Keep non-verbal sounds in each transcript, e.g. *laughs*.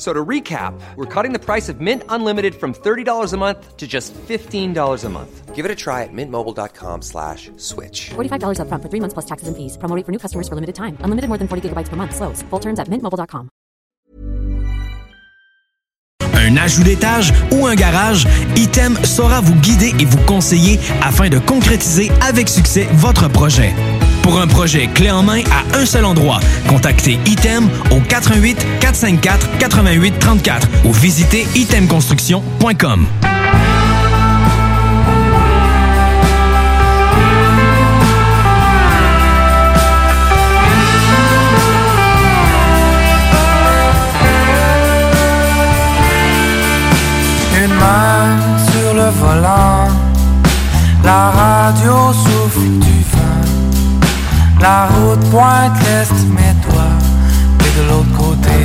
So to recap, we're cutting the price of Mint Unlimited from $30 a month to just $15 a month. Give it a try at mintmobile.com slash switch. $45 upfront for three months plus taxes and fees. Promo rate for new customers for limited time. Unlimited more than 40 gigabytes per month. Slows. Full terms at mintmobile.com. Un ajout d'étage ou un garage, Item saura vous guider et vous conseiller afin de concrétiser avec succès votre projet. Pour un projet clé en main à un seul endroit, contactez Item au 88 454 88 34 ou visitez itemconstruction.com. Une main sur le volant, la radio vent, la route pointe l'est, mais toi, t'es de l'autre côté.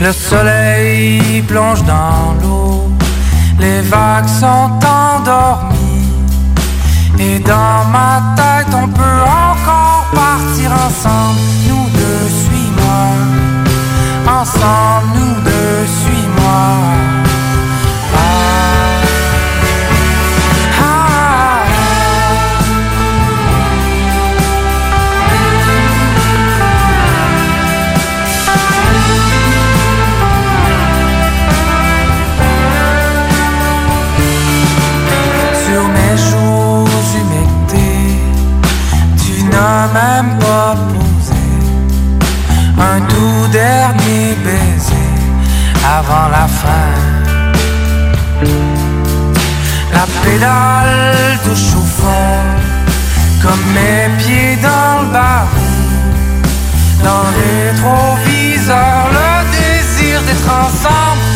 Le soleil plonge dans l'eau, les vagues sont endormies, et dans ma tête on peut encore partir ensemble, nous deux, suis-moi. Ensemble, nous même pas posé un tout dernier baiser avant la fin. La pédale touche au fond, comme mes pieds dans le baril. Dans le rétroviseur, le désir d'être ensemble,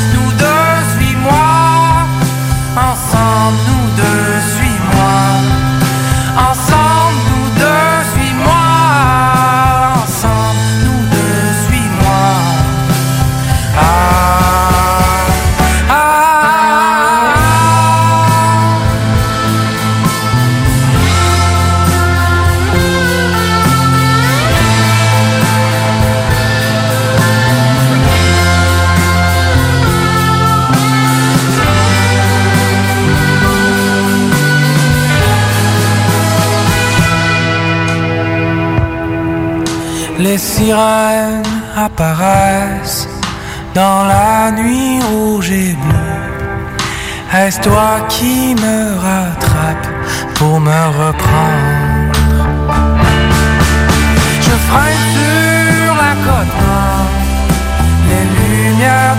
sirènes apparaissent dans la nuit rouge et bleue. Est-ce toi qui me rattrape pour me reprendre? Je freine sur la côte les lumières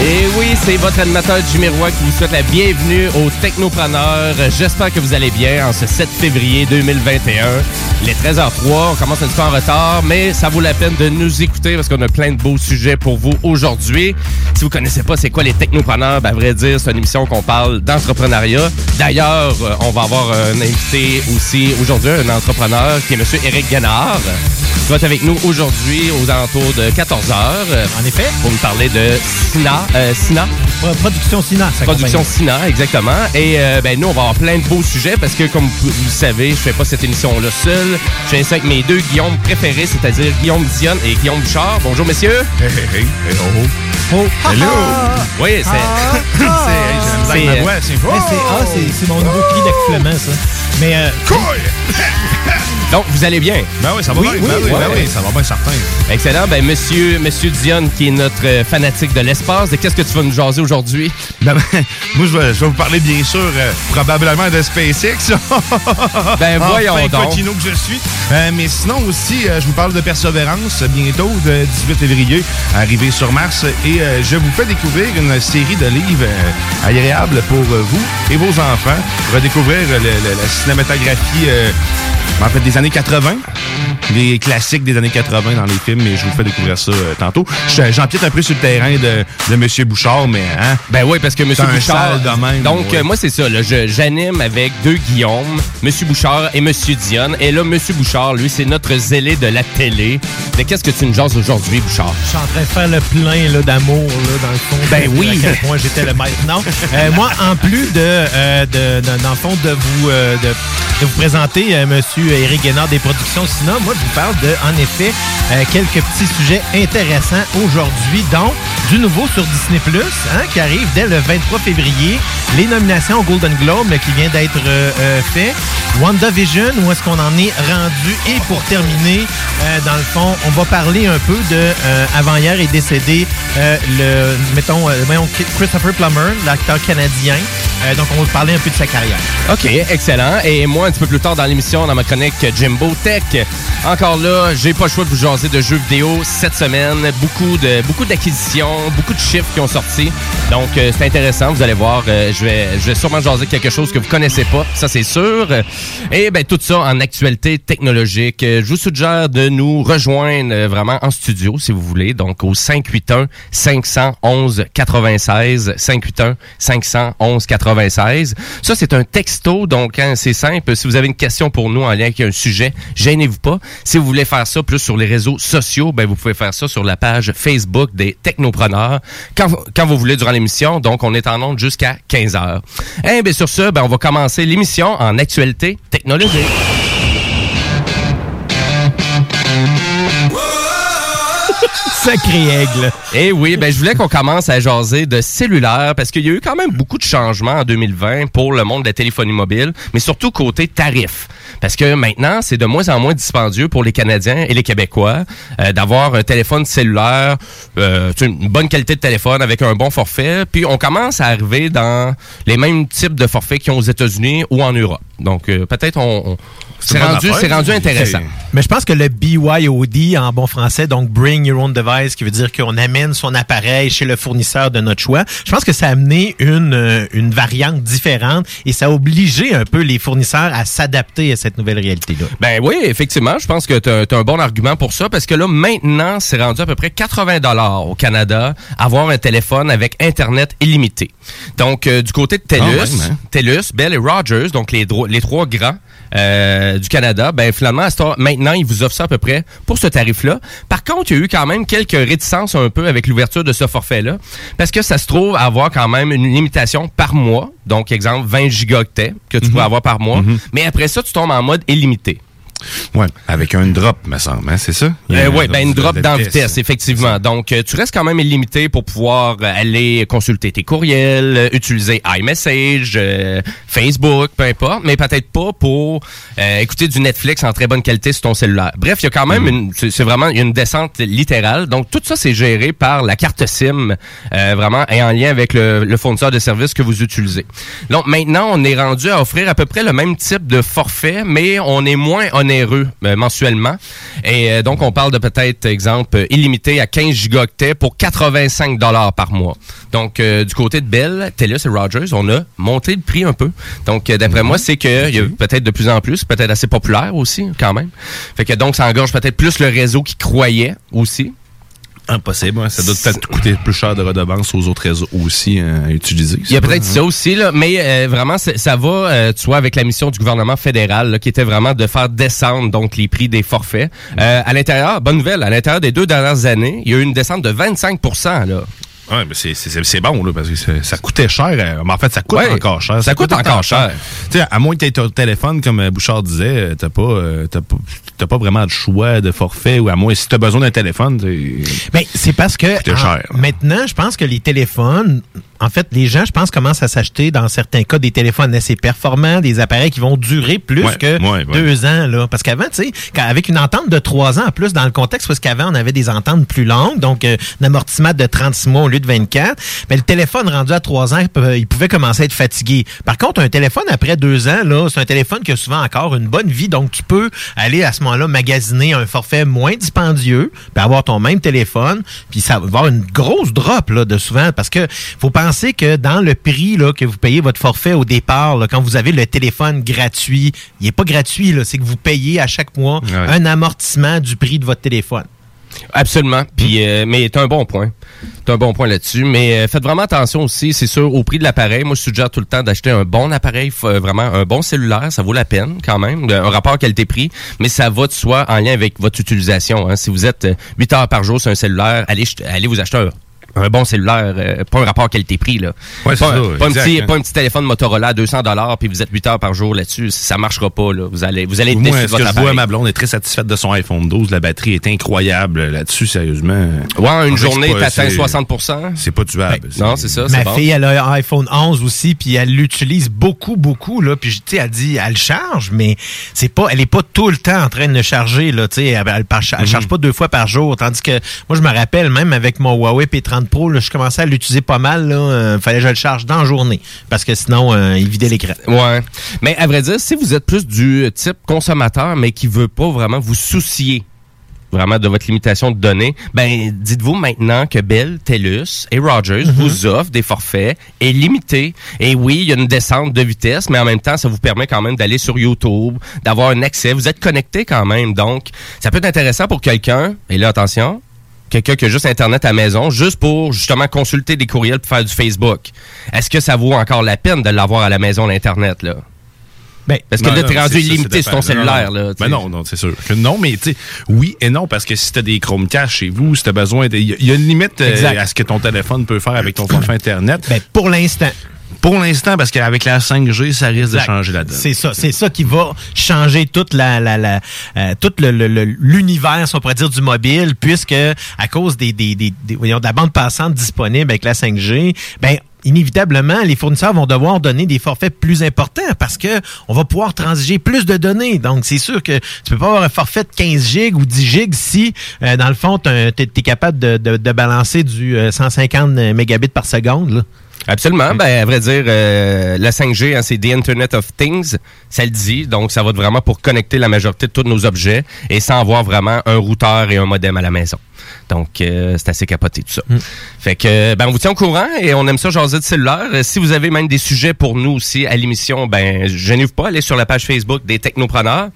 Et oui, c'est votre animateur Jimmy Roy qui vous souhaite la bienvenue aux Technopreneurs. J'espère que vous allez bien en ce 7 février 2021. Il est 13h03, on commence un petit peu en retard, mais ça vaut la peine de nous écouter parce qu'on a plein de beaux sujets pour vous aujourd'hui. Si vous connaissez pas c'est quoi les Technopreneurs, ben, à vrai dire, c'est une émission qu'on parle d'entrepreneuriat. D'ailleurs, euh, on va avoir un invité aussi aujourd'hui, un entrepreneur qui est M. Éric Guénard, qui va être avec nous aujourd'hui aux alentours de 14h. En effet. Pour nous parler de Sina. euh, Sina. Pro- Production Sina, ça Production Sina, exactement. Et euh, ben, nous, on va avoir plein de beaux sujets parce que, comme vous vous le savez, je fais pas cette émission-là seul. Je fais ça avec mes deux Guillaume préférés, c'est-à-dire Guillaume Dionne et Guillaume Bouchard. Bonjour, messieurs. Hey, hey, hey, hey, oh, oh. Oh, Hello. Oui, *laughs* c'est... Ah, c'est- c'est mon nouveau cri d'accouplement, ça. Mais euh, Donc, vous allez bien? Ben oui, ça va Oui, bien. oui, ben oui, ouais. ben oui, ça va bien certain. Excellent. Ben, monsieur, monsieur Dionne, qui est notre euh, fanatique de l'espace, de qu'est-ce que tu vas nous jaser aujourd'hui? Ben, ben, *laughs* moi, je vais, je vais vous parler, bien sûr, euh, probablement de SpaceX. *laughs* Ben, voyons enfin, donc. cotino que je suis. Euh, mais sinon aussi, euh, je vous parle de Persévérance, bientôt, le 18 février, arrivé sur Mars. Et euh, je vous fais découvrir une série de livres euh, agréables pour euh, vous et vos enfants. Redécouvrir le- le- la cinématographie, euh, en fait, des années 80. Les classiques des années 80 dans les films, et je vous fais découvrir ça euh, tantôt. Je- J'empiète un peu sur le terrain de, de M. Bouchard, mais hein, Ben oui, parce que M. C'est un Bouchard. de même, donc, ouais. euh, moi, c'est ça. là, je- J'anime avec deux Guillaume, M. Bouchard et M. Dionne. Et là, M. Bouchard, lui, c'est notre zélé de la télé. Mais qu'est-ce que tu nous jases aujourd'hui, Bouchard? je suis en train de faire le plein là, d'amour, là, dans le fond. Ben de- oui. À quel point j'étais le maître. Non. Euh, moi, en plus de, euh, de, de- dans le fond, de vous, euh, de, vous présenter euh, Monsieur Éric Guénard des Productions Sina, moi, je vous parle de, en effet, euh, quelques petits sujets intéressants aujourd'hui. Donc, du nouveau sur Disney hein, qui arrive dès le 23 février. Les nominations au Golden Globe qui vient d'être euh, euh, fait. WandaVision, où est-ce qu'on en est rendu? Et pour terminer, euh, dans le fond, on va parler un peu de avant-hier est décédé le mettons Christopher Plummer, l'acteur canadien. Donc on va parler un peu de sa carrière. OK, excellent. Et moi, un petit peu plus tard dans l'émission, dans ma chronique Jimbo Tech, encore là, j'ai pas le choix de vous jaser de jeux vidéo cette semaine. Beaucoup de beaucoup d'acquisitions, beaucoup de chiffres qui ont sorti. Donc, euh, c'est intéressant. Vous allez voir, euh, je vais je vais sûrement jaser quelque chose que vous connaissez pas. Ça, c'est sûr. Et ben tout ça en actualité technologique. Euh, Je vous suggère de nous rejoindre euh, vraiment en studio, si vous voulez. Donc, au 581 511 96 581 511 96. Ça, c'est un texto, donc hein, c'est simple. Si vous avez une question pour nous en lien avec un sujet, gênez-vous pas. Si vous voulez faire ça plus sur les réseaux sociaux, ben vous pouvez faire ça sur la page Facebook des Technopreneurs quand, quand vous voulez durant l'émission. Donc, on est en onde jusqu'à 15 heures. Eh bien, sur ce, ben, on va commencer l'émission en actualité technologique. *laughs* Sacré aigle. Eh oui, ben je voulais qu'on commence à jaser de cellulaire parce qu'il y a eu quand même beaucoup de changements en 2020 pour le monde de la téléphonie mobile, mais surtout côté tarif. Parce que maintenant, c'est de moins en moins dispendieux pour les Canadiens et les Québécois euh, d'avoir un téléphone cellulaire, euh, une bonne qualité de téléphone avec un bon forfait. Puis on commence à arriver dans les mêmes types de forfaits qu'ils ont aux États-Unis ou en Europe. Donc euh, peut-être on- c'est rendu, rendu intéressant. Mais je pense que le BYOD en bon français, donc Bring Your Own Device, qui veut dire qu'on amène son appareil chez le fournisseur de notre choix, je pense que ça a amené une, euh, une variante différente et ça a obligé un peu les fournisseurs à s'adapter à cette nouvelle réalité-là. Ben oui, effectivement, je pense que tu as, un bon argument pour ça parce que là maintenant, c'est rendu à peu près 80 dollars au Canada avoir un téléphone avec internet illimité. Donc euh, du côté de TELUS, hein. TELUS, Bell et Rogers, donc les, les trois grands euh, du Canada, ben finalement à ce temps- maintenant ils vous offrent ça à peu près pour ce tarif-là. Par contre, il y a eu quand même quelques réticences un peu avec l'ouverture de ce forfait-là parce que ça se trouve avoir quand même une limitation par mois. Donc exemple 20 gigaoctets que tu pourrais avoir par mois, mais après ça tu tombes en mode illimité. Ouais, avec un drop, me semble, hein, c'est ça? Euh, oui, ben une drop de dans vitesse, effectivement. Donc, euh, tu restes quand même illimité pour pouvoir euh, aller consulter tes courriels, euh, utiliser iMessage, euh, Facebook, peu importe, mais peut-être pas pour euh, écouter du Netflix en très bonne qualité sur ton cellulaire. Bref, il y a quand même une, c'est vraiment une descente littérale. Donc, tout ça, c'est géré par la carte SIM, vraiment, et en lien avec le, le fournisseur de services que vous utilisez. Donc, maintenant, on est rendu à offrir à peu près le même type de forfait, mais on est moins onéreux euh, mensuellement. Et euh, donc, on parle de peut-être, exemple, illimité à 15 gigaoctets pour 85 dollars par mois. Donc, euh, du côté de Bell, TELUS et Rogers, on a monté le prix un peu. Donc, d'après moi, c'est qu'il y a peut-être de plus en plus, peut-être assez populaire aussi, quand même. Fait que donc, ça engorge peut-être plus le réseau qui croyait aussi. Impossible, ouais. ça doit peut-être coûter plus cher de redevance aux autres réseaux aussi euh, à utiliser. Il y a peut-être ça aussi, là, mais euh, vraiment, ça va, euh, tu vois, avec la mission du gouvernement fédéral, là, qui était vraiment de faire descendre donc les prix des forfaits. Euh, à l'intérieur, bonne nouvelle, à l'intérieur des deux dernières années, il y a eu une descente de 25 là. Ouais, mais c'est- c'est c'est bon, là, parce que ça, coûtait cher. euh, Mais en fait, ça coûte Ouais, encore cher. ça coûte encore cher. Tu sais, à moins que tu aies ton téléphone, comme euh, Bouchard disait, euh, t'as pas, euh, t'as pas, t'as pas vraiment de choix de forfait, ou à moins, si t'as besoin d'un téléphone, Mais c'est parce que en- cher. maintenant, je pense que les téléphones, en fait, les gens, je pense, commencent à s'acheter dans certains cas des téléphones assez performants, des appareils qui vont durer plus Ouais, que ouais, ouais. deux ans. Là. Parce qu'avant, tu sais, avec une entente de trois ans, en plus, dans le contexte, parce qu'avant, on avait des ententes plus longues, donc euh, un amortissement de 36 mois au lieu de 24, mais le téléphone rendu à trois ans, il pouvait commencer à être fatigué. Par contre, un téléphone après deux ans, là, c'est un téléphone qui a souvent encore une bonne vie, donc tu peux aller à ce moment-là magasiner un forfait moins dispendieux, puis avoir ton même téléphone, puis ça va avoir une grosse drop là, de souvent, parce que faut penser que dans le prix là, que vous payez votre forfait au départ, là, quand vous avez le téléphone gratuit, il n'est pas gratuit, c'est que vous payez à chaque mois un amortissement du prix de votre téléphone. Absolument. Puis, euh, mais t'as un bon point. T'as un bon point là-dessus. Mais euh, faites vraiment attention aussi, c'est sûr, au prix de l'appareil. Moi, je suggère tout le temps d'acheter un bon appareil, euh, vraiment un bon cellulaire. Ça vaut la peine quand même. Un rapport qualité-prix. Mais ça va de soi en lien avec votre utilisation. hein. Si vous êtes euh, 8 heures par jour sur un cellulaire, allez, allez vous acheter un un bon cellulaire, euh, pas un rapport qualité-prix là. Ouais, c'est pas, un- ça, pas un exact, petit, hein. pas un petit téléphone Motorola à 200 dollars puis vous êtes 8 heures par jour là-dessus, ça marchera pas là. Vous allez, vous allez être Moi, déçu de ce votre que je vois, ma blonde est très satisfaite de son iPhone 12. La batterie est incroyable là-dessus, sérieusement. Ouais, une que journée, t'atteins c'est- 60% C'est pas tuable. Non, c'est ça, Ma bon. fille, elle a un iPhone 11 aussi, puis elle l'utilise beaucoup, beaucoup, là. Puis, tu sais, elle dit, elle le charge, mais c'est pas, elle est pas tout le temps en train de le charger, là. Tu sais, elle, elle, elle charge pas deux fois par jour. Tandis que, moi, je me rappelle, même avec mon Huawei P30 Pro, là, je commençais à l'utiliser pas mal, là. Euh, fallait que je le charge dans la journée. Parce que sinon, euh, il vidait l'écran. Ouais. Mais à vrai dire, si vous êtes plus du type consommateur, mais qui veut pas vraiment vous soucier vraiment de votre limitation de données, ben dites-vous maintenant que Bell, TELUS et Rogers vous offrent des forfaits et limités. Et oui, il y a une descente de vitesse, mais en même temps, ça vous permet quand même d'aller sur YouTube, d'avoir un accès. Vous êtes connecté quand même, donc ça peut être intéressant pour quelqu'un. Et là, attention, quelqu'un qui a juste Internet à la maison, juste pour justement consulter des courriels pour faire du Facebook. Est-ce que ça vaut encore la peine de l'avoir à la maison, l'Internet, là? Ben, Parce que Non, là, t'es rendu illimité sur ton cellulaire, Non, là. non. Ben non, non, c'est sûr. que non, mais tu sais, oui et non, parce que si t'as des Chromecast chez vous, si t'as besoin de. Il y, a- il y a une limite euh, à ce que ton téléphone peut faire avec ton forfait Internet. Ben, pour l'instant. Pour l'instant, parce qu'avec la 5G, ça risque de changer la donne. C'est ça, c'est ça qui va changer toute la, la, la euh, tout le, le- le- l'univers, on pourrait dire, du mobile, puisque à cause des, des, des, des- voyons, de la bande passante disponible avec la 5G, ben inévitablement, les fournisseurs vont devoir donner des forfaits plus importants parce que on va pouvoir transiger plus de données. Donc, c'est sûr que tu peux pas avoir un forfait de 15 gigs ou 10 gigs si, euh, dans le fond, tu es, capable de, de, de balancer du euh, 150 mégabits par seconde. Là. Absolument. Ben, à vrai dire, euh, la 5G, hein, c'est The Internet of Things. Ça le dit. Donc, ça va être vraiment pour connecter la majorité de tous nos objets et sans avoir vraiment un routeur et un modem à la maison. Donc, euh, c'est assez capoté tout ça. Fait que, ben, on vous tient au courant et on aime ça jaser de cellulaire. Euh, Si vous avez même des sujets pour nous aussi à l'émission, ben, gênez-vous pas, allez sur la page Facebook des Technopreneurs.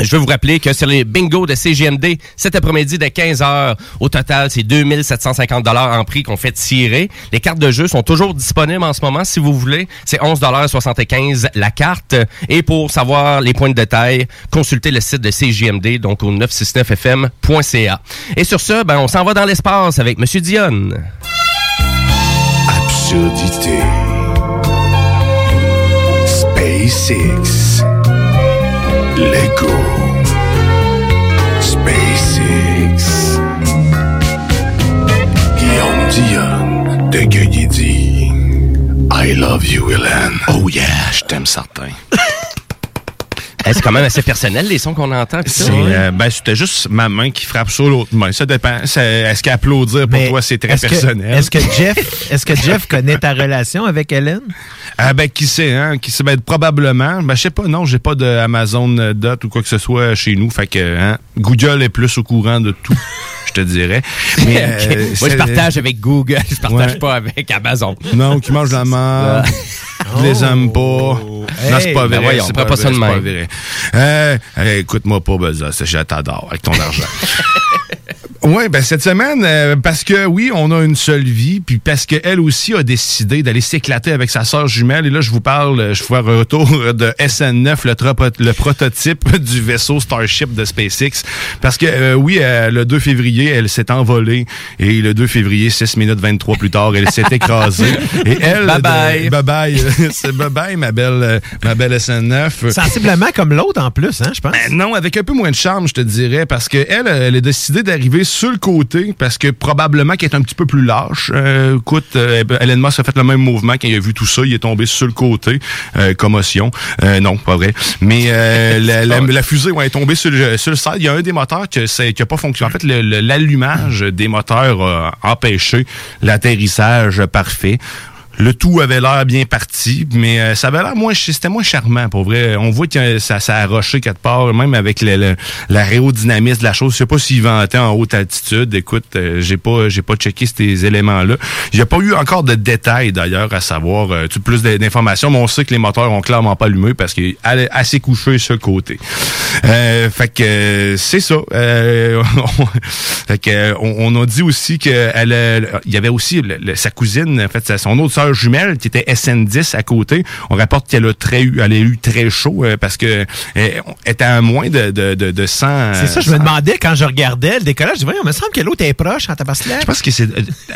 Je veux vous rappeler que sur les bingos de CGMD, cet après-midi de 15h, au total, c'est 2750 dollars en prix qu'on fait tirer. Les cartes de jeu sont toujours disponibles en ce moment, si vous voulez. C'est 11,75 la carte. Et pour savoir les points de détail, consultez le site de CGMD, donc au 969fm.ca. Et sur ce, ben, on s'en va dans l'espace avec Monsieur Dionne. Absurdité. SpaceX. Lego. SpaceX. Guillaume Dion de Gueugui I love you, Hélène. Oh yeah, je t'aime certain. *laughs* Eh, c'est quand même assez personnel, les sons qu'on entend. pis ça. C'est, euh, ben, c'était juste ma main qui frappe sur l'autre main. Ça dépend. C'est- Est-ce qu'applaudir pour Mais toi, c'est très est-ce que- personnel? Est-ce que *laughs* Jeff, est-ce que Jeff connaît ta relation avec Hélène? Ah ben qui sait hein, qui sait? Ben, probablement. Ben je sais pas non, j'ai pas de Amazon euh, Dot ou quoi que ce soit chez nous, fait que hein, Google est plus au courant de tout, *laughs* je te dirais. Mais *laughs* euh, Ok. Moi, je partage avec Google, je partage Ouais. pas avec Amazon. Non, qui mange la merde. Je les aime pas. non, c'est pas Oh. ben vrai. voyons, c'est prends pas ça de vrai, même. vrai. Euh, écoute-moi pas, Buzz, je t'adore avec ton argent. *laughs* Oui, ben cette semaine, euh, parce que oui, on a une seule vie, puis parce qu'elle aussi a décidé d'aller s'éclater avec sa sœur jumelle. Et là, je vous parle, euh, je vous fais un retour *laughs* de SN9, le, le prototype *laughs* du vaisseau Starship de SpaceX. Parce que euh, oui, euh, le 2 février, elle s'est envolée. Et le 2 février, 6 minutes 23 plus tard, elle s'est écrasée. *laughs* Et elle... Bye bye. de- bye bye. C'est bye bye, ma belle, euh, ma belle SN9. Sensiblement comme l'autre en plus, hein, je pense. Ben non, avec un peu moins de charme, je te dirais, parce que elle, elle a décidé d'arriver sur le côté, parce que probablement qu'elle est un petit peu plus lâche. Euh, écoute, euh, Elon Musk a fait le même mouvement quand il a vu tout ça, il est tombé sur le côté, euh, commotion. Euh, non, pas vrai. Mais euh, *laughs* la, la- la fusée ouais, est tombée sur le, sur le side. Il y a un des moteurs que c'est- qui n'a pas fonctionné. En fait, l'allumage des moteurs a empêché l'atterrissage parfait. Le tout avait l'air bien parti, mais euh, ça avait l'air moins, c'était moins charmant pour vrai. On voit que ça, ça a roché quelque part, même avec le, le- l'aérodynamisme de la chose. Je sais pas s'il ventait en haute altitude. Écoute, euh, j'ai pas, j'ai pas checké ces éléments-là. J'ai pas eu encore de détails d'ailleurs à savoir euh, plus d'informations, mais on sait que les moteurs ont clairement pas allumé parce qu'il est assez couché sur le côté. Euh, fait que euh, c'est ça. Euh, on, *laughs* fait que, euh, on, a dit aussi que elle, a- il y avait aussi sa cousine, en fait, son autre sœur jumelle qui était SN10 à côté. On rapporte qu'elle a très eu, elle a eu très chaud euh, parce que elle était à moins de de, de, de 100. C'est ça, je me demandais quand je regardais le décollage, je disais, voyons, il me semble que l'autre est proche en tabaslaire. Je pense que c'est.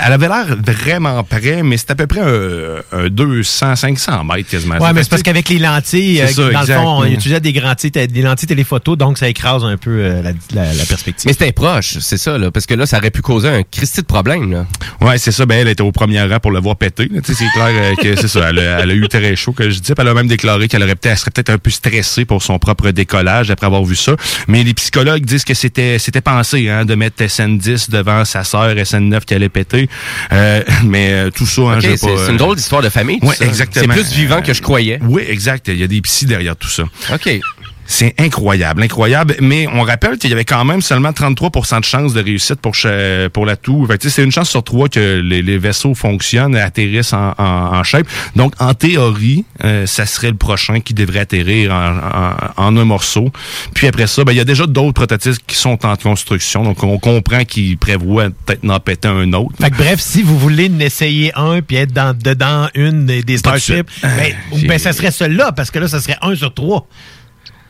Elle avait l'air vraiment près, mais c'est à peu près un, un 200, 500 mètres quasiment. Ouais, mais c'est parce qu'avec les lentilles, euh, ça, dans exact. le fond, on utilisait des, grantilles- des lentilles téléphoto, donc ça écrase un peu euh, la, la- la perspective. Mais c'était proche, c'est ça, là, parce que là, ça aurait pu causer un Christy de problème. Là. Ouais, c'est ça. Ben, elle était au premier rang pour le voir péter. là. C'est clair euh, que c'est ça. Elle a, elle a eu très chaud, que je dis. Elle a même déclaré qu'elle aurait peut-être, serait peut-être un peu stressée pour son propre décollage après avoir vu ça. Mais les psychologues disent que c'était, c'était pensé hein, de mettre SN10 devant sa sœur SN9 qui allait péter. Euh, mais euh, tout ça, hein, Ok, je vais c'est pas, c'est une drôle d'histoire de famille. ça. exactement. C'est plus vivant que je croyais. Oui, exact. Il y a des psys derrière tout ça. OK. C'est incroyable, incroyable. Mais on rappelle qu'il y avait quand même seulement 33% de chances de réussite pour, pour la tour. Fait que, tu sais, c'est une chance sur trois que les, les vaisseaux fonctionnent et atterrissent en, en, en shape. Donc, en théorie, euh, ça serait le prochain qui devrait atterrir en, en, en un morceau. Puis après ça, ben, il y a déjà d'autres prototypes qui sont en construction. Donc, on comprend qu'ils prévoient peut-être d'en péter un autre. Fait que bref, si vous voulez en essayer un puis être dans, dedans une des, des Starships, ben, J'ai- ben, ça serait celui-là, parce que là, ça serait un sur trois.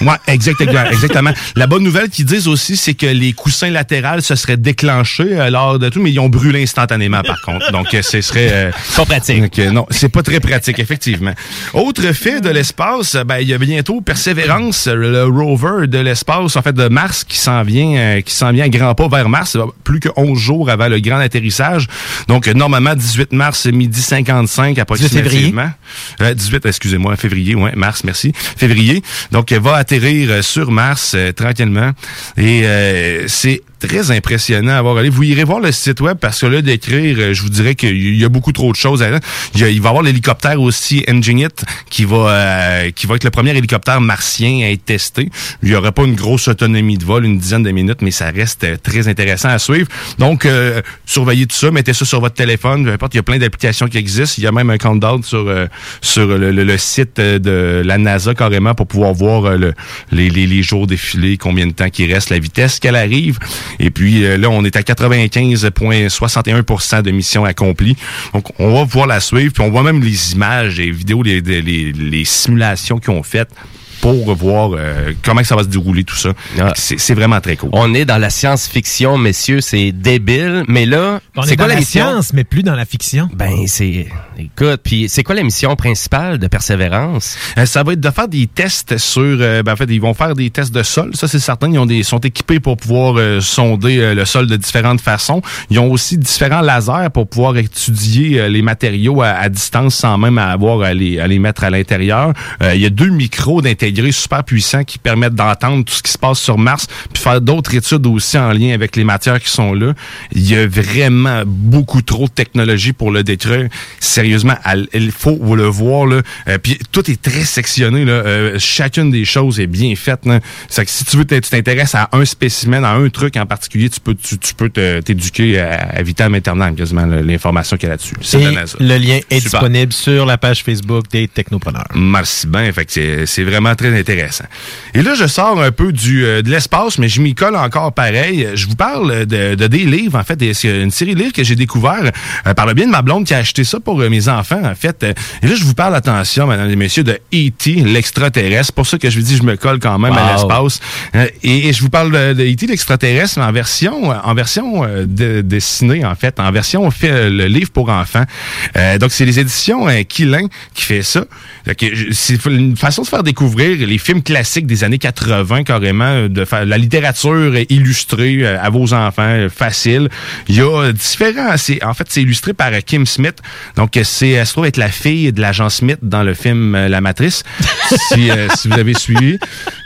Ouais, exactement, exactement. La bonne nouvelle qu'ils disent aussi, c'est que les coussins latérales se seraient déclenchés euh, lors de tout, mais ils ont brûlé instantanément, par contre. Donc, euh, ce serait... euh, Pas pratique. donc, euh, non, c'est pas très pratique, effectivement. Autre fait de l'espace, ben, il y a bientôt Persévérance, le rover de l'espace, en fait, de Mars, qui s'en vient, qui s'en vient à grands pas vers Mars, plus que 11 jours avant le grand atterrissage. Donc, normalement, 18 mars, midi 55, approximativement. Euh, 18, excusez-moi, février, ouais, mars, merci. Février. Donc, elle va atterrir euh, sur Mars euh, tranquillement. Et euh, c'est très impressionnant à voir aller. Vous irez voir le site web parce que là, d'écrire, euh, je vous dirais qu'il y a beaucoup trop de choses il, il va y avoir l'hélicoptère aussi Engineer qui va euh, qui va être le premier hélicoptère martien à être testé. Il y aura pas une grosse autonomie de vol, une dizaine de minutes, mais ça reste très intéressant à suivre. Donc, euh, surveillez tout ça, mettez ça sur votre téléphone. Peu importe, il y a plein d'applications qui existent. Il y a même un countdown sur euh, sur le, le- site de la NASA carrément pour pouvoir voir le- les, les, les jours défilés, combien de temps qu'il reste, la vitesse qu'elle arrive. Et puis euh, là, on est à 95,61% de mission accomplie. Donc, on va pouvoir la suivre. Puis on voit même les images, les vidéos, les, les- les simulations qu'ils ont faites pour voir euh, comment que ça va se dérouler tout ça. C'est c'est vraiment très cool. On est dans la science-fiction, messieurs, c'est débile. Mais là, c'est est quoi dans la science, mais plus dans la fiction. Ben, c'est... Écoute, puis c'est quoi la mission principale de Persévérance? Euh, ça va être de faire des tests sur. euh, ben, en fait, ils vont faire des tests de sol. Ça, c'est certain. Ils ont des, sont équipés pour pouvoir euh, sonder euh, le sol de différentes façons. Ils ont aussi différents lasers pour pouvoir étudier euh, les matériaux à, à distance sans même avoir à les, à les mettre à l'intérieur. Euh, il y a deux micros intégrés super puissants qui permettent d'entendre tout ce qui se passe sur Mars, puis faire d'autres études aussi en lien avec les matières qui sont là. Il y a vraiment beaucoup trop de technologie pour le détruire. Sérieusement, il faut le voir. Là. Euh, puis tout est très sectionné. Là. Euh, chacune des choses est bien faite. C'est que si tu veux tu t'intéresses à un spécimen, à un truc en particulier, tu peux tu, tu peux t'éduquer à, à vitam aeternam, quasiment l'information qu'il y a là-dessus. Le lien est Super. disponible sur la page Facebook des Technopreneurs. Merci bien. Fait c'est- c'est vraiment très intéressant. Et là, je sors un peu du, euh, de l'espace, mais je m'y colle encore pareil. Je vous parle de, de des livres, en fait. Et C'est une série de livres que j'ai découvert euh, par le bien de ma blonde qui a acheté ça pour euh, mes enfants, en fait. Et là, je vous parle, attention, mesdames et messieurs, de E.T., l'extraterrestre. C'est pour ça que je vous dis, je me colle quand même à l'espace. Euh, Et, et je vous parle de, de E.T., l'extraterrestre, mais en version, euh, en version euh, de- dessinée, en fait. En version, fait le livre pour enfants. Euh, donc, c'est les éditions euh, Quilin qui fait ça. C'est une façon de faire découvrir les films classiques des années 80, carrément, euh, de faire la littérature illustrée euh, à vos enfants, euh, facile. Il y a différents... En fait, c'est illustré par Kim Smith. Donc, c'est elle se trouve être la fille de l'agent Smith dans le film La Matrice, *laughs* si, euh, si vous avez suivi.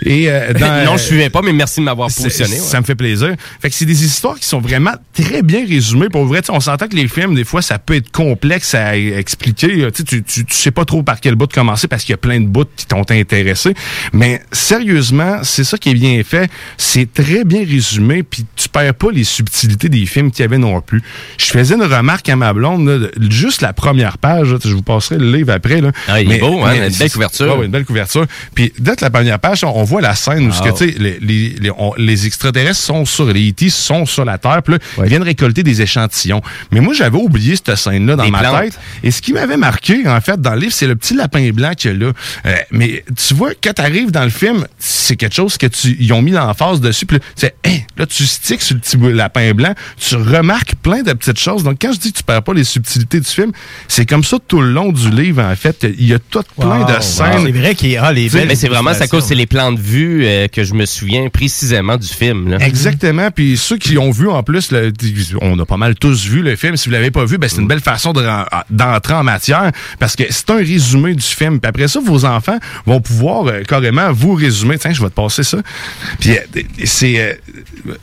Et, euh, dans, non, je suivais pas, mais merci de m'avoir positionné. ouais. Ça me fait plaisir. Fait que c'est des histoires qui sont vraiment très bien résumées. Pour vrai, on s'entend que les films, des fois, ça peut être complexe à expliquer. Tu, sais, tu, tu, sais pas trop par quel bout commencer parce qu'il y a plein de bouts qui t'ont intéressé. Mais sérieusement, c'est ça qui est bien fait. C'est très bien résumé, puis tu perds pas les subtilités des films qu'il y avait non plus. Je faisais une remarque à ma blonde, là, juste la première page, là, je vous passerai le livre après. Là. Ah, il est beau, hein, une belle couverture. Ouais, ouais, une belle couverture. Puis dès la première page, on, on voit la scène où ce que, les, les, les, on- les extraterrestres sont sur les E.T. sont sur la Terre, puis ils viennent récolter des échantillons. Mais moi, j'avais oublié cette scène-là dans Des ma plantes. tête. Et ce qui m'avait marqué, en fait, dans le livre, c'est le petit lapin blanc qu'il y a là. Euh, mais tu vois, quand tu arrives dans le film, c'est quelque chose que tu ils ont mis l'emphase dessus. Puis là, tu sais, Hey, là, tu sticks sur le petit lapin blanc, tu remarques plein de petites choses. Donc, quand je dis que tu perds pas les subtilités du film, c'est comme ça tout le long du livre, en fait. Il y a tout plein de scènes. C'est vrai qu'il y a les belles Mais c'est vraiment ça cause, c'est les plans de vue euh, que je me souviens précisément du film. Là. Exactement. Puis ceux qui ont vu en plus, le- on a pas mal tous vu le film. Si vous l'avez pas vu, ben c'est une belle façon de d'entrer en matière parce que c'est un résumé du film. Puis après ça, vos enfants vont pouvoir euh, carrément vous résumer. Tiens, je vais te passer ça. Puis euh, c'est, euh,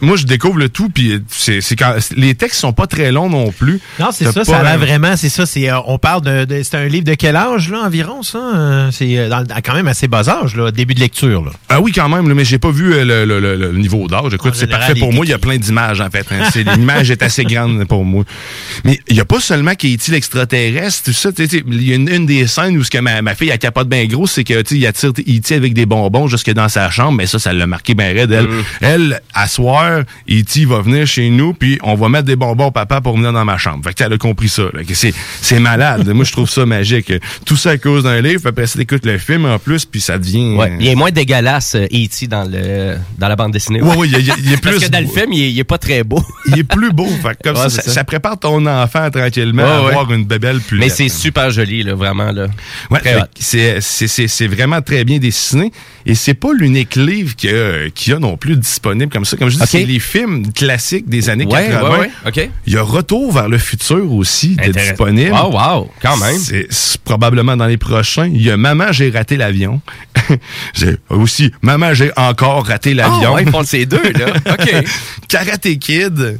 moi je découvre le tout. Puis c'est quand les textes sont pas très longs non plus. Non, c'est ça, ça a la- vraiment, c'est ça. C'est, on parle de, de- c'est un livre de quel âge là environ ça? C'est quand même assez bas âge là, début de lecture là. Ah oui, quand même, là, mais j'ai pas vu le, le- le- le niveau d'âge. Écoute, c'est parfait pour moi. Il y a plein d'images, en fait. hein. *laughs* L'image est assez grande pour moi. Mais il y a pas seulement Katie l'extraterrestre, tout ça. Il y a une, une des scènes où ce que ma, ma fille, elle capote bien gros, c'est que, il attire E.T. avec des bonbons jusque dans sa chambre. Mais ça, ça l'a marqué bien raide. Elle, elle à soir, E.T. va venir chez nous, puis on va mettre des bonbons au papa pour venir dans ma chambre. Fait que, elle a compris ça. C'est malade. moi, je trouve ça magique. Tout ça à cause d'un livre. puis Après ça, t'écoutes le film en plus, puis ça devient... Ouais. Il est moins dégueulasse, euh, E.T. dans, le, dans la bande dessinée. Ouais, ouais, il, il- il est *laughs* plus Parce que dans le film, il est, il est pas très beau. *laughs* il est plus beau. Fait que comme Ouais, ça, ça, prépare ton enfant tranquillement Ouais, à ouais. avoir une bébelle plus Mais c'est super joli, là, vraiment. Là. C'est vraiment très bien dessiné. Et c'est pas l'unique livre qu'il y, a- y a non plus disponible comme ça. Comme je dis, c'est les films classiques des années Ouais, 80. ouais, ouais. OK. Il y a Retour vers le futur aussi de disponible. Oh, wow, quand même. C'est probablement dans les prochains. Il y a Maman, j'ai raté l'avion. *laughs* j'ai aussi Maman, j'ai encore raté l'avion. Ah, ouais, ils font *laughs* ces deux, là. OK. Karate Kid.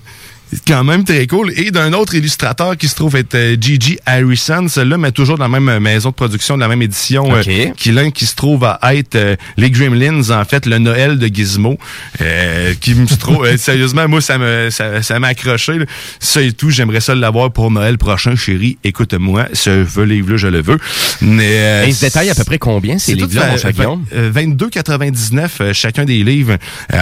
Quand même très cool. Et d'un autre illustrateur qui se trouve être euh, Gigi Harrison, celui-là, mais toujours dans la même euh, maison de production, de la même édition, euh, Ok. qui, l'un qui se trouve à être euh, les Gremlins, en fait, le Noël de Gizmo, euh, qui me trouve, *laughs* sérieusement, moi, ça me, ça, ça m'a accroché. là. Ça et tout, j'aimerais ça l'avoir pour Noël prochain, chérie. Écoute-moi, ce livre-là, je le veux. Mais, euh, Et il se détaille à peu près combien, ces livres-là, mon vingt- cher Guillaume? vingt- euh, 22,99 euh, chacun des livres.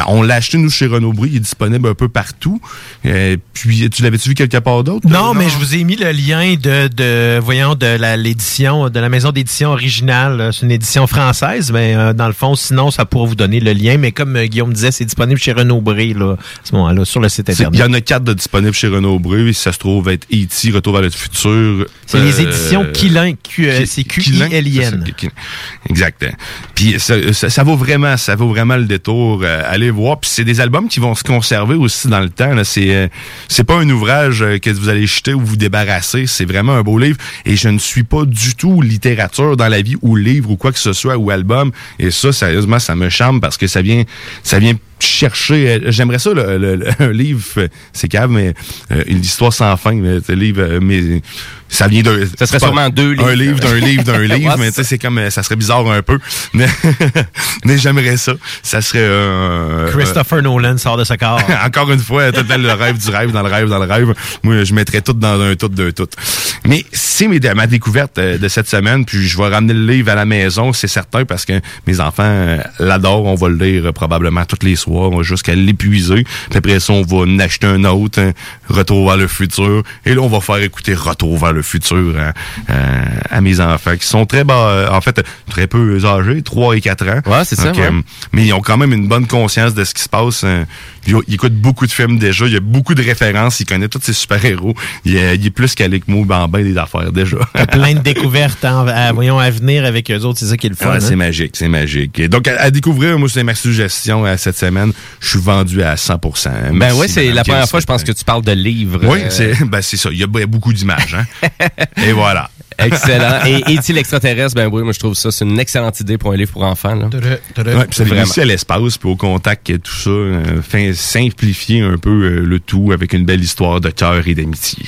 On l'a acheté, nous, chez Renaud Brie. Il est disponible un peu partout. Euh, puis, tu l'avais-tu vu quelque part d'autre? Non, mais je vous ai mis le lien de, de voyons, de la- l'édition, de la maison d'édition originale. C'est une édition française, mais euh, dans le fond, sinon, ça pourra vous donner le lien. Mais comme euh, Guillaume disait, c'est disponible chez Renaud Bré, là, à ce moment-là, sur le site C'est- Il Internet. y en a quatre de disponibles chez Renaud Brie. Ça se trouve être E.T., Retour vers le futur. C'est les Euh, éditions Quilin, c'est Q-I-L-I-N. Exact. Puis ça, ça- ça vaut vraiment, ça vaut vraiment le détour. allez voir. Puis c'est des albums qui vont se conserver aussi dans le temps. C'est c'est pas un ouvrage euh, que vous allez jeter ou vous débarrasser. C'est vraiment un beau livre. Et je ne suis pas du tout littérature dans la vie ou livre ou quoi que ce soit ou album. Et ça, sérieusement, ça me charme parce que ça vient, ça vient chercher. euh, J'aimerais ça, le, le- le- un livre, euh, c'est cave, mais euh, une histoire sans fin. Mais, un livre, euh, mais ça vient d'un. Ça serait pas- sûrement deux livres. Un livre d'un livre d'un *laughs* livre, mais c'est tu sais, c'est comme, ça serait bizarre un peu. *laughs* Mais, mais j'aimerais ça. Ça serait euh, Christopher Nolan sort de ce corps. *laughs* encore une fois, tout le rêve du rêve, dans le rêve, dans le rêve. Moi, je mettrais tout dans un tout d'un tout. Mais c'est mes- ma découverte de cette semaine, puis je vais ramener le livre à la maison, c'est certain, parce que mes enfants l'adorent. On va le lire probablement tous les soirs jusqu'à l'épuiser. Puis après ça, on va en acheter un autre, hein, Retour vers le futur. Et là, on va faire écouter Retour vers le futur à, à- à mes enfants, qui sont très bas, euh, en fait, très peu âgés, 3 et 4 ans. Ouais, c'est ça, Donc, ouais. euh, mais ils ont quand même une bonne conscience de ce qui se passe. euh, Ils écoutent beaucoup de films déjà. Il y a beaucoup de références. Ils connaissent tous ces super-héros. Il, est- il est plus que moi dans ben des affaires déjà. *laughs* Plein de découvertes en- à, voyons, à venir avec eux autres. C'est ça qui est le fun. Ouais, hein? c'est magique, c'est magique. Et donc, à, à découvrir, moi, c'est ma suggestion euh, cette semaine. Je suis vendu à 100 Ben Merci, oui, c'est la première fois, je pense que tu parles de livres. Oui, euh, c'est ben, c'est ça. Il y a b- beaucoup d'images. Hein? *laughs* Et voilà. Excellent. Et est-il extraterrestre? Ben oui, moi je trouve ça, c'est une excellente idée pour un livre pour enfants. Là. Ouais, puis ça fait aussi à l'espace, puis au contact et tout ça, euh, fin- simplifier un peu euh, le tout avec une belle histoire de cœur et d'amitié.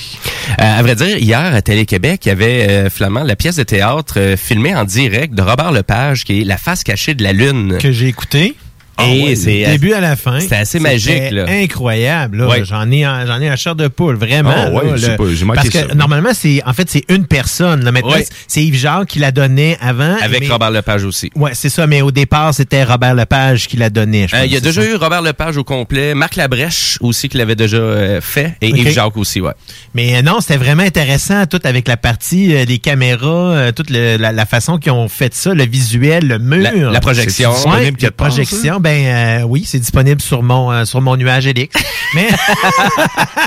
Euh, à vrai dire, hier à Télé-Québec, il y avait euh, Flamand, la pièce de théâtre euh, filmée en direct de Robert Lepage, qui est La face cachée de la Lune. Que j'ai écouté. Et ouais, c'est du début à la fin. C'était assez magique, là. Incroyable, là. Ouais. J'en ai, en- j'en ai un chair de poule, vraiment. Ah ouais, là, je sais le- pas, j'ai manqué Parce que ça. normalement, c'est, en fait, c'est une personne. Là. Maintenant, Ouais. c'est Yves Jacques qui la donnait avant. Avec mais- Robert Lepage aussi. Ouais, c'est ça. Mais au départ, c'était Robert Lepage qui la donnait. je Euh, pense, il y a déjà ça. eu Robert Lepage au complet, Marc Labrèche aussi qui l'avait déjà euh, fait, et. Yves Jacques aussi, ouais. Mais euh, non, c'était vraiment intéressant, tout avec la partie euh, des caméras, euh, toute le- la, la façon qu'ils ont fait ça, le visuel, le mur. La- la projection. La projection, ben euh, oui, c'est disponible sur mon euh, sur mon nuage Elix. *laughs* Mais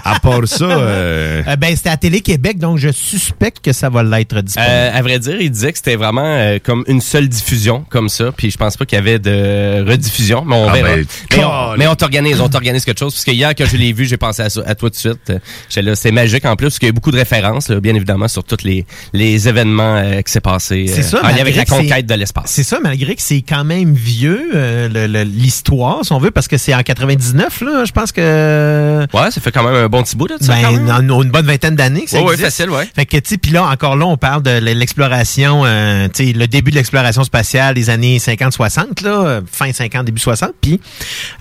À part ça, euh, euh, ben c'était à Télé Québec, donc je suspecte que ça va l'être disponible. Euh, à vrai dire, il disait que c'était vraiment euh, comme une seule diffusion comme ça, puis je pense pas qu'il y avait de rediffusion, mais on Ah verra. ben, mais, on, mais on t'organise, on t'organise quelque chose, parce que hier, quand je l'ai vu, j'ai pensé à, ça- à toi tout de suite. J'étais là, c'est magique en plus, parce qu'il y a eu beaucoup de références, là, bien évidemment, sur tous les, les événements euh, qui s'est passé C'est ça, en lien malgré avec la que c'est- conquête de l'espace. C'est ça, malgré que c'est quand même vieux, euh, le- le- l'histoire, si on veut, parce que c'est en 99, là, je pense que... Ouais, ça fait quand même un bon petit bout quand Ben, même. en- une bonne vingtaine d'années que ça Ouais, facile, ouais. Fait que, tu sais, puis là, encore là, on parle de l'exploration, euh, tu sais, le début de l'exploration spatiale des années 50-60, là, euh, fin 50, début 60, puis...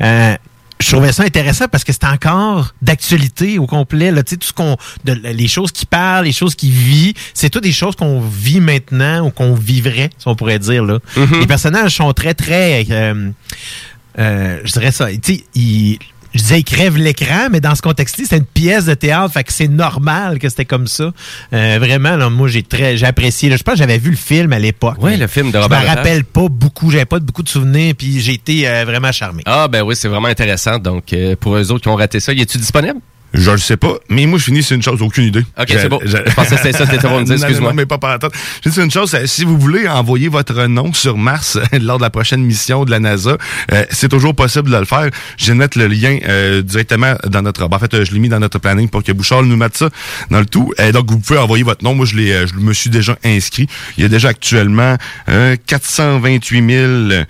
Euh, je trouvais ça intéressant parce que c'est encore d'actualité au complet. Là, tu sais, tout ce qu'on, de- les choses qui parlent, les choses qui vivent, c'est tout des choses qu'on vit maintenant ou qu'on vivrait, si on pourrait dire là. Mhm. Les personnages sont très très, euh, euh, je dirais ça. Tu sais, ils je disais, ils crèvent l'écran, mais dans ce contexte-là, c'est une pièce de théâtre, fait que c'est normal que c'était comme ça. Euh, vraiment, là, moi, j'ai très, j'ai apprécié. là. je pense que j'avais vu le film à l'époque. Ouais, le film de Je Robert me Lepage. rappelle pas beaucoup, j'avais pas beaucoup de souvenirs, puis j'ai été euh, vraiment charmé. Ah, ben oui, c'est vraiment intéressant. Donc, euh, pour eux autres qui ont raté ça, y est-tu disponible? Je le sais pas. Mais moi, je finis sur une chose, aucune idée. Ok, c'est bon. Je pensais que c'était ça que *laughs* dire, non, excuse-moi. Non, mais pas par la tête. Je dis une chose, euh, si vous voulez envoyer votre nom sur Mars *laughs* lors de la prochaine mission de la NASA, euh, c'est toujours possible de le faire. Je vais mettre le lien euh, directement dans notre... ben, en fait, euh, je l'ai mis dans notre planning pour que Bouchard nous mette ça dans le tout. Donc, vous pouvez envoyer votre nom. Moi, je, l'ai, euh, je me suis déjà inscrit. Il y a déjà actuellement euh, 428 000...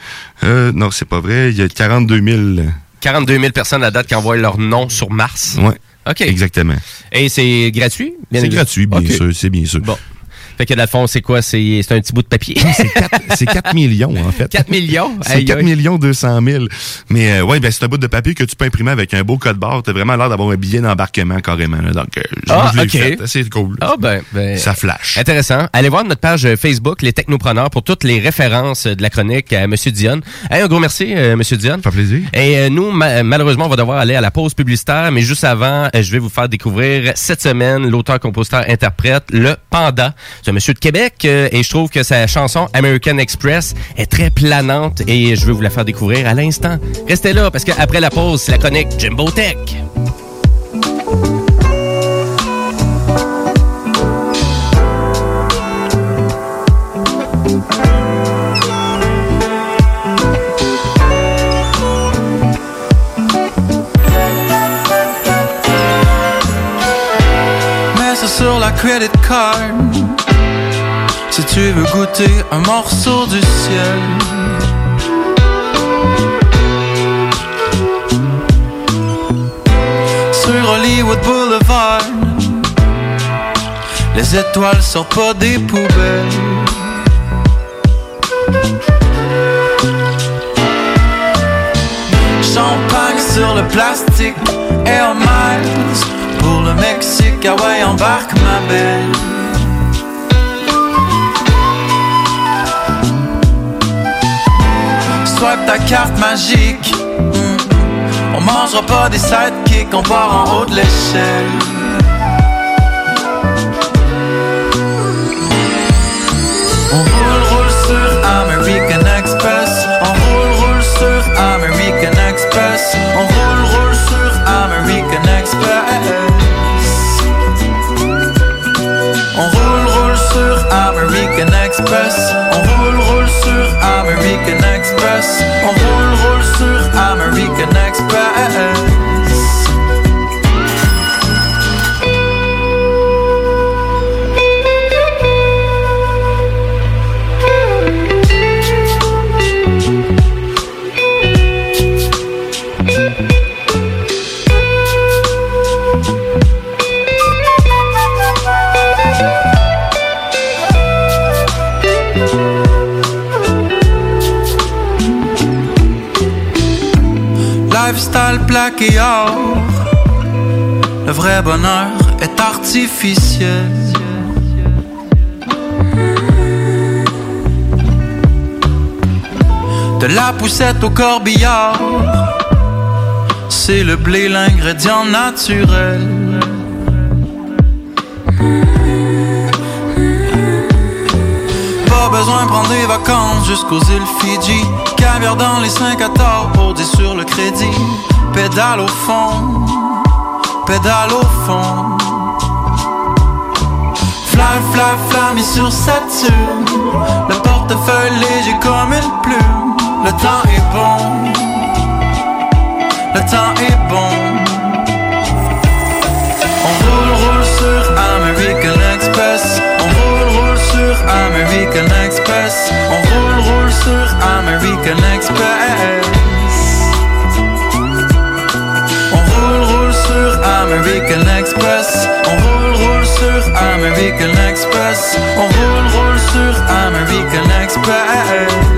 Euh, non, c'est pas vrai. Il y a 42 000... 42 000 personnes à date qui envoient leur nom sur Mars. Ouais, OK. exactement. Et c'est gratuit? C'est gratuit, bien sûr. C'est bien sûr. Bon. Fait que dans le fond, c'est quoi? C'est c'est un petit bout de papier. C'est 4, *laughs* c'est 4 millions, en fait. 4 millions? C'est Aïe, 4 aïe. millions 200 000. Mais euh, ouais, ben, c'est un bout de papier que tu peux imprimer avec un beau code barre. T'as vraiment l'air d'avoir un billet d'embarquement carrément. là. Donc, euh, Ah, je l'ai ok. fait. C'est cool. Ah ben, ben, Ça flash. Intéressant. Allez voir notre page euh, Facebook, Les Technopreneurs, pour toutes les références euh, de la chronique à M. Dion. Hey, un gros merci, euh, M. Dion. Ça fait plaisir. Et euh, nous, ma- malheureusement, on va devoir aller à la pause publicitaire, mais juste avant, je vais vous faire découvrir cette semaine l'auteur, compositeur, interprète, le Panda. Monsieur de Québec euh, et je trouve que sa chanson American Express est très planante et je vais vous la faire découvrir à l'instant. Restez là parce qu'après la pause, c'est la chronique Jimbo Tech. Si tu veux goûter un morceau du ciel. Sur Hollywood Boulevard, les étoiles sortent pas des poubelles. Champagne sur le plastique, Air Miles pour le Mexique, ouais, embarque ma belle. Swipe ta carte magique, Mm. on mangera pas des sidekicks, on part en haut de l'échelle. Le vrai bonheur est artificiel De la poussette au corbillard C'est le blé l'ingrédient naturel Pas besoin de prendre des vacances jusqu'aux îles Fidji. Caviar dans les 5 à tort, posé sur le crédit. Pédale au fond, pédale au fond. Fly, fly, fly, mis sur Saturne. Le portefeuille léger comme une plume. Le temps est bon, le temps est bon. On roule, roule sur American Express. On roule, roule sur American Express. On roule, roule sur American Express. American Express. On roule, roule sur American Express. On roule, roule sur American Express.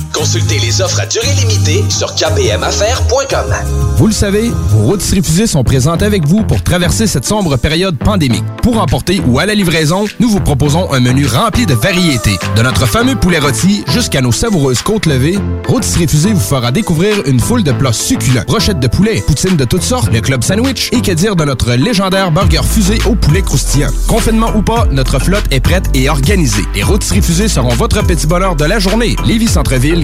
Consultez les offres à durée limitée sur kpmaffaires.com. Vous le savez, vos routes refusées sont présentes avec vous pour traverser cette sombre période pandémique. Pour emporter ou à la livraison, nous vous proposons un menu rempli de variétés. De notre fameux poulet rôti jusqu'à nos savoureuses côtes levées, Rôtisserie Fusée vous fera découvrir une foule de plats succulents. Brochettes de poulet, poutines de toutes sortes, le club sandwich et que dire de notre légendaire burger fusé au poulet croustillant. Confinement ou pas, notre flotte est prête et organisée. Les Rôtisseries Fusées seront votre petit bonheur de la journée. Lévis Centreville,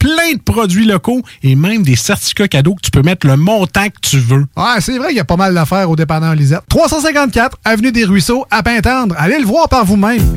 plein de produits locaux et même des certificats cadeaux que tu peux mettre le montant que tu veux. Ouais, c'est vrai qu'il y a pas mal d'affaires au dépanneur Lisette. 354 Avenue des Ruisseaux, à Pintendre. Allez le voir par vous-même.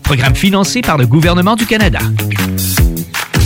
Programme financé par le gouvernement du Canada.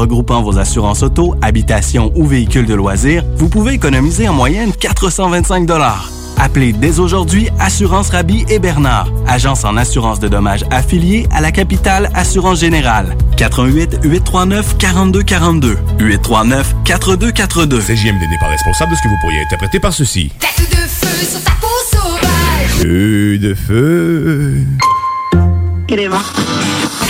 regroupant vos assurances auto, habitation ou véhicules de loisirs, vous pouvez économiser en moyenne 425 Appelez dès aujourd'hui Assurance Rabi et Bernard, agence en assurance de dommages affiliée à la capitale Assurance Générale. 88 839 4242 839 4242. CJMD n'est pas responsable de ce que vous pourriez interpréter par ceci. Tête de feu sur ta peau sauvage. Feu de feu. Élément. Je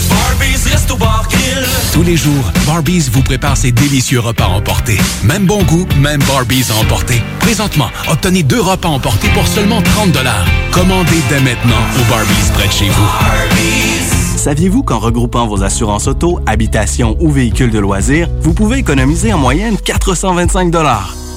Tous les jours, Barbies vous prépare ses délicieux repas emportés. Même bon goût, même Barbies à emporter. Présentement, obtenez deux repas emportés pour seulement 30 Commandez dès maintenant au Barbies près de chez vous. Saviez-vous qu'en regroupant vos assurances auto, habitation ou véhicules de loisirs, vous pouvez économiser en moyenne 425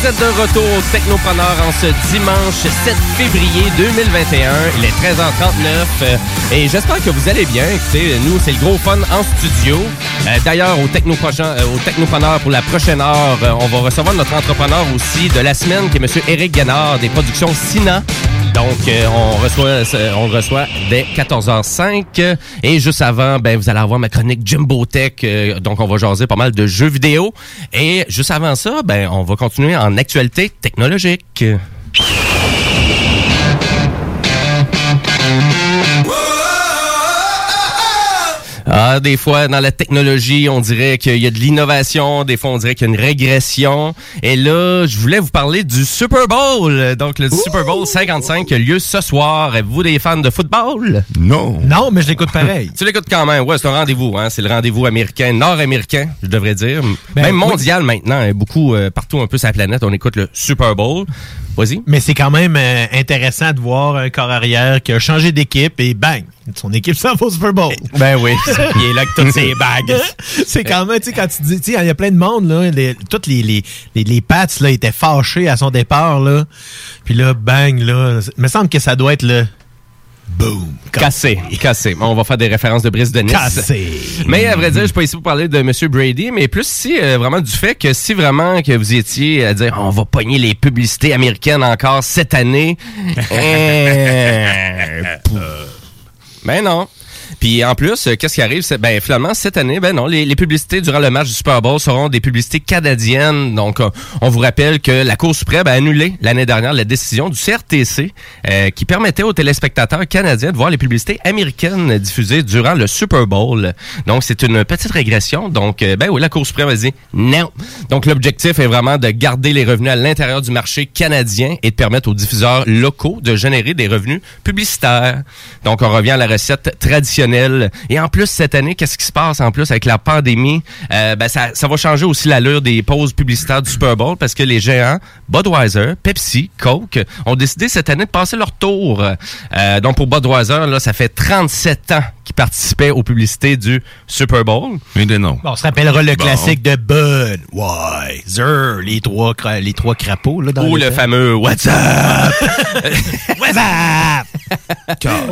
Vous êtes de retour au Technopreneur en ce dimanche 7 février 2021. Il est 13h39 euh, et j'espère que vous allez bien. Écoutez, nous, c'est le gros fun en studio. Euh, D'ailleurs, au, euh, au Technopreneur, pour la prochaine heure, on va recevoir notre entrepreneur aussi de la semaine, qui est M. Éric Guénard des productions Sina. Donc, euh, on reçoit, euh, on reçoit dès 14h05. Et juste avant, ben, vous allez avoir ma chronique Jimbo Tech. euh, donc, on va jaser pas mal de jeux vidéo. Et juste avant ça, ben, on va continuer en actualité technologique. Ah, des fois, dans la technologie, on dirait qu'il y a de l'innovation. Des fois, on dirait qu'il y a une régression. Et là, je voulais vous parler du Super Bowl. Donc, le Super Bowl 55 qui a lieu ce soir. Êtes-vous des fans de football? Non. Non, mais je l'écoute pareil. *laughs* tu l'écoutes quand même. Ouais, c'est un rendez-vous. Hein? C'est le rendez-vous américain, nord-américain, je devrais dire. Ben, Même oui. mondial maintenant. hein. Beaucoup, euh, partout un peu sur la planète, on écoute le Super Bowl. Vas-y. Mais c'est quand même euh, intéressant de voir un corps arrière qui a changé d'équipe et bang, son équipe s'en va au Super Bowl. Ben oui, il est là que toutes ses bagues. *laughs* c'est quand même, tu sais, quand tu dis, tu sais, il y a plein de monde, là, les, toutes les, les, les, les Pats, là, étaient fâchés à son départ, là. Puis là, bang, là, il me semble que ça doit être le boom. Cassé, cassé. On va faire des références de Brice de Nice. Cassé. Mais à vrai dire, je suis pas ici pour parler de M. Brady, mais plus si euh, vraiment du fait que si vraiment que vous étiez à dire on va pogner les publicités américaines encore cette année. *laughs* euh, *laughs* pouf. ben non. Puis en plus, euh, qu'est-ce qui arrive? Ben finalement, cette année, ben non, les, publicités durant le match du Super Bowl seront des publicités canadiennes. Donc, euh, on vous rappelle que la Cour suprême a annulé l'année dernière la décision du CRTC euh, qui permettait aux téléspectateurs canadiens de voir les publicités américaines diffusées durant le Super Bowl. Donc, c'est une petite régression. Donc, ben oui, la Cour suprême a dit non. Donc, l'objectif est vraiment de garder les revenus à l'intérieur du marché canadien et de permettre aux diffuseurs locaux de générer des revenus publicitaires. Donc, on revient à la recette traditionnelle. Et en plus, cette année, qu'est-ce qui se passe en plus avec la pandémie? Euh, ben, ça, ça va changer aussi l'allure des pauses publicitaires du Super Bowl parce que les géants Budweiser, Pepsi, Coke ont décidé cette année de passer leur tour. Euh, donc, pour Budweiser, là, ça fait 37 ans qu'ils participaient aux publicités du Super Bowl. Mais de non. Bon, on se rappellera le Bon. classique de Budweiser, les trois, cra- les trois crapauds, là, dans Ou le fameux What's up? *laughs* What's up?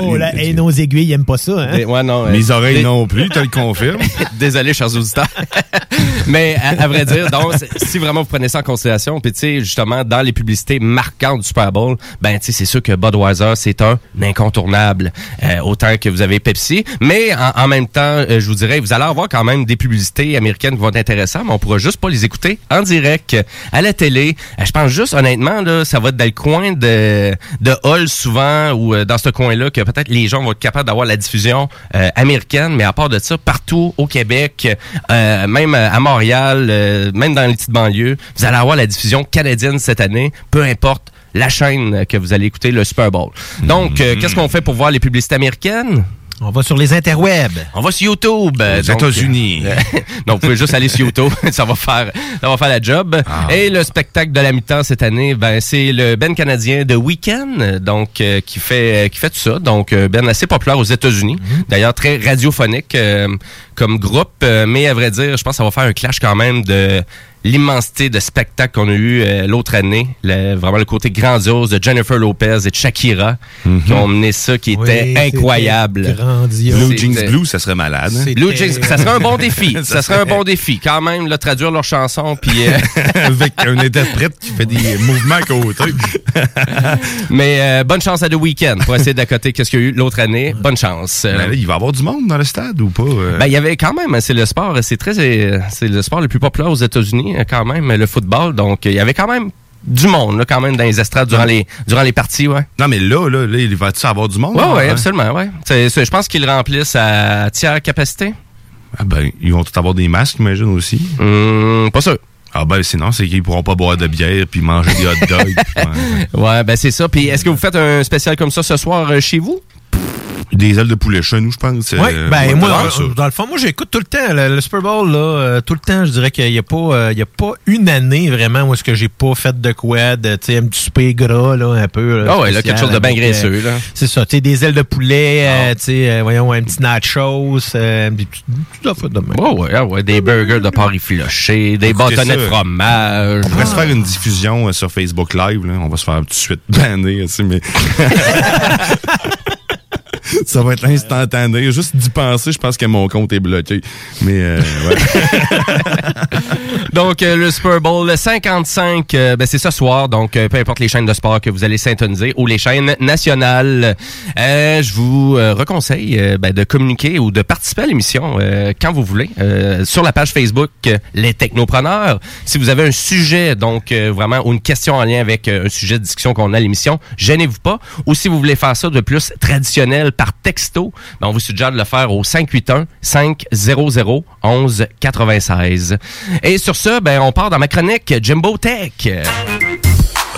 oh là, et nos aiguilles, ils aiment pas ça, hein? Ouais, non, Mes euh, oreilles des- non plus, tu le confirmes. *laughs* Désolé, chers auditeurs. *laughs* Mais à, à vrai dire, donc, si vraiment vous prenez ça en considération, puis tu sais, justement, dans les publicités marquantes du Super Bowl, ben tu sais, c'est sûr que Budweiser, c'est un incontournable. Euh, autant que vous avez Pepsi. Mais en, en même temps, euh, je vous dirais, vous allez avoir quand même des publicités américaines qui vont être intéressantes, mais on pourra juste pas les écouter en direct à la télé. Je pense juste, honnêtement, là, ça va être dans le coin de, de Hall souvent, ou dans ce coin-là, que peut-être les gens vont être capables d'avoir la diffusion euh, américaine, mais à part de ça, partout au Québec, euh, même à Montréal, euh, même dans les petites banlieues, vous allez avoir la diffusion canadienne cette année, peu importe la chaîne que vous allez écouter, le Super Bowl. Donc, qu'est-ce qu'on fait pour voir les publicités américaines? On va sur les interwebs. On va sur YouTube. euh, donc, États-Unis. euh, *laughs* non, vous pouvez juste aller sur YouTube. *laughs* ça va faire, ça va faire la job. Ah. Et le spectacle de la mi-temps cette année, ben, c'est le Ben canadien de Weekend, donc, euh, qui fait, qui fait tout ça. Donc, euh, Ben assez populaire aux États-Unis. Mm-hmm. D'ailleurs, très radiophonique, euh, comme groupe. Euh, mais à vrai dire, je pense que ça va faire un clash quand même de l'immensité de spectacle qu'on a eu euh, l'autre année, le- vraiment le côté grandiose de Jennifer Lopez et de Shakira qui ont mené ça, qui était Oui, incroyable. grandiose. Blue Jeans Blue, ça serait malade. hein? Blue Jeans, ça serait un bon défi. ça, *laughs* Ça serait un bon défi. Quand même, là, traduire leurs chansons, puis... euh, *laughs* Avec un interprète qui fait des mouvements à côté. *laughs* Mais euh, bonne chance à The Weeknd pour essayer d'accoter qu'est-ce qu'il y a eu l'autre année? Bonne chance. Euh, Ben là, il va y avoir du monde dans le stade ou pas? euh? Ben, il y avait quand même, c'est le sport, c'est très, c'est le sport le plus populaire aux États-Unis, euh, quand même, le football. Donc, il y avait quand même du monde, là, quand même, dans les estrades durant les, durant les parties, ouais. Non, mais là, là, là il va-tu avoir du monde? Ouais, là, ouais, hein? absolument, ouais. Je pense qu'ils le remplissent à tiers capacité. Ah ben, ils vont tous avoir des masques, j'imagine, aussi. Hum, pas sûr. Ah ben, sinon, c'est qu'ils pourront pas boire de bière puis manger des hot dogs. ouais. *laughs* Ouais, ben c'est ça. Puis, est-ce que vous faites un spécial comme ça ce soir euh, chez vous? Des ailes de poulet chez nous, je pense. Oui, Euh, ben moi, dans le fond, moi j'écoute tout le temps le, le Super Bowl là, euh, tout le temps. Je dirais qu'il n'y a pas, euh, il y a pas une année vraiment où est-ce que j'ai pas fait de quoi, de tu sais un petit souper gras là, un peu. Ah ouais, là, quelque chose de bien graisseux, là. Ah. C'est ça, tu sais des ailes de poulet, euh, tu sais, euh, voyons un petit nachos, petites petites affaires de même. Ouais, ouais, ah ouais, des burgers de Paris filoché, des Écoutez bâtonnets de fromage. On pourrait se faire une diffusion euh, sur Facebook Live. Là. On va se faire tout de suite *laughs* banner. tu sais, Mais... *laughs* Ça va être instantané. Juste d'y penser, je pense que mon compte est bloqué. Mais euh, ouais. *laughs* Donc, euh, le Super Bowl le 55, euh, ben, c'est ce soir. Donc, euh, peu importe les chaînes de sport que vous allez syntoniser ou les chaînes nationales, je vous reconseille ben, de communiquer ou de participer à l'émission quand vous voulez sur la page Facebook Les Technopreneurs. Si vous avez un sujet, donc vraiment, ou une question en lien avec un sujet de discussion qu'on a à l'émission, gênez-vous pas. Ou si vous voulez faire ça de plus traditionnel texto, ben, on vous suggère de le faire au 581 500 11 96. Et sur ce, ben, on part dans ma chronique Jimbo Tech.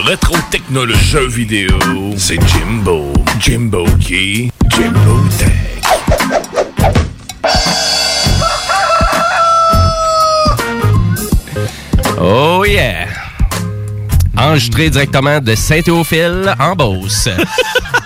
Rétro technologie jeux vidéo, c'est Jimbo. Jimbo qui? Jimbo Tech. Oh yeah! Enregistré directement de Saint-Théophile en Beauce. *laughs*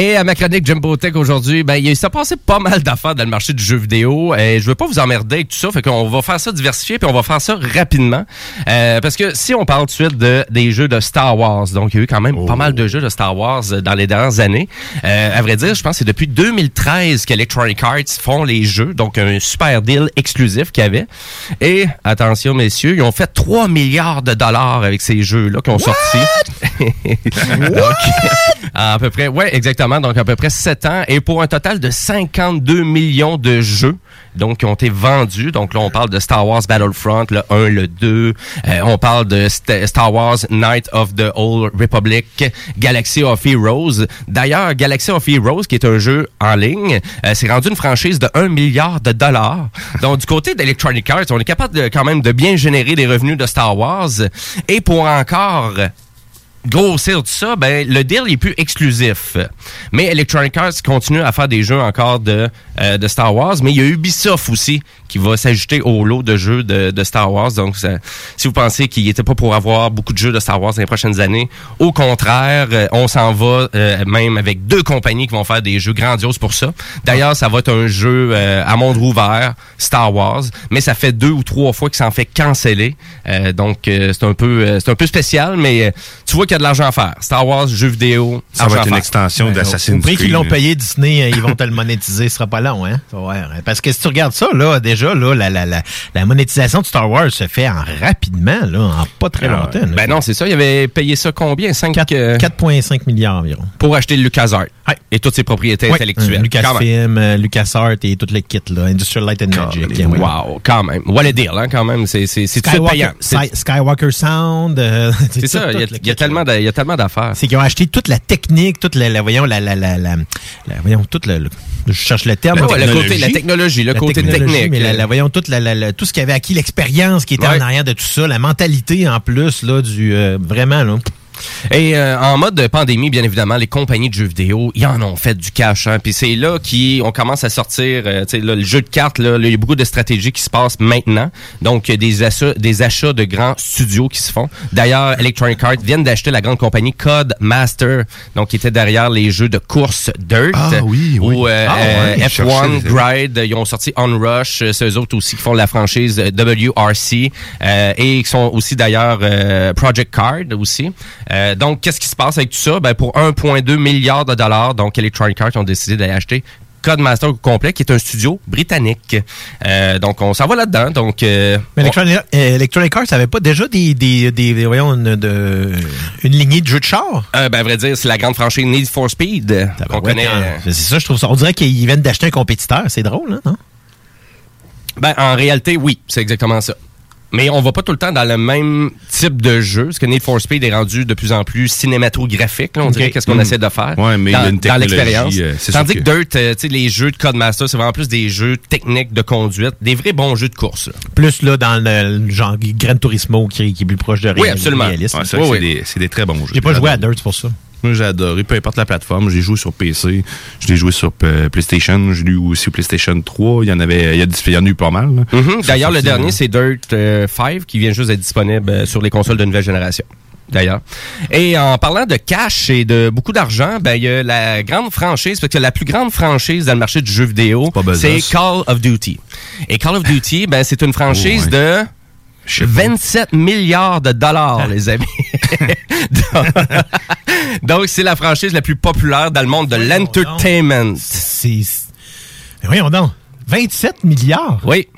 Et à ma chronique Jumbo Tech aujourd'hui, ben, il s'est passé pas mal d'affaires dans le marché du jeu vidéo. Et je veux pas vous emmerder avec tout ça, fait qu'on va faire ça diversifié, puis on va faire ça rapidement. Euh, parce que si on parle tout de suite de, des jeux de Star Wars, donc il y a eu quand même pas mal de jeux de Star Wars euh, dans les dernières années. Euh, à vrai dire, je pense que c'est depuis 2013 qu'Electronic Arts font les jeux, donc un super deal exclusif qu'il y avait. Et attention messieurs, ils ont fait 3 milliards de dollars avec ces jeux-là qui ont sorti. *laughs* donc, *laughs* à peu près, ouais, exactement. Donc, à peu près 7 ans. Et pour un total de 52 millions de jeux, donc, qui ont été vendus. Donc, là, on parle de Star Wars Battlefront, le 1, le 2. Euh, on parle de St- Star Wars Knight of the Old Republic, Galaxy of Heroes. D'ailleurs, Galaxy of Heroes, qui est un jeu en ligne, euh, c'est rendu une franchise de 1 milliard de dollars. Donc, du côté d'Electronic Arts, on est capable de, quand même de bien générer des revenus de Star Wars. Et pour encore grossir tout ça, ben, le deal est plus exclusif. Mais Electronic Arts continue à faire des jeux encore de, euh, de Star Wars, mais il y a Ubisoft aussi qui va s'ajouter au lot de jeux de, de Star Wars. Donc, si vous pensez qu'il n'était pas pour avoir beaucoup de jeux de Star Wars dans les prochaines années, au contraire, euh, on s'en va euh, même avec deux compagnies qui vont faire des jeux grandioses pour ça. D'ailleurs, ça va être un jeu à monde ouvert, Star Wars, mais ça fait deux ou trois fois que ça en fait canceller. Donc, c'est un peu un peu spécial, mais tu vois qu'il y a de l'argent à faire. Star Wars, jeux vidéo, Ça va être une extension d'Assassin's Au prix Creed. qu'ils l'ont payé *laughs* Disney, euh, ils vont te le monétiser, ce sera pas long, hein? Ouais, ouais. Parce que si tu regardes ça, là, déjà, là, la, la, la, la monétisation de Star Wars se fait en rapidement, là, en pas très Ah, longtemps. là. Ben non, c'est ça. Il avait payé ça combien? 5, 4,5 milliards environ. Pour acheter le LucasArts et toutes ses propriétés Ouais, intellectuelles. euh. Lucasfilm, euh, LucasArts et tout le kit, là, Industrial Light and Magic. hein. Wow, quand même. What a deal, hein, quand même. C'est c'est- c'est tout payant. Skywalker Sound. euh, *laughs* c'est ça. Il y a, y a kit, tellement il y a tellement d'affaires. C'est qu'ils ont acheté toute la technique, toute la, la- voyons, la, la, la, voyons, toute le, le- je cherche le terme. Ben la ouais, le technologie. côté- la technologie, le La côté technologie, technique. Mais la, la- voyons, toute la, tout ce qui avait acquis, l'expérience qui était Ouais. en arrière de tout ça, la mentalité en plus, là, du, euh, vraiment, là. Et euh, en mode pandémie, bien évidemment, les compagnies de jeux vidéo, ils en ont fait du cash. Hein. Puis c'est là qu'on commence à sortir, euh, là, le jeu de cartes, là, il y a beaucoup de stratégies qui se passent maintenant. Donc, il y a des achats, des achats de grands studios qui se font. D'ailleurs, Electronic Arts viennent d'acheter la grande compagnie Codemaster, donc qui était derrière les jeux de course Dirt. Ah oui, oui. Ou euh, Ah ouais, euh, ils cherchaient F1, des- Gride, ils ont sorti Onrush, euh, c'est eux autres aussi qui font la franchise euh, WRC euh, et qui sont aussi d'ailleurs euh, Project Card aussi. Euh, donc, qu'est-ce qui se passe avec tout ça? Ben, pour 1,2 milliard de dollars, donc Electronic Arts ont décidé d'aller acheter Codemaster au complet, qui est un studio britannique. Euh, donc, on s'en va là-dedans. Donc, euh, Mais Electronic, euh, Electronic Arts avait pas déjà des, des, des, voyons, une, de- une lignée de jeux de char? euh, ben, à vrai dire, c'est la grande franchise Need for Speed qu'on Ouais, connaît. quand- euh, C'est ça, je trouve ça. On dirait qu'ils viennent d'acheter un compétiteur. C'est drôle, hein, non? Ben, en réalité, oui, c'est exactement ça. Mais on va pas tout le temps dans le même type de jeu, parce que Need for Speed est rendu de plus en plus cinématographique, là, on dirait qu'est-ce qu'on Mm. essaie de faire. Ouais, mais il y a dans, une dans technologie, l'expérience. euh, c'est Tandis sûr que Dirt, euh, tu sais, les jeux de Codemaster, c'est vraiment plus des jeux techniques de conduite, des vrais bons jeux de course. là. Plus là dans le, le genre Gran Turismo qui, qui est plus proche de Oui, réal- absolument. Ouais, c'est que des- très bons jeux. J'ai pas joué à. Dirt pour ça. Moi, j'ai adoré, peu importe la plateforme. J'ai joué sur PC, je l'ai joué sur euh, PlayStation, je l'ai eu aussi au PlayStation 3. Il y en avait, il y, a, il y en a eu pas mal. Mhm. D'ailleurs, le dernier, euh, c'est Dirt euh, 5 qui vient juste d'être disponible euh, sur les consoles de nouvelle génération. D'ailleurs. Et en parlant de cash et de beaucoup d'argent, ben il y a la grande franchise, parce que la plus grande franchise dans le marché du jeu vidéo, c'est. Call of Duty. Et Call of Duty, ben c'est une franchise Oh, ouais. de 27 milliards de dollars, les amis. *laughs* Donc- c'est la franchise la plus populaire dans le monde de l'entertainment. C'est. Voyons donc. 27 milliards? Oui.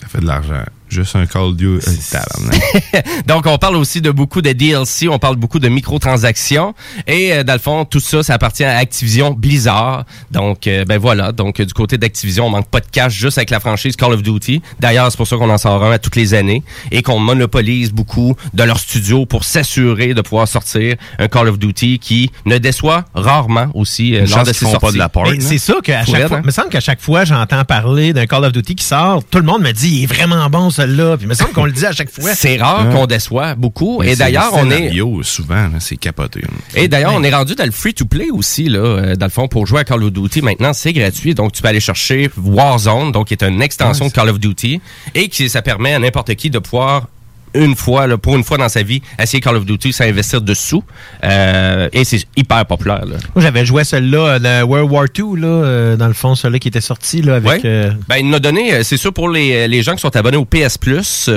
Ça fait de l'argent. Juste un Call of Duty. euh. *laughs* Donc, on parle aussi de beaucoup de DLC, on parle beaucoup de microtransactions. Et euh, dans le fond, tout ça, ça appartient à Activision Blizzard. Donc, euh, ben voilà. Donc, euh, du côté d'Activision, on manque pas de cash juste avec la franchise Call of Duty. D'ailleurs, c'est pour ça qu'on en sort un à toutes les années et qu'on monopolise beaucoup de leur studio pour s'assurer de pouvoir sortir un Call of Duty qui ne déçoit rarement aussi euh, lors de ses pas de la porn, Mais C'est ça qu'à chaque fois, hein? il me semble qu'à chaque fois j'entends parler d'un Call of Duty qui sort, tout le monde me dit il est vraiment bon Puis il me semble qu'on le dit à chaque fois. C'est rare Ouais. qu'on déçoit beaucoup. Mais Et c'est d'ailleurs, le on est souvent, là, c'est capoté. là. Et d'ailleurs, on est rendu dans le free-to-play aussi, là, euh, dans le fond, pour jouer à Call of Duty. Maintenant, c'est gratuit, donc tu peux aller chercher Warzone, donc qui est une extension de Call of Duty, et qui ça permet à n'importe qui de pouvoir une fois, là, pour une fois dans sa vie, essayer Call of Duty, s'investir dessous. Euh, et c'est hyper populaire. Là. Moi j'avais joué à celui-là, euh, le World War II, là, euh, dans le fond, celui-là qui était sorti là, avec. Ouais. euh, Ben, il nous a donné, euh, c'est sûr pour les, les gens qui sont abonnés au PS Plus,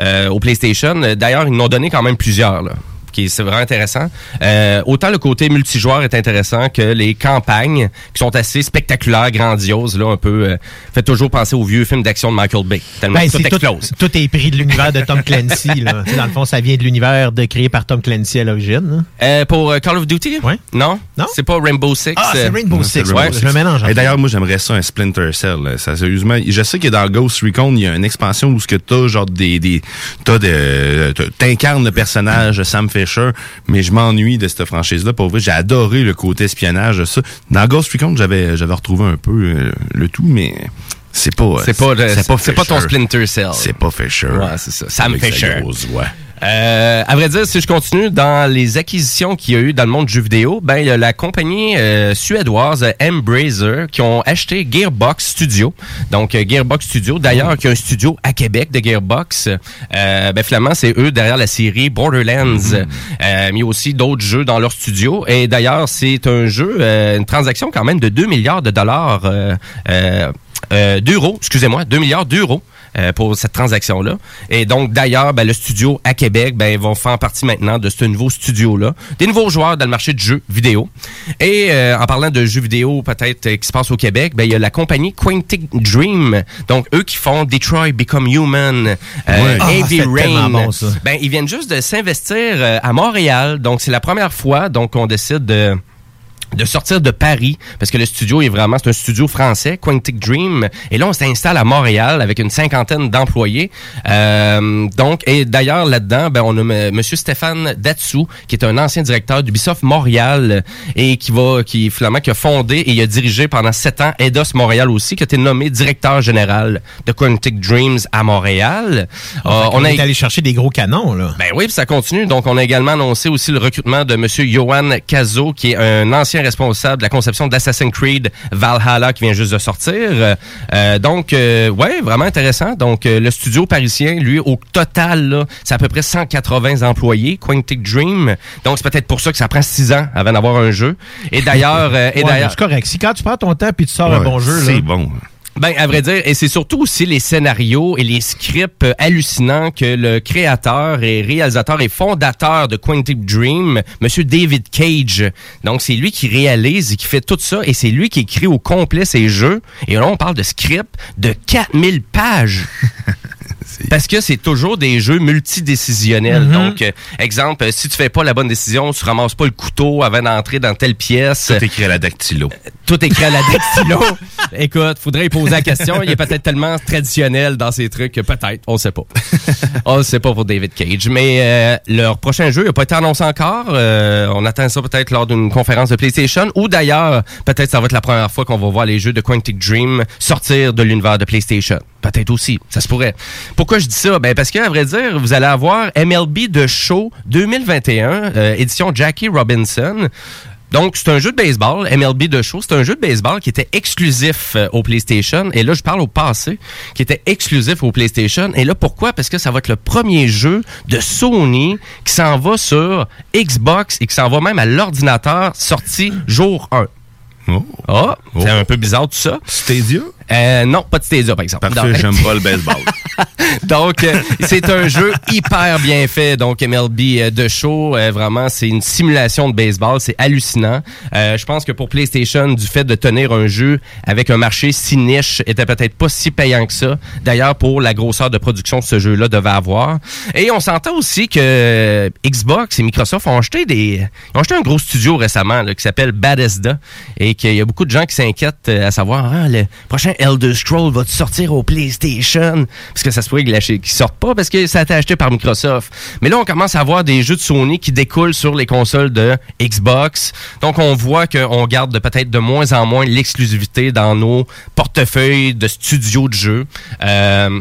euh, au PlayStation. D'ailleurs, ils nous ont donné quand même plusieurs, là. Qui c'est vraiment intéressant. Euh, autant le côté multijoueur est intéressant que les campagnes qui sont assez spectaculaires, grandioses, là, un peu, euh, fait toujours penser aux vieux films d'action de Michael Bay. Tellement Ben, tout c'est tout, explose. tout est pris de l'univers de Tom Clancy. Là. *laughs* Dans le fond, ça vient de l'univers de, créé par Tom Clancy à l'origine. hein. Euh, pour euh, Call of Duty? Non? Non? C'est pas Rainbow Six. Ah, c'est Rainbow Six. c'est ouais, Rainbow je me mélange. Et d'ailleurs, moi, j'aimerais ça, un Splinter Cell. là. Ça, sérieusement, je sais que dans Ghost Recon, il y a une expansion où ce que t'as, genre, des, des, t'as de, t'incarnes le personnage Sam Fisher, mais je m'ennuie de cette franchise-là. Pour vrai, j'ai adoré le côté espionnage de ça. Dans Ghost Recon, j'avais, j'avais retrouvé un peu euh, le tout, mais c'est pas, C'est pas, c'est pas, c'est pas ton. Splinter Cell. C'est pas Fisher. Ouais, c'est ça. Sam Fisher. Euh, à vrai dire, si je continue dans les acquisitions qu'il y a eu dans le monde du jeu vidéo, ben il y a la compagnie euh, suédoise Embracer qui ont acheté Gearbox Studio. Donc euh, Gearbox Studio, d'ailleurs, qui a un studio à Québec de Gearbox. Euh, ben finalement, c'est eux derrière la série Borderlands. Euh, mais aussi d'autres jeux dans leur studio. Et d'ailleurs, c'est un jeu, euh, une transaction quand même de 2 milliards de dollars euh, euh, euh, d'euros, excusez-moi, 2 milliards d'euros euh, pour cette transaction-là. Et donc, d'ailleurs, ben, le studio à Québec, ben, ils vont faire partie maintenant de ce nouveau studio-là. Des nouveaux joueurs dans le marché du jeu vidéo. Et euh, en parlant de jeux vidéo, peut-être, euh, qui se passe au Québec, ben, il y a la compagnie Quantic Dream. Donc, eux qui font Detroit Become Human, Ouais. Ah, Heavy tellement Rain. bon. Ben, ils viennent juste de s'investir à Montréal. Donc, c'est la première fois donc on décide de de sortir de Paris parce que le studio est vraiment c'est un studio français Quantic Dream et là on s'installe à Montréal avec une cinquantaine d'employés Euh, donc et d'ailleurs là-dedans ben on a M- monsieur Stéphane Datsou qui est un ancien directeur d'Ubisoft Montréal et qui va qui finalement qui a fondé et il a dirigé pendant sept ans Eidos Montréal aussi qui a été nommé directeur général de Quantic Dreams à Montréal Euh, on est allé chercher des gros canons, là. ben oui, puis ça continue. Donc, on a également annoncé aussi le recrutement de M. Johan Cazo, qui est un ancien responsable de la conception d'Assassin's Creed Valhalla, qui vient juste de sortir. Euh, euh, donc, euh, ouais, vraiment intéressant. Donc, euh, le studio parisien, lui, au total, c'est à peu près 180 employés, Quantic Dream. Donc, c'est peut-être pour ça que ça prend six ans avant d'avoir un jeu. Et d'ailleurs... euh, et Ouais, d'ailleurs c'est correct. Si quand tu prends ton temps puis tu sors un bon jeu, là. C'est bon. Ben, à vrai dire, et c'est surtout aussi les scénarios et les scripts euh, hallucinants que le créateur et réalisateur et fondateur de Quantic Dream, Monsieur David Cage, donc c'est lui qui réalise et qui fait tout ça, et c'est lui qui écrit au complet ces jeux. Et là, on parle de scripts de 4000 pages. *laughs* Parce que c'est toujours des jeux multidécisionnels. Mhm. Donc, euh, exemple, euh, si tu fais pas la bonne décision, tu ramasses pas le couteau avant d'entrer dans telle pièce. Tout écrit à la dactylo. Tout écrit à la dactylo. *laughs* Écoute, faudrait y poser la question. Il est peut-être tellement traditionnel dans ces trucs que peut-être, on sait pas. *laughs* on ne sait pas pour David Cage. Mais euh, leur prochain jeu n'a pas été annoncé encore. Euh, on attend ça peut-être lors d'une conférence de PlayStation. Ou d'ailleurs, peut-être ça va être la première fois qu'on va voir les jeux de Quantic Dream sortir de l'univers de PlayStation. Peut-être aussi, ça se pourrait. Pourquoi je dis ça? Ben parce que, à vrai dire, vous allez avoir MLB de Show 2021, euh, édition Jackie Robinson. Donc, c'est un jeu de baseball, MLB de show. C'est un jeu de baseball qui était exclusif euh, au PlayStation. Et là, je parle au passé, qui était exclusif au PlayStation. Et là, pourquoi? Parce que ça va être le premier jeu de Sony qui s'en va sur Xbox et qui s'en va même à l'ordinateur sorti jour 1. Ah, c'est un peu bizarre tout ça. Stadia? Euh, non, pas de Stadia, par exemple. Parfait, j'aime pas le *laughs* baseball. Donc, euh, c'est un jeu hyper bien fait. Donc, MLB euh, de show, euh, vraiment, c'est une simulation de baseball. C'est hallucinant. Euh, je pense que pour PlayStation, du fait de tenir un jeu avec un marché si niche, était peut-être pas si payant que ça. D'ailleurs, pour la grosseur de production que ce jeu-là devait avoir. Et on s'entend aussi que euh, Xbox et Microsoft ont acheté des, ils ont acheté un gros studio récemment là, qui s'appelle Bethesda et qu'il y a beaucoup de gens qui s'inquiètent à savoir ah, le prochain Elder Scroll va sortir au PlayStation parce que ça se pourrait qu'il lâche- qu'il sorte pas parce que ça a été acheté par Microsoft. Mais là on commence à voir des jeux de Sony qui découlent sur les consoles de Xbox. Donc on voit qu'on garde de- peut-être de moins en moins l'exclusivité dans nos portefeuilles de studios de jeux. Euh,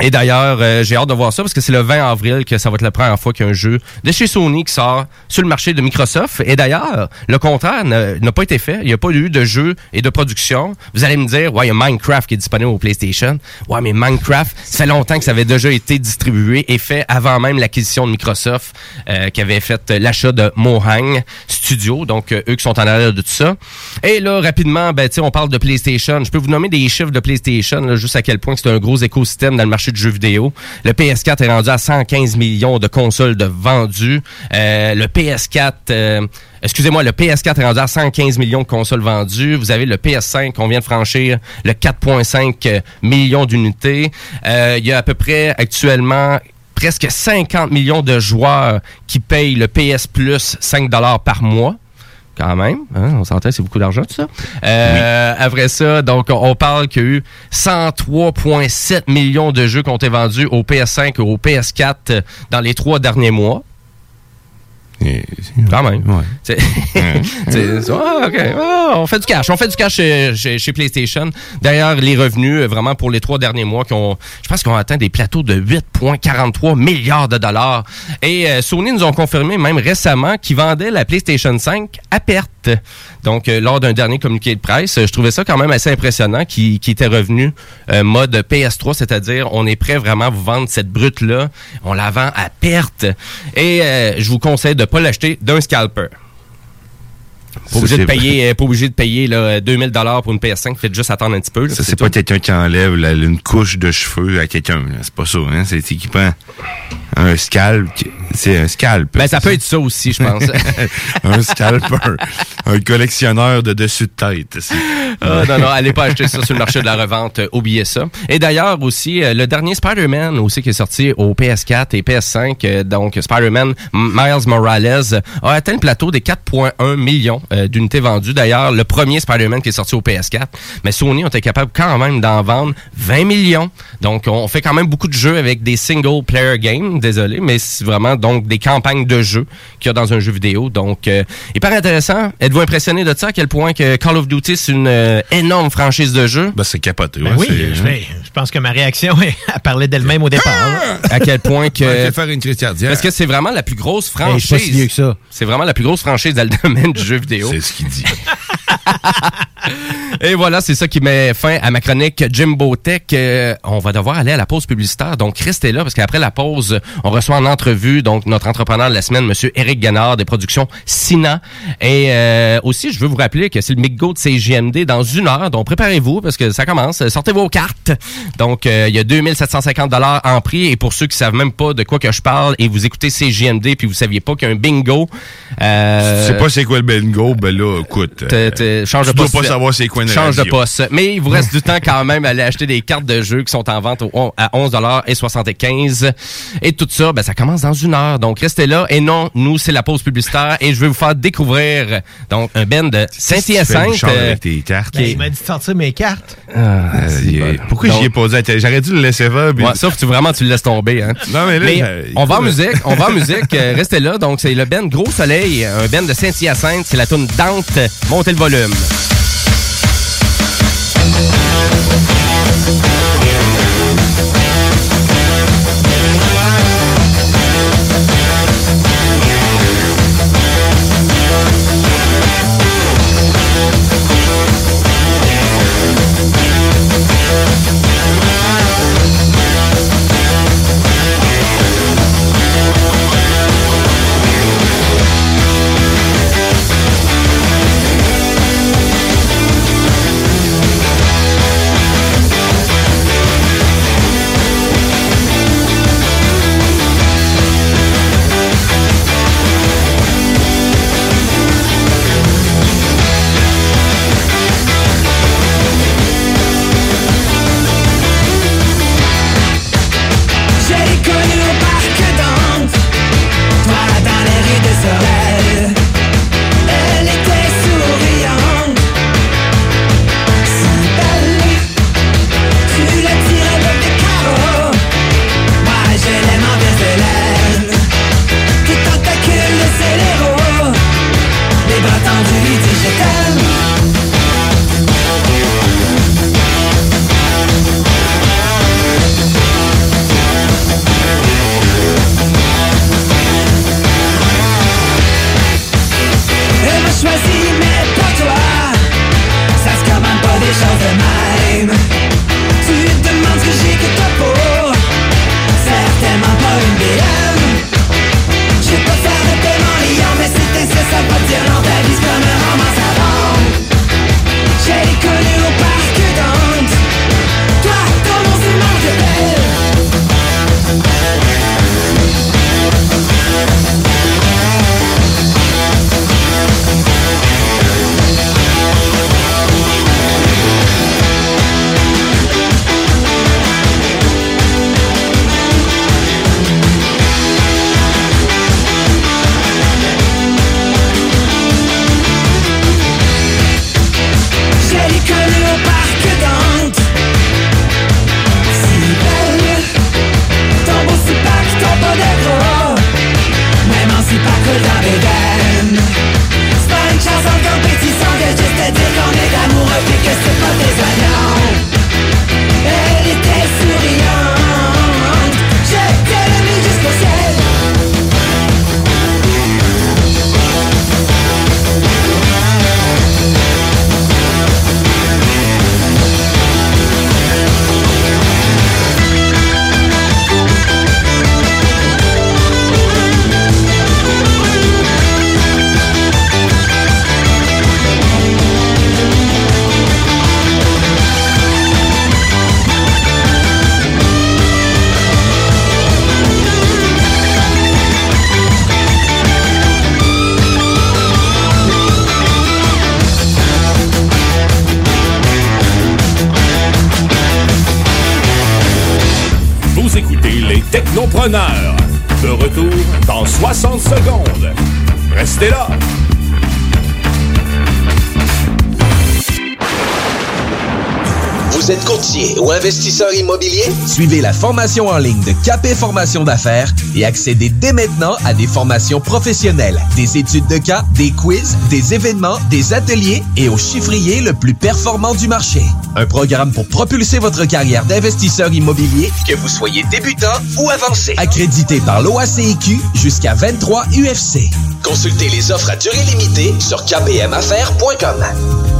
et d'ailleurs, euh, j'ai hâte de voir ça parce que c'est le 20 avril que ça va être la première fois qu'il jeu de chez Sony qui sort sur le marché de Microsoft. Et d'ailleurs, le contraire n'a pas été fait. Il n'y a pas eu de jeu et de production. Vous allez me dire, ouais, il y a Minecraft qui est disponible au PlayStation. Ouais, mais Minecraft, ça fait longtemps que ça avait déjà été distribué et fait avant même l'acquisition de Microsoft euh, qui avait fait l'achat de Mohang Studio. Donc, euh, eux qui sont en arrière de tout ça. Et là, rapidement, ben, on parle de PlayStation. Je peux vous nommer des chiffres de PlayStation, là, juste à quel point c'est un gros écosystème dans le marché du jeu vidéo. Le PS4 est rendu à 115 millions de consoles de vendus. Euh, le PS4... euh, Excusez-moi, le PS4 est rendu à 115 millions de consoles vendues. Vous avez le PS5, on vient de franchir le 4,5 millions d'unités. Euh, il y a à peu près actuellement presque 50 millions de joueurs qui payent le PS Plus 5 par mois. Quand même, hein, on s'entend, c'est beaucoup d'argent tout ça. Euh, Après ça, donc on parle qu'il y a eu 103,7 millions de jeux qui ont été vendus au PS5 et au PS4 euh, dans les trois derniers mois. Quand même. *laughs* C'est- ah, on fait du cash. On fait du cash chez, chez- chez PlayStation. D'ailleurs, les revenus, euh, vraiment pour les trois derniers mois, qui ont, je pense qu'on a atteint des plateaux de 8,43 milliards de dollars. Et euh, Sony nous ont confirmé même récemment qu'ils vendaient la PlayStation 5 à perte. Donc, euh, lors d'un dernier communiqué de presse, je trouvais ça quand même assez impressionnant qui, était revenu euh, mode PS3, c'est-à-dire on est prêt vraiment à vous vendre cette brute-là. On la vend à perte. Et je vous conseille de pas l'acheter d'un scalper. Pas obligé, de payer, euh, pas obligé de payer là, 2000 dollars pour une PS5. Faites juste attendre un petit peu. là, Ça, c'est pas quelqu'un qui enlève une couche de cheveux à quelqu'un. C'est pas ça. Hein? C'est équipant. Un scalp. qui- C'est un scalp. Ben, ça peut être ça aussi, je pense. *laughs* un scalper. un collectionneur de dessus de tête. Ah, non, non, allez pas acheter ça sur le marché de la revente. euh, oubliez ça. Et d'ailleurs, aussi, euh, le dernier Spider-Man aussi qui est sorti au PS4 et PS5, euh, donc Spider-Man Miles Morales, a atteint le plateau des 4,1 millions euh, d'unités vendues. D'ailleurs, le premier Spider-Man qui est sorti au PS4, mais Sony ont été capables quand même d'en vendre 20 millions. Donc, on fait quand même beaucoup de jeux avec des single-player games, désolé, mais c'est vraiment donc des campagnes de jeux qu'il y a dans un jeu vidéo. Donc, euh, hyper intéressant. Êtes-vous impressionné de ça, à quel point que Call of Duty, c'est une euh, énorme franchise de jeux? Ben, c'est capoté. Ben oui, je, pense que ma réaction, *laughs* elle parlait d'elle-même au départ. *laughs* à quel point que... Ouais, faire une. Parce que c'est vraiment la plus grosse Hey, je suis pas si vieux franchise. que ça. C'est vraiment la plus grosse franchise dans le *laughs* domaine du jeu vidéo. C'est ce qu'il dit. *laughs* Et voilà, c'est ça qui met fin à ma chronique Jimbo Tech. Euh, on va devoir aller à la pause publicitaire. Donc, restez là parce qu'après la pause, on reçoit en entrevue donc notre entrepreneur de la semaine, Monsieur Eric Gannard des productions Sina. Et euh, aussi, je veux vous rappeler que c'est le McGo de CJMD dans une heure. Donc, préparez-vous parce que ça commence. Sortez vos cartes. Donc, euh, il y a 2750 dollars en prix. Et pour ceux qui savent même pas de quoi que je parle et vous écoutez CJMD puis vous saviez pas qu'il y a un bingo. Euh, Tu sais pas c'est quoi le bingo, ben là, écoute. T'es- change de tu dois poste. pas savoir c'est quoi une Change de radio. poste. Mais il vous reste du temps quand même à aller acheter des cartes de jeu qui sont en vente au- à 11,75 Et tout ça, ben, ça commence dans une heure. Donc, restez là. Et non, nous, c'est la pause publicitaire. Et je vais vous faire découvrir donc un band de Saint-Hyacinthe. Euh, avec tes cartes. Ben, il m'a dit de sortir mes cartes. Ah, Euh. Pourquoi j'y ai pas dit? J'aurais dû le laisser faire. puis- Ouais, sauf que tu, vraiment, tu le laisses tomber. Hein. Non, mais là, euh, on va en écoute, musique. On va en musique. Euh, restez là. Donc, c'est le Ben Gros Soleil, un Ben de Saint-Hyacinthe. C'est la Montez le volume. Immobilier? Suivez la formation en ligne de Capé Formation d'affaires et accédez dès maintenant à des formations professionnelles, des études de cas, des quiz, des événements, des ateliers et au chiffrier le plus performant du marché. Un programme pour propulser votre carrière d'investisseur immobilier, que vous soyez débutant ou avancé. Accrédité par l'OACIQ jusqu'à 23 UFC. Consultez les offres à durée limitée sur kpmaffaires.com.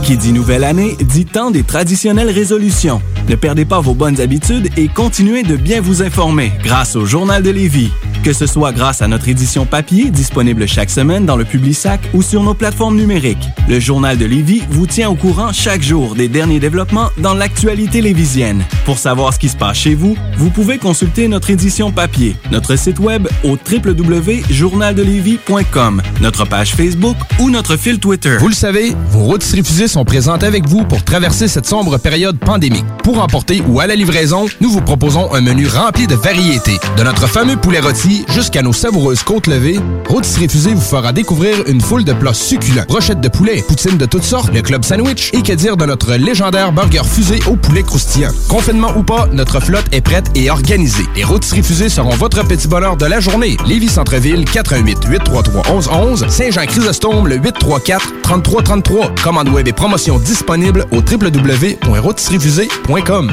Qui dit nouvelle année dit temps des traditionnelles résolutions. Ne perdez pas vos bonnes habitudes et continuez de bien vous informer grâce au Journal de Lévis. Que ce soit grâce à notre édition papier disponible chaque semaine dans le Publisac ou sur nos plateformes numériques, le Journal de Lévis vous tient au courant chaque jour des derniers développements dans l'actualité lévisienne. Pour savoir ce qui se passe chez vous, vous pouvez consulter notre édition papier, notre site web au www.journaldelévis.com, notre page Facebook ou notre fil Twitter. Vous le savez, vos routes refusées sont présentes avec vous pour traverser cette sombre période pandémique. Pour emporter ou à la livraison, nous vous proposons un menu rempli de variétés. De notre fameux poulet rôti jusqu'à nos savoureuses côtes levées, Rôtisserie Refusée vous fera découvrir une foule de plats succulents. Brochettes de poulet, poutines de toutes sortes, le club sandwich et que dire de notre légendaire burger fusé au poulet croustillant. Confinement ou pas, notre flotte est prête et organisée. Les Rôtisseries Refusées seront votre petit bonheur de la journée. Lévis Centreville, 418 833 1111 Saint-Jean-Chrysostome, le 834 3333. Commande web et promotion disponible au www.rôtisseriefusée.com.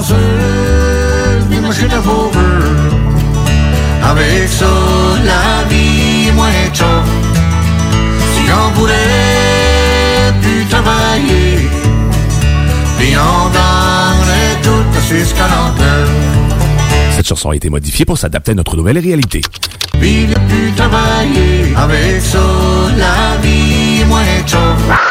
GroupeDBL.com. des machines à fourrure. Avec ça, la vie est moins chum. Si on pourrait plus travailler, puis on donnerait tout à ses scalanteurs. Cette chanson a été modifiée pour s'adapter à notre nouvelle réalité. Puis le plus travailler, avec ça, la vie est moins chum.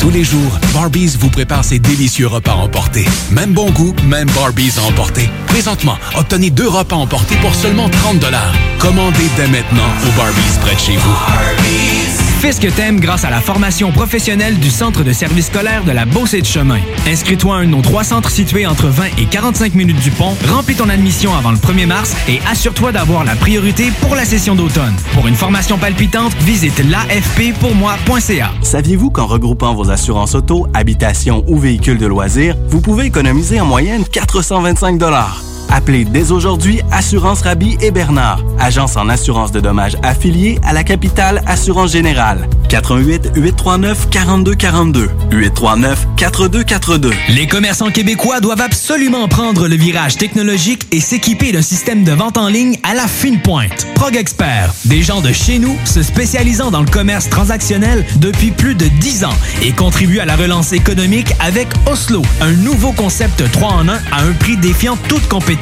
Tous les jours, Barbies vous prépare ses délicieux repas emportés. Même bon goût, même Barbies à emporter. Présentement, obtenez deux repas emportés pour seulement 30 Commandez dès maintenant au Barbies près de chez vous. Fais ce que t'aimes grâce à la formation professionnelle du Centre de service scolaire de la Beauce de Chemin. Inscris-toi à un de nos trois centres situés entre 20 et 45 minutes du pont, remplis ton admission avant le 1er mars et assure-toi d'avoir la priorité pour la session d'automne. Pour une formation palpitante, visite l'afppourmoi.ca. Saviez-vous qu'en regroupant vos assurances auto, habitation ou véhicules de loisirs, vous pouvez économiser en moyenne 425 Appelez dès aujourd'hui Assurance Rabi et Bernard, agence en assurance de dommages affiliée à la capitale Assurance Générale. 88 839 4242 839 4242. Les commerçants québécois doivent absolument prendre le virage technologique et s'équiper d'un système de vente en ligne à la fine pointe. Prog Expert, des gens de chez nous se spécialisant dans le commerce transactionnel depuis plus de 10 ans et contribuent à la relance économique avec Oslo, un nouveau concept 3 en 1 à un prix défiant toute compétition.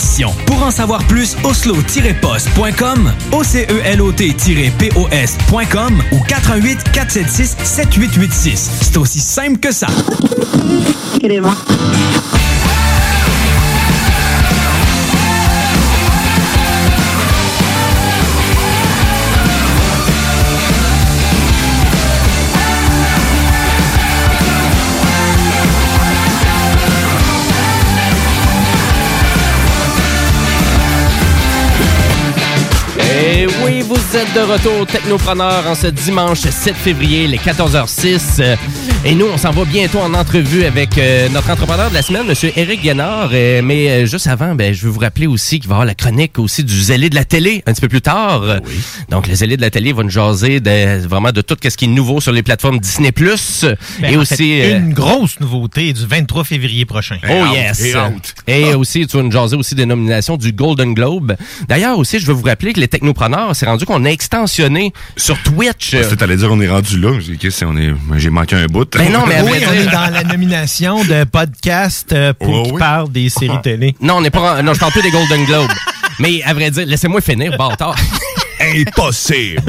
Pour en savoir plus, oslo-post.com, ocelot-pos.com ou 88 476 7886. C'est aussi simple que ça. Vous Vous êtes de retour Technopreneur en ce dimanche 7 février, les 14h06. Euh, Et nous, on s'en va bientôt en entrevue avec euh, notre entrepreneur de la semaine, M. Éric Guénard. Euh, mais juste avant, ben, je veux vous rappeler aussi qu'il va y avoir la chronique aussi du zélé de la télé un petit peu plus tard. Donc, le zélé de la télé va nous jaser de, vraiment de tout ce qui est nouveau sur les plateformes Disney+. Ben, et aussi... fait, une grosse nouveauté du 23 février prochain. Oh yes! Et aussi, tu vas nous jaser aussi des nominations du Golden Globe. D'ailleurs aussi, je veux vous rappeler que les technopreneurs, c'est rendu qu'on a extensionné sur Twitch. Parce que t'allais dire on est rendu là. J'ai dit, Qu'est-ce que c'est, on est, j'ai manqué un bout. Ben non, mais à oui, vrai on est dire- dans la nomination de podcast euh, pour qui parle des séries télé. Non, on n'est pas. Non, je parle plus des Golden Globes. Mais à vrai dire, laissez-moi finir, bâtard. *laughs* Impossible.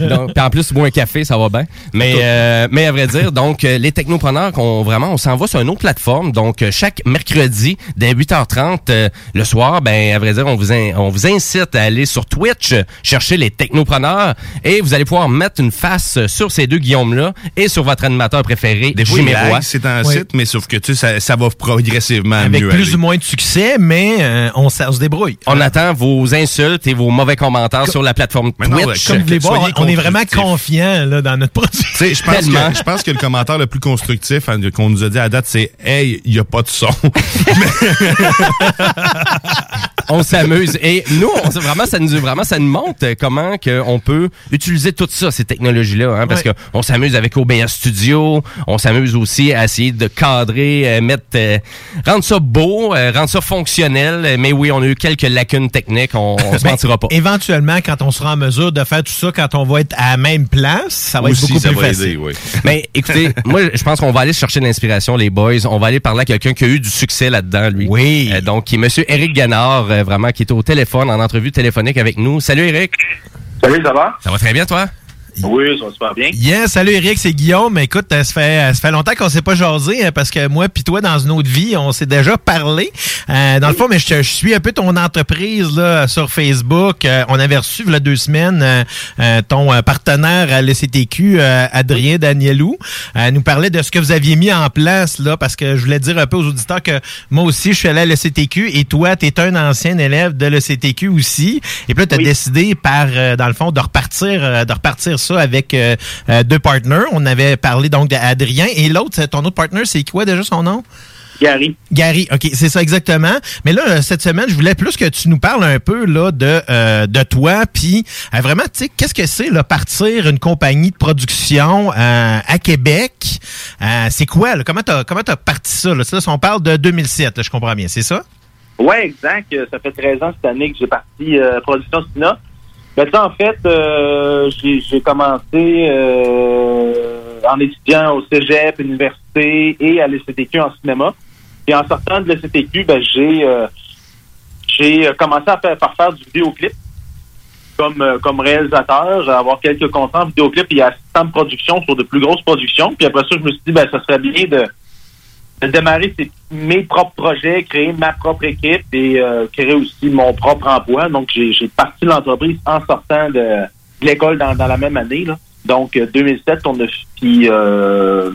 *laughs* donc, puis en plus, boire un café, ça va bien. Mais, euh, mais à vrai dire, donc, euh, les technopreneurs, qu'on, vraiment, on s'en va sur une autre plateforme. Donc, euh, chaque mercredi, dès 8h30, euh, le soir, ben, à vrai dire, on vous, in- on vous incite à aller sur Twitch, chercher les technopreneurs, et vous allez pouvoir mettre une face sur ces deux Guillaume-là et sur votre animateur préféré, Des fois, c'est un Oui. site, mais sauf que tu sais, ça, ça va progressivement Avec mieux plus aller. ou moins de succès, mais euh, on, on se débrouille. On attend vos insultes et vos mauvais commentaires sur la plateforme Twitch. Comme vous voulez voir, on est vraiment confiant là, dans notre produit. Pense, que, je pense que le commentaire le plus constructif hein, qu'on nous a dit à date, c'est Hey, il n'y a pas de son. *laughs* *laughs* on s'amuse. Et nous, on, sait vraiment, ça nous, vraiment, ça nous montre euh, comment que on peut utiliser tout ça, ces technologies-là. Hein, parce Ouais. que on s'amuse avec OBS Studio, on s'amuse aussi à essayer de cadrer, euh, mettre, euh, rendre ça beau, euh, rendre ça fonctionnel. Mais oui, on a eu quelques lacunes techniques, on, on se Ben, mentira pas. Éventuellement, quand on sera en mesure de faire tout ça, quand on va être à la même place, ça va Aussi, être beaucoup ça plus va facile. aider, oui. *laughs* Mais écoutez, moi, je pense qu'on va aller chercher l'inspiration, les boys. On va aller parler à quelqu'un qui a eu du succès là-dedans, lui. Oui. Euh, donc, qui est Monsieur Eric Ganard, euh, vraiment, qui est au téléphone, en entrevue téléphonique avec nous. Salut, Eric. Salut, ça va? Ça va très bien, toi? Oui, ça va super bien. Yes, salut Eric, c'est Guillaume. Écoute, euh, ça fait, euh, ça fait longtemps qu'on s'est pas jasé hein, parce que moi puis toi, dans une autre vie, on s'est déjà parlé. Euh, dans le fond, mais je, te- je suis un peu ton entreprise là sur Facebook. Euh, on avait reçu il y a deux semaines euh, euh, ton partenaire à l'ECTQ, euh, Adrien Danielou, euh, nous parlait de ce que vous aviez mis en place là parce que je voulais dire un peu aux auditeurs que moi aussi, je suis allé à l'ECTQ et toi, tu es un ancien élève de l'ECTQ aussi. Et puis là, tu as décidé par, dans le fond, de repartir, de repartir ça avec euh, euh, deux partenaires. On avait parlé donc d'Adrien et l'autre, ton autre partner, c'est quoi déjà son nom? Gary. Gary, OK, c'est ça exactement. Mais là, euh, cette semaine, je voulais plus que tu nous parles un peu là de euh, de toi, puis euh, vraiment, tu sais, qu'est-ce que c'est là partir une compagnie de production euh, à Québec? C'est quoi là? Comment t'as comment t'as parti ça là? Ça, on parle de 2007, là, je comprends bien, c'est ça? Ouais, exact. Ça fait 13 ans cette année que j'ai parti Production Sina. Ben, en fait, euh, j'ai commencé euh, en étudiant au cégep, université et à l'ECTQ en cinéma. Et en sortant de l'ECTQ, ben, j'ai euh, j'ai commencé à faire, par faire du vidéoclip comme, comme réalisateur, à avoir quelques contrats en vidéoclip et assistant de production sur de plus grosses productions. Puis après ça, je me suis dit, ben, ça serait bien de, de démarrer ces- mes propres projets, créer ma propre équipe et euh, créer aussi mon propre emploi. Donc, j'ai parti l'entreprise en sortant de, de l'école dans, dans la même année. Là. Donc, euh, 2007, on a puis euh,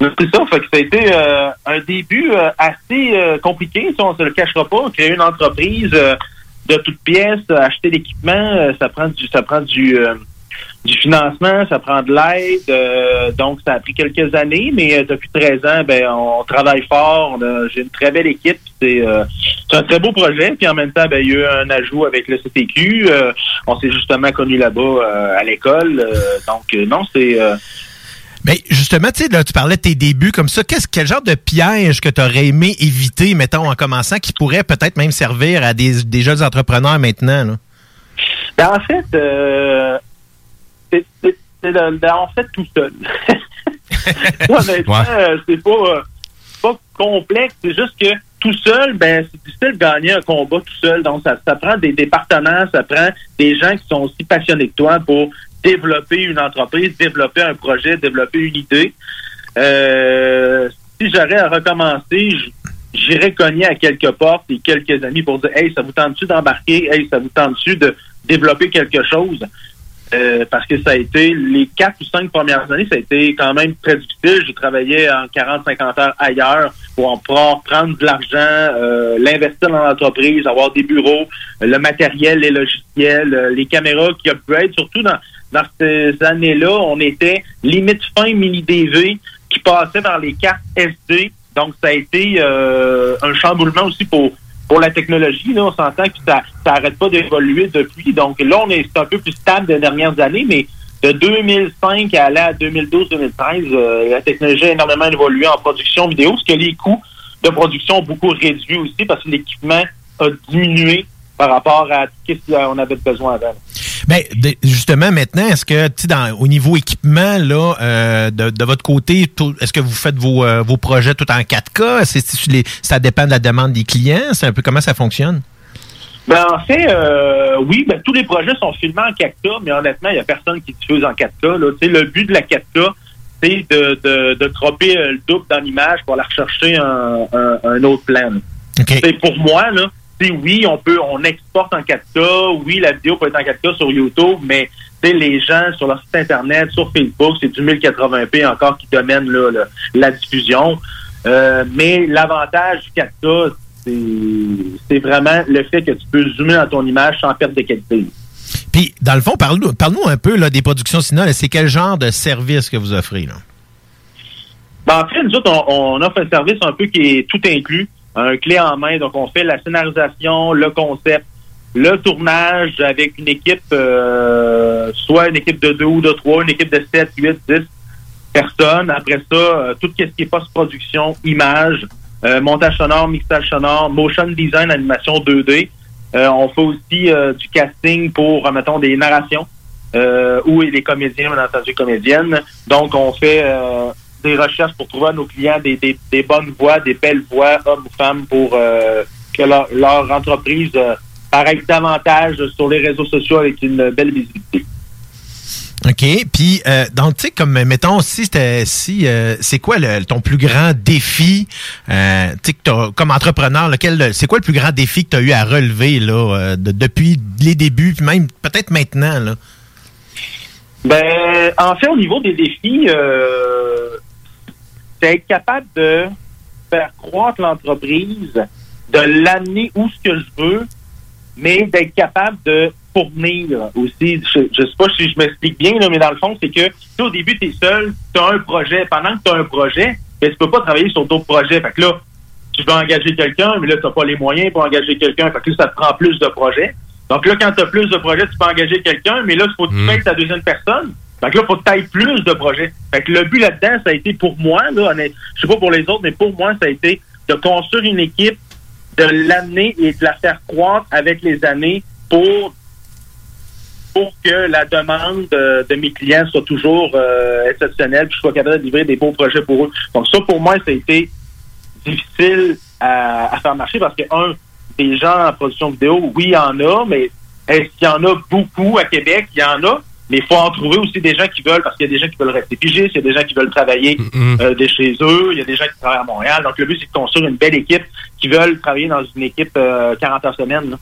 c'est ça. Fait que ça a été euh, un début euh, assez euh, compliqué, si on se le cachera pas. Créer une entreprise euh, de toutes pièces, euh, acheter l'équipement, euh, ça prend du ça prend du euh, du financement, ça prend de l'aide. euh, donc, ça a pris quelques années, mais euh, depuis 13 ans, ben, on, travaille fort. J'ai une très belle équipe. C'est euh, c'est un très beau projet. Puis en même temps, ben, il y a eu un ajout avec le CTQ. on s'est justement connus là-bas à l'école. donc, non, c'est... Mais justement, tu sais, tu parlais de tes débuts comme ça. Qu'est-ce, quel genre de piège que tu aurais aimé éviter, mettons, en commençant, qui pourrait peut-être même servir à des, des jeunes entrepreneurs maintenant? Là? Ben, en fait, euh, c'est en fait tout seul. *laughs* Honnêtement, euh, c'est pas, euh, pas complexe. C'est juste que tout seul, ben c'est difficile de gagner un combat tout seul. Donc, ça, ça prend des, des partenaires, ça prend des gens qui sont aussi passionnés que toi pour développer une entreprise, développer un projet, développer une idée. Euh, si j'aurais à recommencer, j'irais cogner à quelques portes et quelques amis pour dire Hey, ça vous tente-tu d'embarquer? Hey, ça vous tente-tu de développer quelque chose? Euh, parce que ça a été les quatre ou cinq premières années, ça a été quand même très difficile. J'ai travaillé en 40-50 heures ailleurs pour en prendre de l'argent, euh, l'investir dans l'entreprise, avoir des bureaux, le matériel, les logiciels, euh, les caméras qui upgrade. Surtout dans, dans ces années-là, on était limite fin mini DV qui passait dans les cartes SD. Donc ça a été euh, un chamboulement aussi pour pour la technologie, là, on s'entend que ça ça arrête pas d'évoluer depuis. Donc là, on est un peu plus stable des dernières années, mais de 2005 à aller à 2012-2013, euh, la technologie a énormément évolué en production vidéo, parce que les coûts de production ont beaucoup réduit aussi parce que l'équipement a diminué par rapport à ce qu'on avait besoin avant. Ben, justement, maintenant, est-ce que, dans- au niveau équipement, là, euh, de, de votre côté, est-ce que vous faites vos, euh, vos projets tout en 4K? C'est, c'est- les- ça dépend de la demande des clients? C'est un peu comment ça fonctionne? Ben, en fait, euh, oui, ben, tous les projets sont filmés en 4K, mais honnêtement, il n'y a personne qui diffuse en 4K. Là. Tu sais, Le but de la 4K, c'est de, de, euh, le double dans l'image pour aller rechercher un, un, un autre plan. C'est pour moi, là, oui, on peut, on exporte en 4K, oui, la vidéo peut être en 4K sur YouTube, mais les gens sur leur site internet, sur Facebook, c'est du 1080p encore qui domine là, la diffusion. Euh, mais l'avantage du 4K, c'est vraiment le fait que tu peux zoomer dans ton image sans perte de qualité. Puis, dans le fond, parle-nous parle-nous un peu là, des productions là. C'est quel genre de service que vous offrez? Là? Ben, en fait, nous autres, on, on offre un service un peu qui est tout inclus, un clé en main. Donc, on fait la scénarisation, le concept, le tournage avec une équipe, euh, soit une équipe de deux ou de trois, une équipe de sept, huit, dix personnes. Après ça, euh, tout ce qui est post-production, image, euh, montage sonore, mixage sonore, motion design, animation 2D. Euh, on fait aussi du casting pour, mettons, des narrations ou des comédiens, bien entendu, comédiennes. Donc, on fait des recherches pour trouver à nos clients des, des, des bonnes voix, des belles voix, hommes ou femmes, pour euh, que leur, leur entreprise euh, paraisse davantage sur les réseaux sociaux avec une belle visibilité. OK. Puis, euh, tu sais, comme, mettons, si si, euh, c'est quoi le- ton plus grand défi, euh, tu sais, comme entrepreneur, c'est quoi le plus grand défi que tu as eu à relever, là, de- depuis les débuts, puis même peut-être maintenant, là? Ben, en fait, au niveau des défis, c'est être capable de faire croître l'entreprise, de l'amener où ce que je veux, mais d'être capable de fournir aussi. Je, je sais pas si je m'explique bien, là, mais dans le fond, c'est que tu au début, tu es seul, tu as un projet. Pendant que tu as un projet, ben, tu peux pas travailler sur d'autres projets. Fait que là, tu veux engager quelqu'un, mais là, tu n'as pas les moyens pour engager quelqu'un. Fait que là, ça te prend plus de projets. Donc là, quand tu as plus de projets, tu peux engager quelqu'un, mais là, il faut que tu payes ta deuxième personne. Fait que là, faut que plus de projets. Fait que le but là-dedans, ça a été pour moi, là, je sais pas pour les autres, mais pour moi, ça a été de construire une équipe, de l'amener et de la faire croître avec les années pour pour que la demande de, de mes clients soit toujours euh, exceptionnelle, puis je sois capable de livrer des beaux projets pour eux. Donc ça, pour moi, ça a été difficile à, à faire marcher parce que, un, des gens en production vidéo, oui, il y en a, mais est-ce qu'il y en a beaucoup à Québec? Il y en a, mais il faut en trouver aussi des gens qui veulent, parce qu'il y a des gens qui veulent rester pigistes, il y a des gens qui veulent travailler euh, de chez eux, il y a des gens qui travaillent à Montréal. Donc le but, c'est de construire une belle équipe qui veulent travailler dans une équipe euh, 40 heures semaine. là.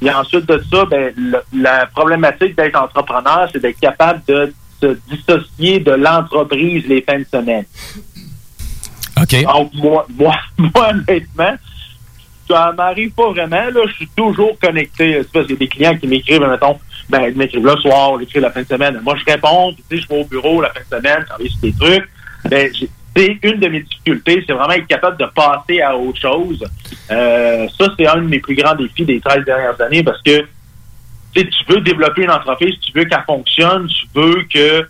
Puis ensuite de ça, ben, le- la problématique d'être entrepreneur, c'est d'être capable de se dissocier de l'entreprise les fins de semaine. OK. Donc, moi, *laughs* moi, moi honnêtement, ça m'arrive pas vraiment. Là, je suis toujours connecté. C'est parce qu'il y a des clients qui m'écrivent, mettons, ben, ils m'écrivent le soir, ils m'écrivent la fin de semaine. Moi, je réponds, tu sais, je vais au bureau la fin de semaine, travailler sur des trucs. Ben, une de mes difficultés, c'est vraiment être capable de passer à autre chose. Euh, ça, c'est un de mes plus grands défis des 13 dernières années parce que tu veux développer une entreprise, tu veux qu'elle fonctionne, tu veux que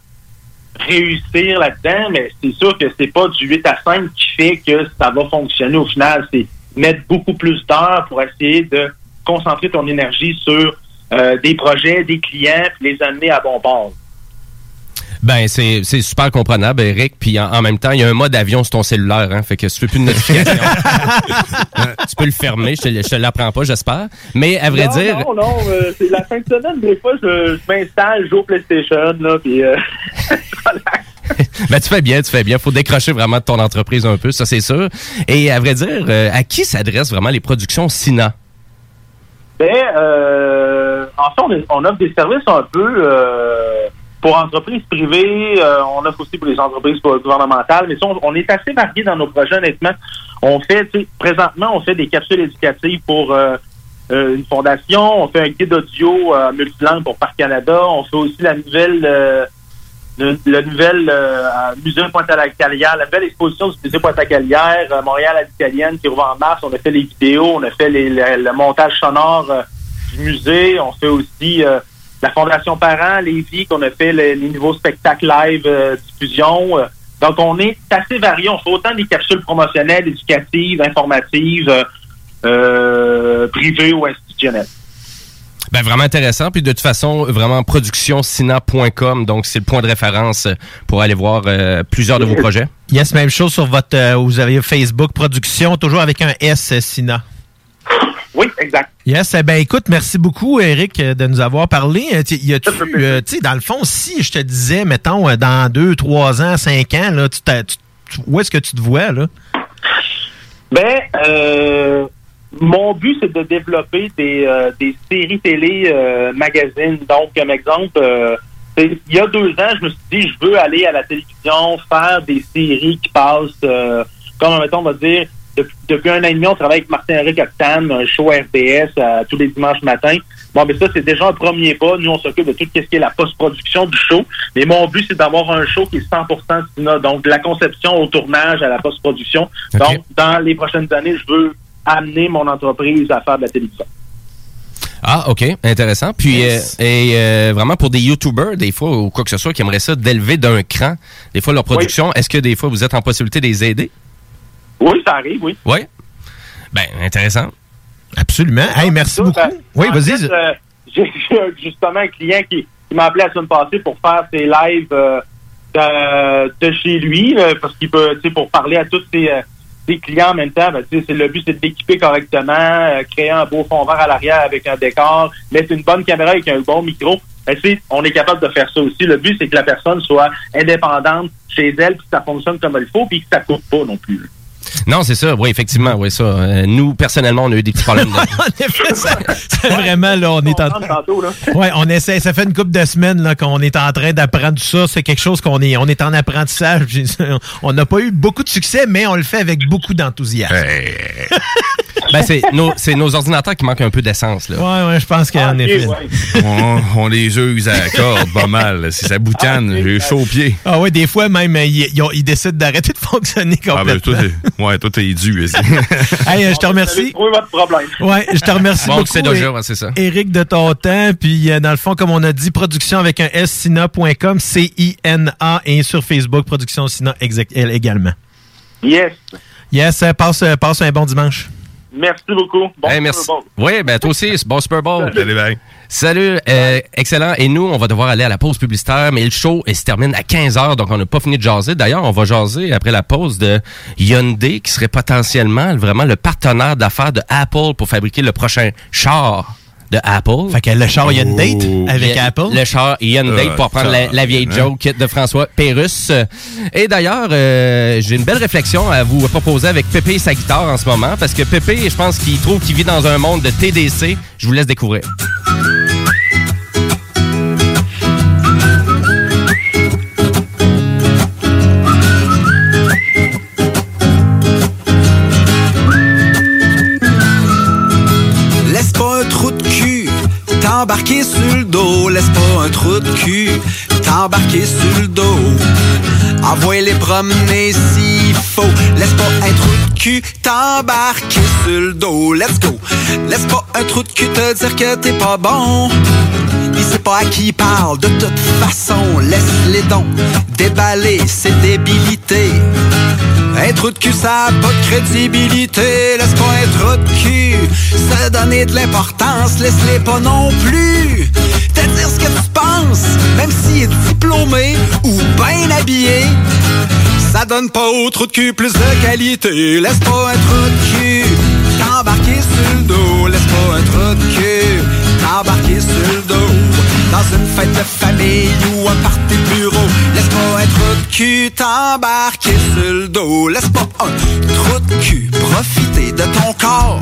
réussir là-dedans, mais c'est sûr que c'est pas du 8 à 5 qui fait que ça va fonctionner au final. C'est mettre beaucoup plus d'heures pour essayer de concentrer ton énergie sur euh, des projets, des clients, puis les amener à bon port. Ben, c'est c'est super comprenable, Eric. Puis en, en même temps, il y a un mode avion sur ton cellulaire. Hein, fait que si tu fais plus de notification, *laughs* euh, tu peux le fermer. Je te, je te l'apprends pas, j'espère. Mais à vrai non, dire, Non, non, euh, c'est la fin de semaine, des fois, je, je m'installe, je joue au PlayStation, là, puis... euh, *laughs* ben, tu fais bien, tu fais bien. Faut décrocher vraiment de ton entreprise un peu, ça c'est sûr. Et à vrai dire, euh, à qui s'adressent vraiment les productions Sina? Ben, euh, en fait, on, offre des services un peu euh, pour entreprises privées. euh, on offre aussi pour les entreprises gouvernementales. Mais ça, on, est assez varié dans nos projets, honnêtement. On fait, présentement, on fait des capsules éducatives pour une fondation. On fait un guide audio multilingue pour Parc Canada. On fait aussi la nouvelle... le, le nouvel euh, musée Pointe-à-la-Calière, la nouvelle exposition du musée Pointe-à-Calière, euh, Montréal à l'italienne qui rouvre en mars. On a fait les vidéos, on a fait les- le, le montage sonore euh, du musée. On fait aussi euh, la Fondation Parents, Lévis, qu'on a fait les, les nouveaux spectacles live diffusion. Donc, on est assez varié. On fait autant des capsules promotionnelles, éducatives, informatives, privées ou institutionnelles. Ben, vraiment intéressant. Puis de toute façon, vraiment productionsina.com. Donc, c'est le point de référence pour aller voir euh, plusieurs de vos projets. Yes, même chose sur votre. euh, vous avez Facebook Production, toujours avec un S, euh, Sina. Oui, exact. Yes, eh ben écoute, merci beaucoup, Eric, euh, de nous avoir parlé. Euh, tu- euh, sais, dans le fond, si je te disais, mettons, euh, dans deux, trois ans, cinq ans, là, tu t'as- tu- tu- où est-ce que tu te vois, là? Ben, euh, mon but, c'est de développer des, euh, des séries télé euh, magazines. Donc, comme exemple, euh, il y a deux ans, je me suis dit, je veux aller à la télévision, faire des séries qui passent, euh, comme, mettons, on va dire, depuis, depuis un an et demi, on travaille avec Martin-Henri Octane, un show RDS euh, tous les dimanches matins. Bon, mais ça, c'est déjà un premier pas. Nous, on s'occupe de tout ce qui est la post-production du show. Mais mon but, c'est d'avoir un show qui est 100% cinéma. Donc, de la conception au tournage à la post-production. Donc, dans les prochaines années, je veux amener mon entreprise à faire de la télévision. Ah, OK. Intéressant. Puis, Yes. euh, et euh, vraiment pour des YouTubers, des fois, ou quoi que ce soit, qui aimeraient ça, d'élever d'un cran, des fois, leur production, est-ce que des fois, vous êtes en possibilité de les aider? Oui, ça arrive, oui. Oui. Ben, intéressant. Absolument. Hey, merci beaucoup. Oui, vas-y. euh, *laughs* J'ai justement un client qui, qui m'a appelé la semaine passée pour faire ses lives euh, de, de chez lui, là, parce qu'il peut, tu sais, pour parler à tous ses, ses clients en même temps, ben, le but, c'est de l'équiper correctement, euh, créer un beau fond vert à l'arrière avec un décor, mettre une bonne caméra avec un bon micro. Ben, on est capable de faire ça aussi. Le but, c'est que la personne soit indépendante chez elle, puis que ça fonctionne comme il faut, puis que ça coûte pas non plus. Non, c'est ça. Oui, effectivement. Oui, ça. Euh, nous, personnellement, on a eu des petits problèmes. de- *laughs* en effet, ça- c'est vraiment, là, on est en là. Ouais, on essaie. Ça fait une couple de semaines là, qu'on est en train d'apprendre ça. C'est quelque chose qu'on est, on est en apprentissage. *laughs* On n'a pas eu beaucoup de succès, mais on le fait avec beaucoup d'enthousiasme. *laughs* ben, c'est nos, c'est nos ordinateurs qui manquent un peu d'essence. Là. Ouais, ouais, je pense Ah, qu'en effet. on, on les use à la corde pas mal. Si ça boutane, j'ai chaud aux pieds. Ah ouais, des fois même, ils, ils ont- ils décident d'arrêter de fonctionner Ah ben, complètement. toi, t'es- ouais, toi, t'es dû. *laughs* Hey, euh, je te remercie. Votre problème. Ouais, je te remercie Bon, beaucoup. c'est déjà, é- ouais, c'est ça. Éric de ton temps. Puis, euh, dans le fond, comme on a dit, production avec un S, sina.com, C-I-N-A, et sur Facebook, production Sina exact- également. Yes. Yes, euh, passe, euh, passe un bon dimanche. Merci beaucoup. Bon Hey, merci. Super Bowl. Oui, ben toi aussi, c'est bon Super Bowl. Salut, bye. Salut, euh, excellent. Et nous, on va devoir aller à la pause publicitaire, mais le show il se termine à 15h, donc on n'a pas fini de jaser. D'ailleurs, on va jaser après la pause de Hyundai, qui serait potentiellement vraiment le partenaire d'affaires de Apple pour fabriquer le prochain char de Apple. Fait que le char Hyundai avec Le- Apple? Le char Hyundai, Ah, pour prendre la, la vieille joke de François Pérusse. Et d'ailleurs, euh, j'ai une belle réflexion à vous proposer avec Pépé et sa guitare en ce moment, parce que Pépé, je pense qu'il trouve qu'il vit dans un monde de TDC. Je vous laisse découvrir. T'embarquer sur le dos. Laisse pas un trou de cul t'embarquer sur le dos. Envoie les promener s'il faut. Laisse pas un trou de cul t'embarquer sur le dos. Let's go. Laisse pas un trou de cul te dire que t'es pas bon. Il sait pas à qui il parle, de toute façon, laisse les dons déballer ses débilités. Un trou de cul, ça a pas de crédibilité. Laisse pas un trou de cul se donner de l'importance. Laisse-les pas non plus dire ce que tu penses, même s'il est diplômé ou bien habillé. Ça donne pas au trou de cul plus de qualité. Laisse pas un trou de cul t'embarquer sur le dos. Laisse pas un trou de cul t'embarquer sur le dos. Dans une fête de famille ou un party de bureau. Laisse pas de cul t'embarquer sur le dos. Laisse pas un trou de cul profiter de ton corps.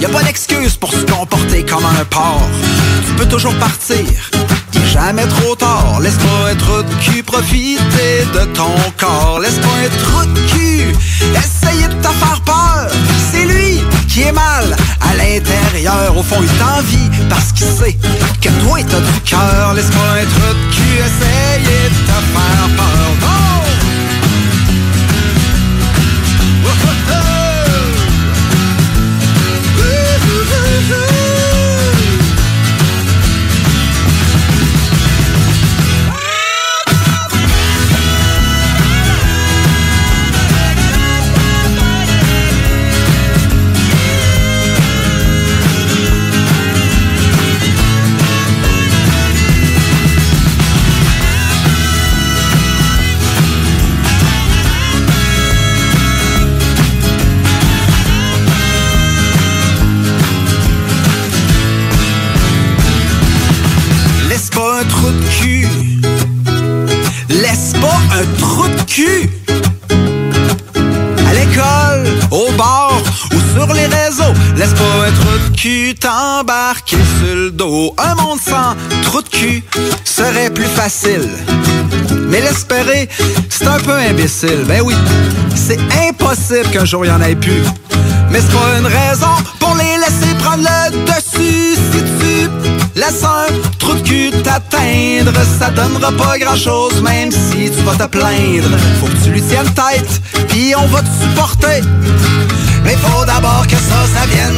Y a pas d'excuse pour se comporter comme un porc. Tu peux toujours partir, il jamais trop tard. Laisse pas être de cul profiter de ton corps. Laisse pas être de cul, essayer de te faire peur. C'est lui qui est mal à l'intérieur. Au fond, il t'envie parce qu'il sait que toi, t'as du cœur. Laisse pas être de cul, essayer de te faire peur. Cul t'embarquer sur le dos. Un monde sans trou de cul serait plus facile. Mais l'espérer, c'est un peu imbécile. Ben oui, c'est impossible qu'un jour il y en ait plus. Mais c'est pas une raison pour les laisser prendre le dessus. Si tu laisses un trou de cul t'atteindre, ça donnera pas grand chose, même si tu vas te plaindre. Faut que tu lui tiennes tête, puis on va te supporter. Mais faut d'abord que ça, ça vienne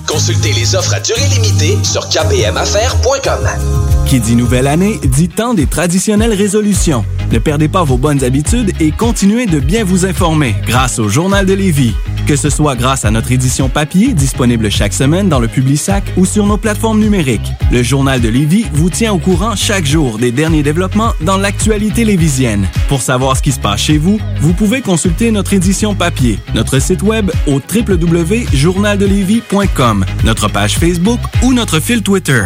Consultez les offres à durée limitée sur kpmaffaires.com. Qui dit nouvelle année, dit temps des traditionnelles résolutions. Ne perdez pas vos bonnes habitudes et continuez de bien vous informer grâce au Journal de Lévis. Que ce soit grâce à notre édition papier, disponible chaque semaine dans le Publisac ou sur nos plateformes numériques. Le Journal de Lévis vous tient au courant chaque jour des derniers développements dans l'actualité lévisienne. Pour savoir ce qui se passe chez vous, vous pouvez consulter notre édition papier, notre site web au www.journaldelévis.com, notre page Facebook ou notre fil Twitter.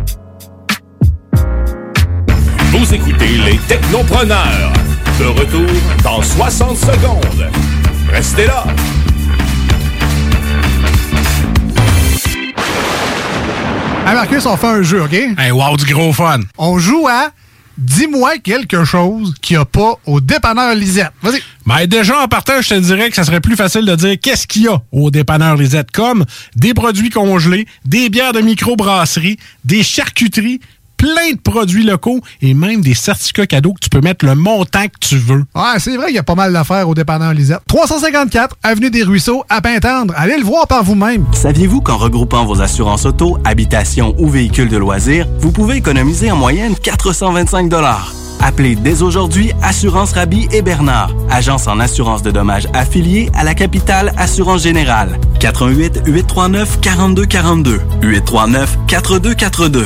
Vous écoutez les Technopreneurs. De retour dans 60 secondes. Restez là. Hey Marcus, on fait un jeu, OK? Hey, wow, du gros fun. On joue à Dis-moi quelque chose qu'il n'y a pas au dépanneur Lisette. Vas-y. Ben déjà, en partant, je te dirais que ça serait plus facile de dire qu'est-ce qu'il y a au dépanneur Lisette, comme des produits congelés, des bières de microbrasserie, des charcuteries, plein de produits locaux et même des certificats cadeaux que tu peux mettre le montant que tu veux. Ouais, c'est vrai qu'il y a pas mal d'affaires au dépanneur Lisette. 354 Avenue des Ruisseaux, à Pintendre. Allez le voir par vous-même. Saviez-vous qu'en regroupant vos assurances auto, habitation ou véhicules de loisirs, vous pouvez économiser en moyenne 425 Appelez dès aujourd'hui Assurance Rabi et Bernard, agence en assurance de dommages affiliée à la capitale Assurance Générale. 88 839 4242 839 4242.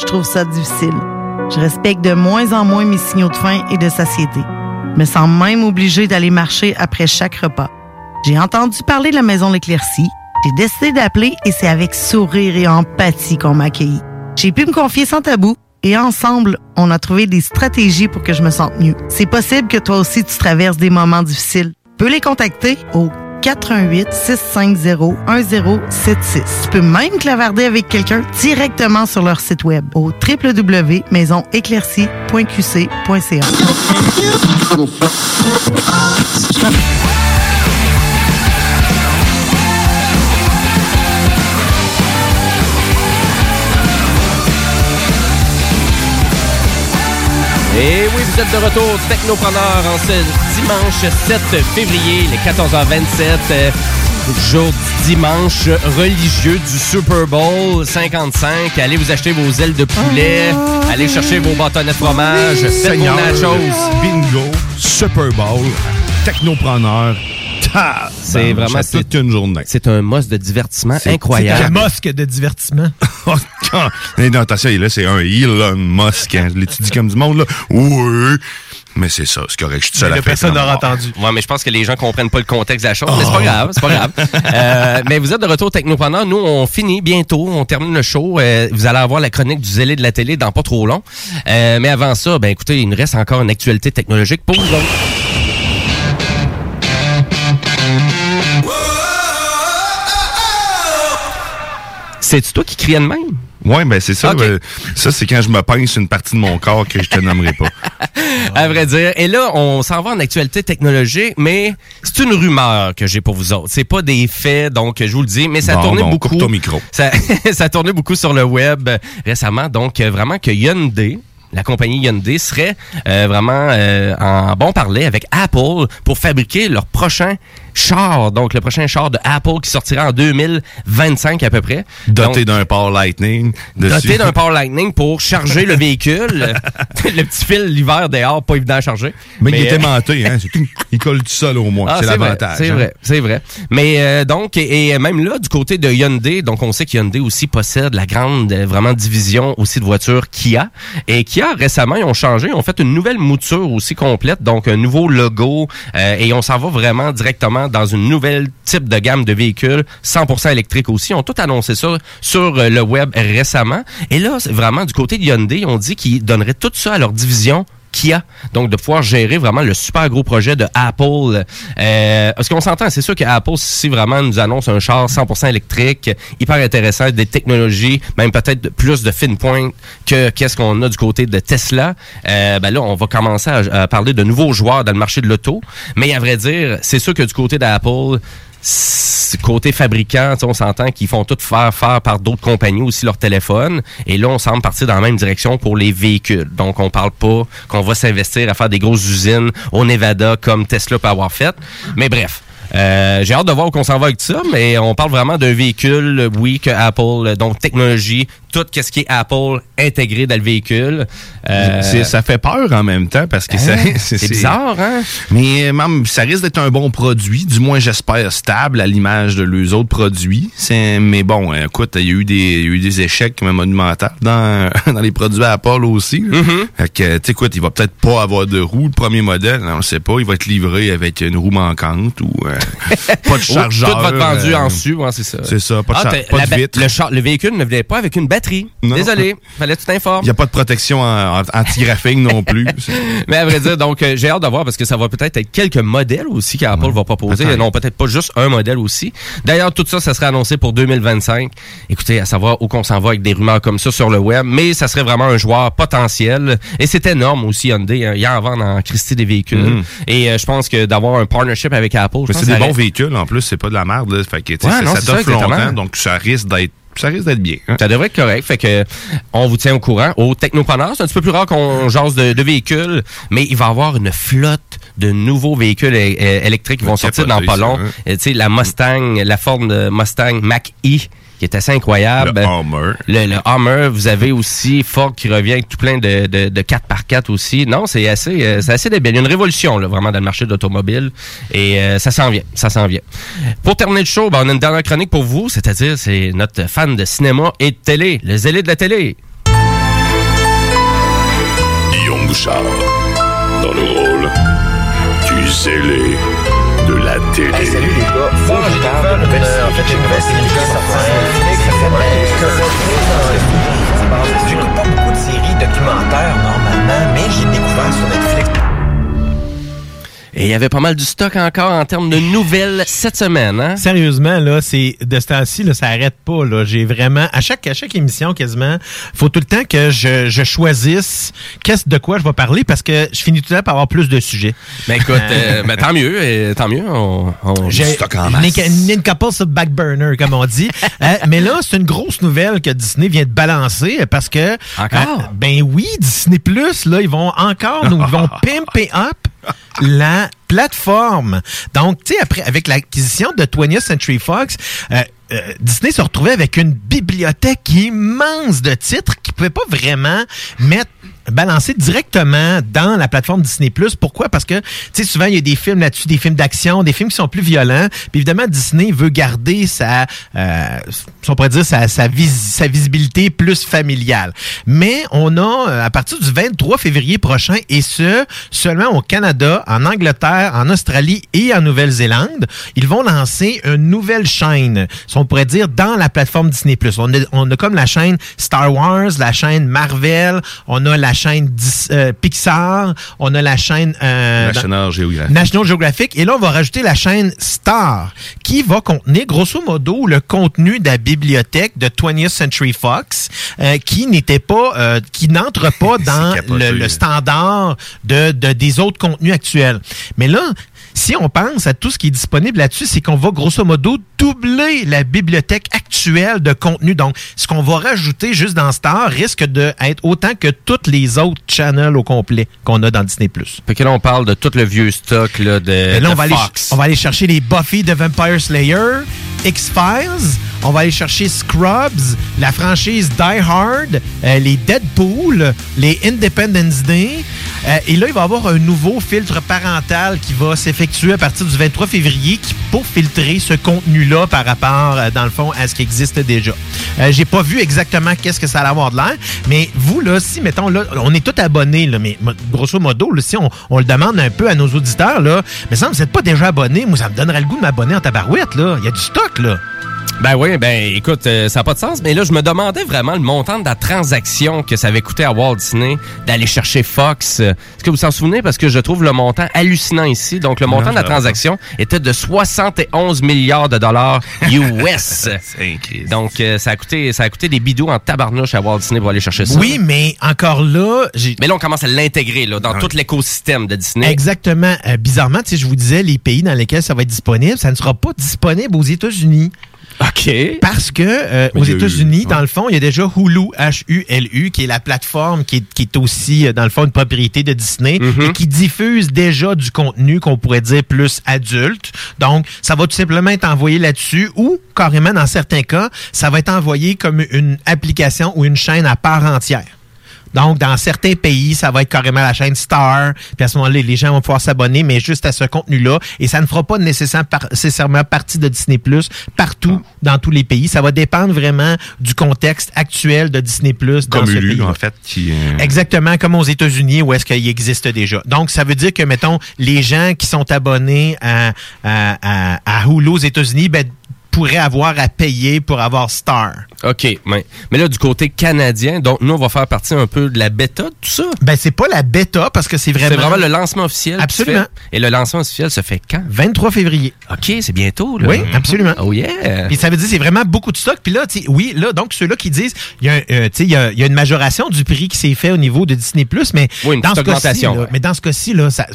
je trouve ça difficile. Je respecte de moins en moins mes signaux de faim et de satiété. Je me sens même obligée d'aller marcher après chaque repas. J'ai entendu parler de la maison L'Éclaircie. J'ai décidé d'appeler et c'est avec sourire et empathie qu'on m'a accueilli. J'ai pu me confier sans tabou et ensemble, on a trouvé des stratégies pour que je me sente mieux. C'est possible que toi aussi tu traverses des moments difficiles. Peux les contacter au 418 650 1076. Tu peux même clavarder avec quelqu'un directement sur leur site web au www.maisonéclaircie.qc.ca. Et oui, vous êtes de retour, Technopreneur, en ce dimanche 7 février, les 14h27. euh, Jour du dimanche religieux du Super Bowl 55. Allez vous acheter vos ailes de poulet. Allez chercher vos bâtonnets de fromage. Faites vos nachos. Bingo, Super Bowl, technopreneur. Ta- C'est Ben, vraiment c'est toute une journée. C'est un must de divertissement C'est- incroyable. c'est Mosque de divertissement. *laughs* Oh, non, attention, là, c'est un Elon Musk. Hein. Je l'étudie comme du monde, là? Oui. Mais c'est ça, c'est correct. Je suis tout seul à faire ça. Ouais, mais je pense que les gens comprennent pas le contexte de la chose, mais c'est pas Oh. grave, c'est pas grave. *laughs* Euh, mais vous êtes de retour Technopreneur. Nous, on finit bientôt, on termine le show. Euh, vous allez avoir la chronique du zélé de la télé dans pas trop long. Euh, mais avant ça, ben écoutez, il nous reste encore une actualité technologique pour vous autres. C'est toi qui criais de même? Ouais, ben c'est ça. Euh, ça, c'est quand je me pince une partie de mon corps que je te nommerai pas. *laughs* à vrai dire. Et là, on s'en va en actualité technologique, mais c'est une rumeur que j'ai pour vous autres. C'est pas des faits, donc je vous le dis, mais ça Bon, tournait bon, beaucoup. ton micro. Ça, *laughs* ça tournait beaucoup sur le web euh, récemment, donc euh, vraiment que Hyundai la compagnie Hyundai serait euh, vraiment euh, en bon parler avec Apple pour fabriquer leur prochain char, donc le prochain char de Apple qui sortira en 2025 à peu près. Doté d'un port Lightning. dessus. Doté d'un *laughs* port Lightning pour charger le véhicule. *laughs* le petit fil l'hiver dehors, pas évident à charger. Mais, il euh, était menté, hein. Il colle tout seul au moins. ah, c'est l'avantage. C'est hein. vrai, c'est vrai. Mais euh, donc, et, et même là, du côté de Hyundai, donc on sait que Hyundai aussi possède la grande, euh, vraiment division aussi de voitures Kia. Et Kia, récemment, ils ont changé, ils ont fait une nouvelle mouture aussi complète, donc un nouveau logo. euh, et on s'en va vraiment directement dans une nouvelle type de gamme de véhicules, 100% électriques aussi. Ils ont tout annoncé ça sur euh, le web récemment. Et là, vraiment du côté de Hyundai, on dit qu'ils donneraient tout ça à leur division Kia. Donc, de pouvoir gérer vraiment le super gros projet de Apple. Euh, qu'on s'entend, c'est sûr que Apple, si vraiment nous annonce un char 100% électrique, hyper intéressant, des technologies, même peut-être plus de fine pointe que qu'est-ce qu'on a du côté de Tesla, euh, ben là, on va commencer à, à parler de nouveaux joueurs dans le marché de l'auto. Mais à vrai dire, c'est sûr que du côté d'Apple, côté fabricant, on s'entend qu'ils font tout faire par d'autres compagnies aussi leur téléphone. Et là, on semble partir dans la même direction pour les véhicules. Donc, on parle pas qu'on va s'investir à faire des grosses usines au Nevada comme Tesla peut avoir fait. Mais bref. Euh, j'ai hâte de voir où on s'en va avec ça, mais on parle vraiment d'un véhicule, oui, que Apple, donc technologie, tout ce qui est Apple intégré dans le véhicule. Euh, Ça fait peur en même temps parce que Hein? *laughs* C'est bizarre, hein? Mais même, ça risque d'être un bon produit, du moins j'espère stable à l'image de leurs autres produits. Mais bon, écoute, il y a eu des, il y a eu des échecs monumentaux dans, *laughs* dans les produits Apple aussi. là. Fait que, tu sais, écoute, il va peut-être pas avoir de roue, le premier modèle, on ne sait pas. Il va être livré avec une roue manquante ou euh, *laughs* pas de chargeur. Tout va être vendu euh, en su, ouais, c'est ça. C'est ça, pas de, Ah, pas de vitre. Le véhicule ne venait pas avec une batterie. Non. Désolé, fallait que tu t'informes. Il n'y a pas de protection anti-graphing non plus. *laughs* Mais à vrai dire, donc euh, j'ai hâte de voir parce que ça va peut-être être quelques modèles aussi qu'Apple va proposer. Non, peut-être pas juste un modèle aussi. D'ailleurs, tout ça, ça serait annoncé pour 2025. Écoutez, à savoir où qu'on s'en va avec des rumeurs comme ça sur le web, mais ça serait vraiment un joueur potentiel. Et c'est énorme aussi Hyundai. Hein. Il y en vend en Christie des véhicules. Mhm. Et euh, je pense que d'avoir un partnership avec Apple, c'est des bons reste- véhicules en plus, c'est pas de la merde. Là. Fait que, Ouais, ça, non, ça longtemps, donc ça risque d'être ça risque d'être bien. hein. Ça devrait être correct. Fait que on vous tient au courant. Au Technopreneur, c'est un petit peu plus rare qu'on jase de, de véhicules, mais il va y avoir une flotte de nouveaux véhicules électriques qui vont sortir dans pas long. hein. Tu sais, la Mustang, la Ford Mustang Mach-E, qui est assez incroyable. Le Hummer. Le, le Hummer. Vous avez aussi Ford qui revient avec tout plein de, de, de 4x4 aussi. Non, c'est assez, euh, c'est assez débile. Il y a une révolution, là, vraiment, dans le marché de l'automobile. Et euh, ça s'en vient. Ça s'en vient. Pour terminer le show, ben, on a une dernière chronique pour vous, c'est-à-dire, c'est notre fan de cinéma et de télé, le zélé de la télé. Guillaume Bouchard, dans le rôle du zélé la télé. salut les gars. Moi, j'ai découvert une nouvelle série. En fait, j'ai une nouvelle série qui sort J'écoute pas beaucoup de séries documentaires normalement, mais j'ai découvert sur Netflix. Et il y avait pas mal du stock encore en termes de nouvelles cette semaine, hein? Sérieusement, là, c'est de ce temps-ci, là, ça arrête pas. Là. J'ai vraiment, à chaque, à chaque émission quasiment, faut tout le temps que je, je choisisse qu'est-ce de quoi je vais parler parce que je finis tout le temps par avoir plus de sujets. Ben écoute, euh, ben, tant mieux, et tant mieux. On, on *laughs* J'ai une, une couple sur le back burner, comme on dit. Euh, mais là, c'est une grosse nouvelle que Disney vient de balancer parce que. Encore? euh, ben oui, Disney Plus, là, ils vont encore, nous, ils vont pimper up la plateforme. Donc, tu sais, après, avec l'acquisition de 20th Century Fox, euh, euh, Disney se retrouvait avec une bibliothèque immense de titres qui ne pouvait pas vraiment mettre balancer directement dans la plateforme Disney+. Pourquoi? Parce que, tu sais, souvent, il y a des films là-dessus, des films d'action, des films qui sont plus violents. Puis évidemment, Disney veut garder sa, euh, on pourrait dire, sa, sa, vis- sa visibilité plus familiale. Mais on a, euh, à partir du 23 février prochain, et ce, seulement au Canada, en Angleterre, en Australie et en Nouvelle-Zélande, ils vont lancer une nouvelle chaîne, si on pourrait dire, dans la plateforme Disney+. On a, on a comme la chaîne Star Wars, la chaîne Marvel, on a la chaîne Dis- euh, Pixar, on a la chaîne... euh, National Geographic. National Geographic. Et là, on va rajouter la chaîne Star, qui va contenir, grosso modo, le contenu de la bibliothèque de 20th Century Fox, euh, qui n'était pas, qui n'entre pas *laughs* dans le, le standard de, de- des autres contenus actuels. Mais là, si on pense à tout ce qui est disponible là-dessus, c'est qu'on va grosso modo doubler la bibliothèque actuelle de contenu. Donc, ce qu'on va rajouter juste dans Star risque d'être autant que toutes les autres channels au complet qu'on a dans Disney+. Fait que là, on parle de tout le vieux stock là, de, Mais là, de on va, aller, Fox. on va aller chercher les Buffy de Vampire Slayer, X-Files, on va aller chercher Scrubs, la franchise Die Hard, euh, les Deadpool, les Independence Day. Euh, et là, il va y avoir un nouveau filtre parental qui va s'effectuer à partir du 23 février qui, pour filtrer ce contenu-là par rapport, euh, dans le fond, à ce qui existe déjà. Euh, J'ai pas vu exactement qu'est-ce que ça allait avoir de l'air, mais vous, là, si, mettons, là, on est tous abonnés, là, mais grosso modo, là, si on, on le demande un peu à nos auditeurs, là, mais ça, vous n'êtes pas déjà abonné, moi, ça me donnerait le goût de m'abonner en tabarouette, là. Il y a du stock, là. Ben oui, ben écoute, euh, ça n'a pas de sens, mais là, je me demandais vraiment le montant de la transaction que ça avait coûté à Walt Disney d'aller chercher Fox. Est-ce que vous vous en souvenez? Parce que je trouve le montant hallucinant ici. Donc, le Non, montant de la transaction était de 71 milliards de dollars US. *laughs* Donc, euh, ça, a coûté, ça a coûté des bidous en tabarnouche à Walt Disney pour aller chercher ça. Oui, mais encore là, j'ai. Mais là, on commence à l'intégrer là, dans tout l'écosystème de Disney. Exactement. Euh, bizarrement, je vous disais, les pays dans lesquels ça va être disponible, ça ne sera pas disponible aux États-Unis. OK. Parce que euh, aux États-Unis, dans le fond, il y a déjà Hulu, H-U-L-U, qui est la plateforme qui est, qui est aussi, euh, dans le fond, une propriété de Disney Mm-hmm. et qui diffuse déjà du contenu qu'on pourrait dire plus adulte. Donc, ça va tout simplement être envoyé là-dessus ou, carrément, dans certains cas, ça va être envoyé comme une application ou une chaîne à part entière. Donc, dans certains pays, ça va être carrément la chaîne Star. Puis à ce moment-là, les gens vont pouvoir s'abonner, mais juste à ce contenu-là. Et ça ne fera pas nécessairement, par- nécessairement partie de Disney Plus partout dans tous les pays. Ça va dépendre vraiment du contexte actuel de Disney Plus dans ce pays. en fait, qui... euh, Exactement comme aux États-Unis où est-ce qu'il existe déjà. Donc, ça veut dire que, mettons, les gens qui sont abonnés à, à, à, à Hulu aux États-Unis, ben, pourraient avoir à payer pour avoir Star. OK. Mais, mais là, du côté canadien, donc nous, on va faire partie un peu de la bêta de tout ça. Ben, c'est pas la bêta parce que c'est vraiment. C'est vraiment le lancement officiel. Absolument. Et le lancement officiel se fait quand? 23 février. OK, c'est bientôt. Là. Oui, absolument. Oh yeah. Puis ça veut dire c'est vraiment beaucoup de stock. Puis là, oui, là, donc ceux-là qui disent, il y, a, un, euh, il y, a, il y a une majoration du prix qui s'est fait au niveau de Disney+, mais Oui, une dans ce là, ouais. mais dans ce cas-ci, là, ça...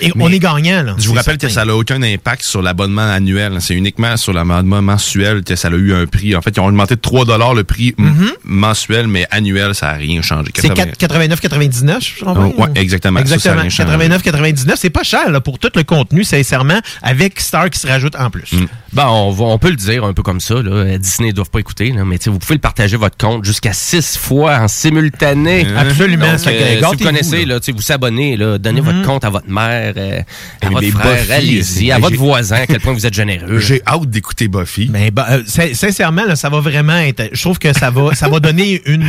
Et on est gagnant, là. Je vous rappelle que ça n'a aucun impact sur l'abonnement annuel. C'est uniquement sur l'abonnement mensuel que ça a eu un prix. En fait, ils ont augmenté de 3 le prix m- Mhm. mensuel, mais annuel, ça n'a rien changé. C'est 80. 89,99, je comprends. Ouais, exactement. Exactement. rien changé. 89,99, c'est pas cher là, pour tout le contenu, sincèrement, avec Star qui se rajoute en plus. Mm. Bon, on, va- on peut le dire un peu comme ça. Là. Disney ne doivent pas écouter, là, mais vous pouvez le partager votre compte jusqu'à six fois en simultané. Absolument. Donc, euh, si vous connaissez, là. vous s'abonnez, là, donnez votre Mhm. compte à votre mère, euh, à Et votre frère, allez-y, euh, à votre voisin, à *laughs* quel point vous êtes généreux. J'ai hâte d'écouter Buffy. Mais bah, euh, sin- sincèrement, là, ça va vraiment être. Je trouve que ça va, ça va donner une,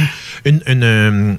une, une, euh,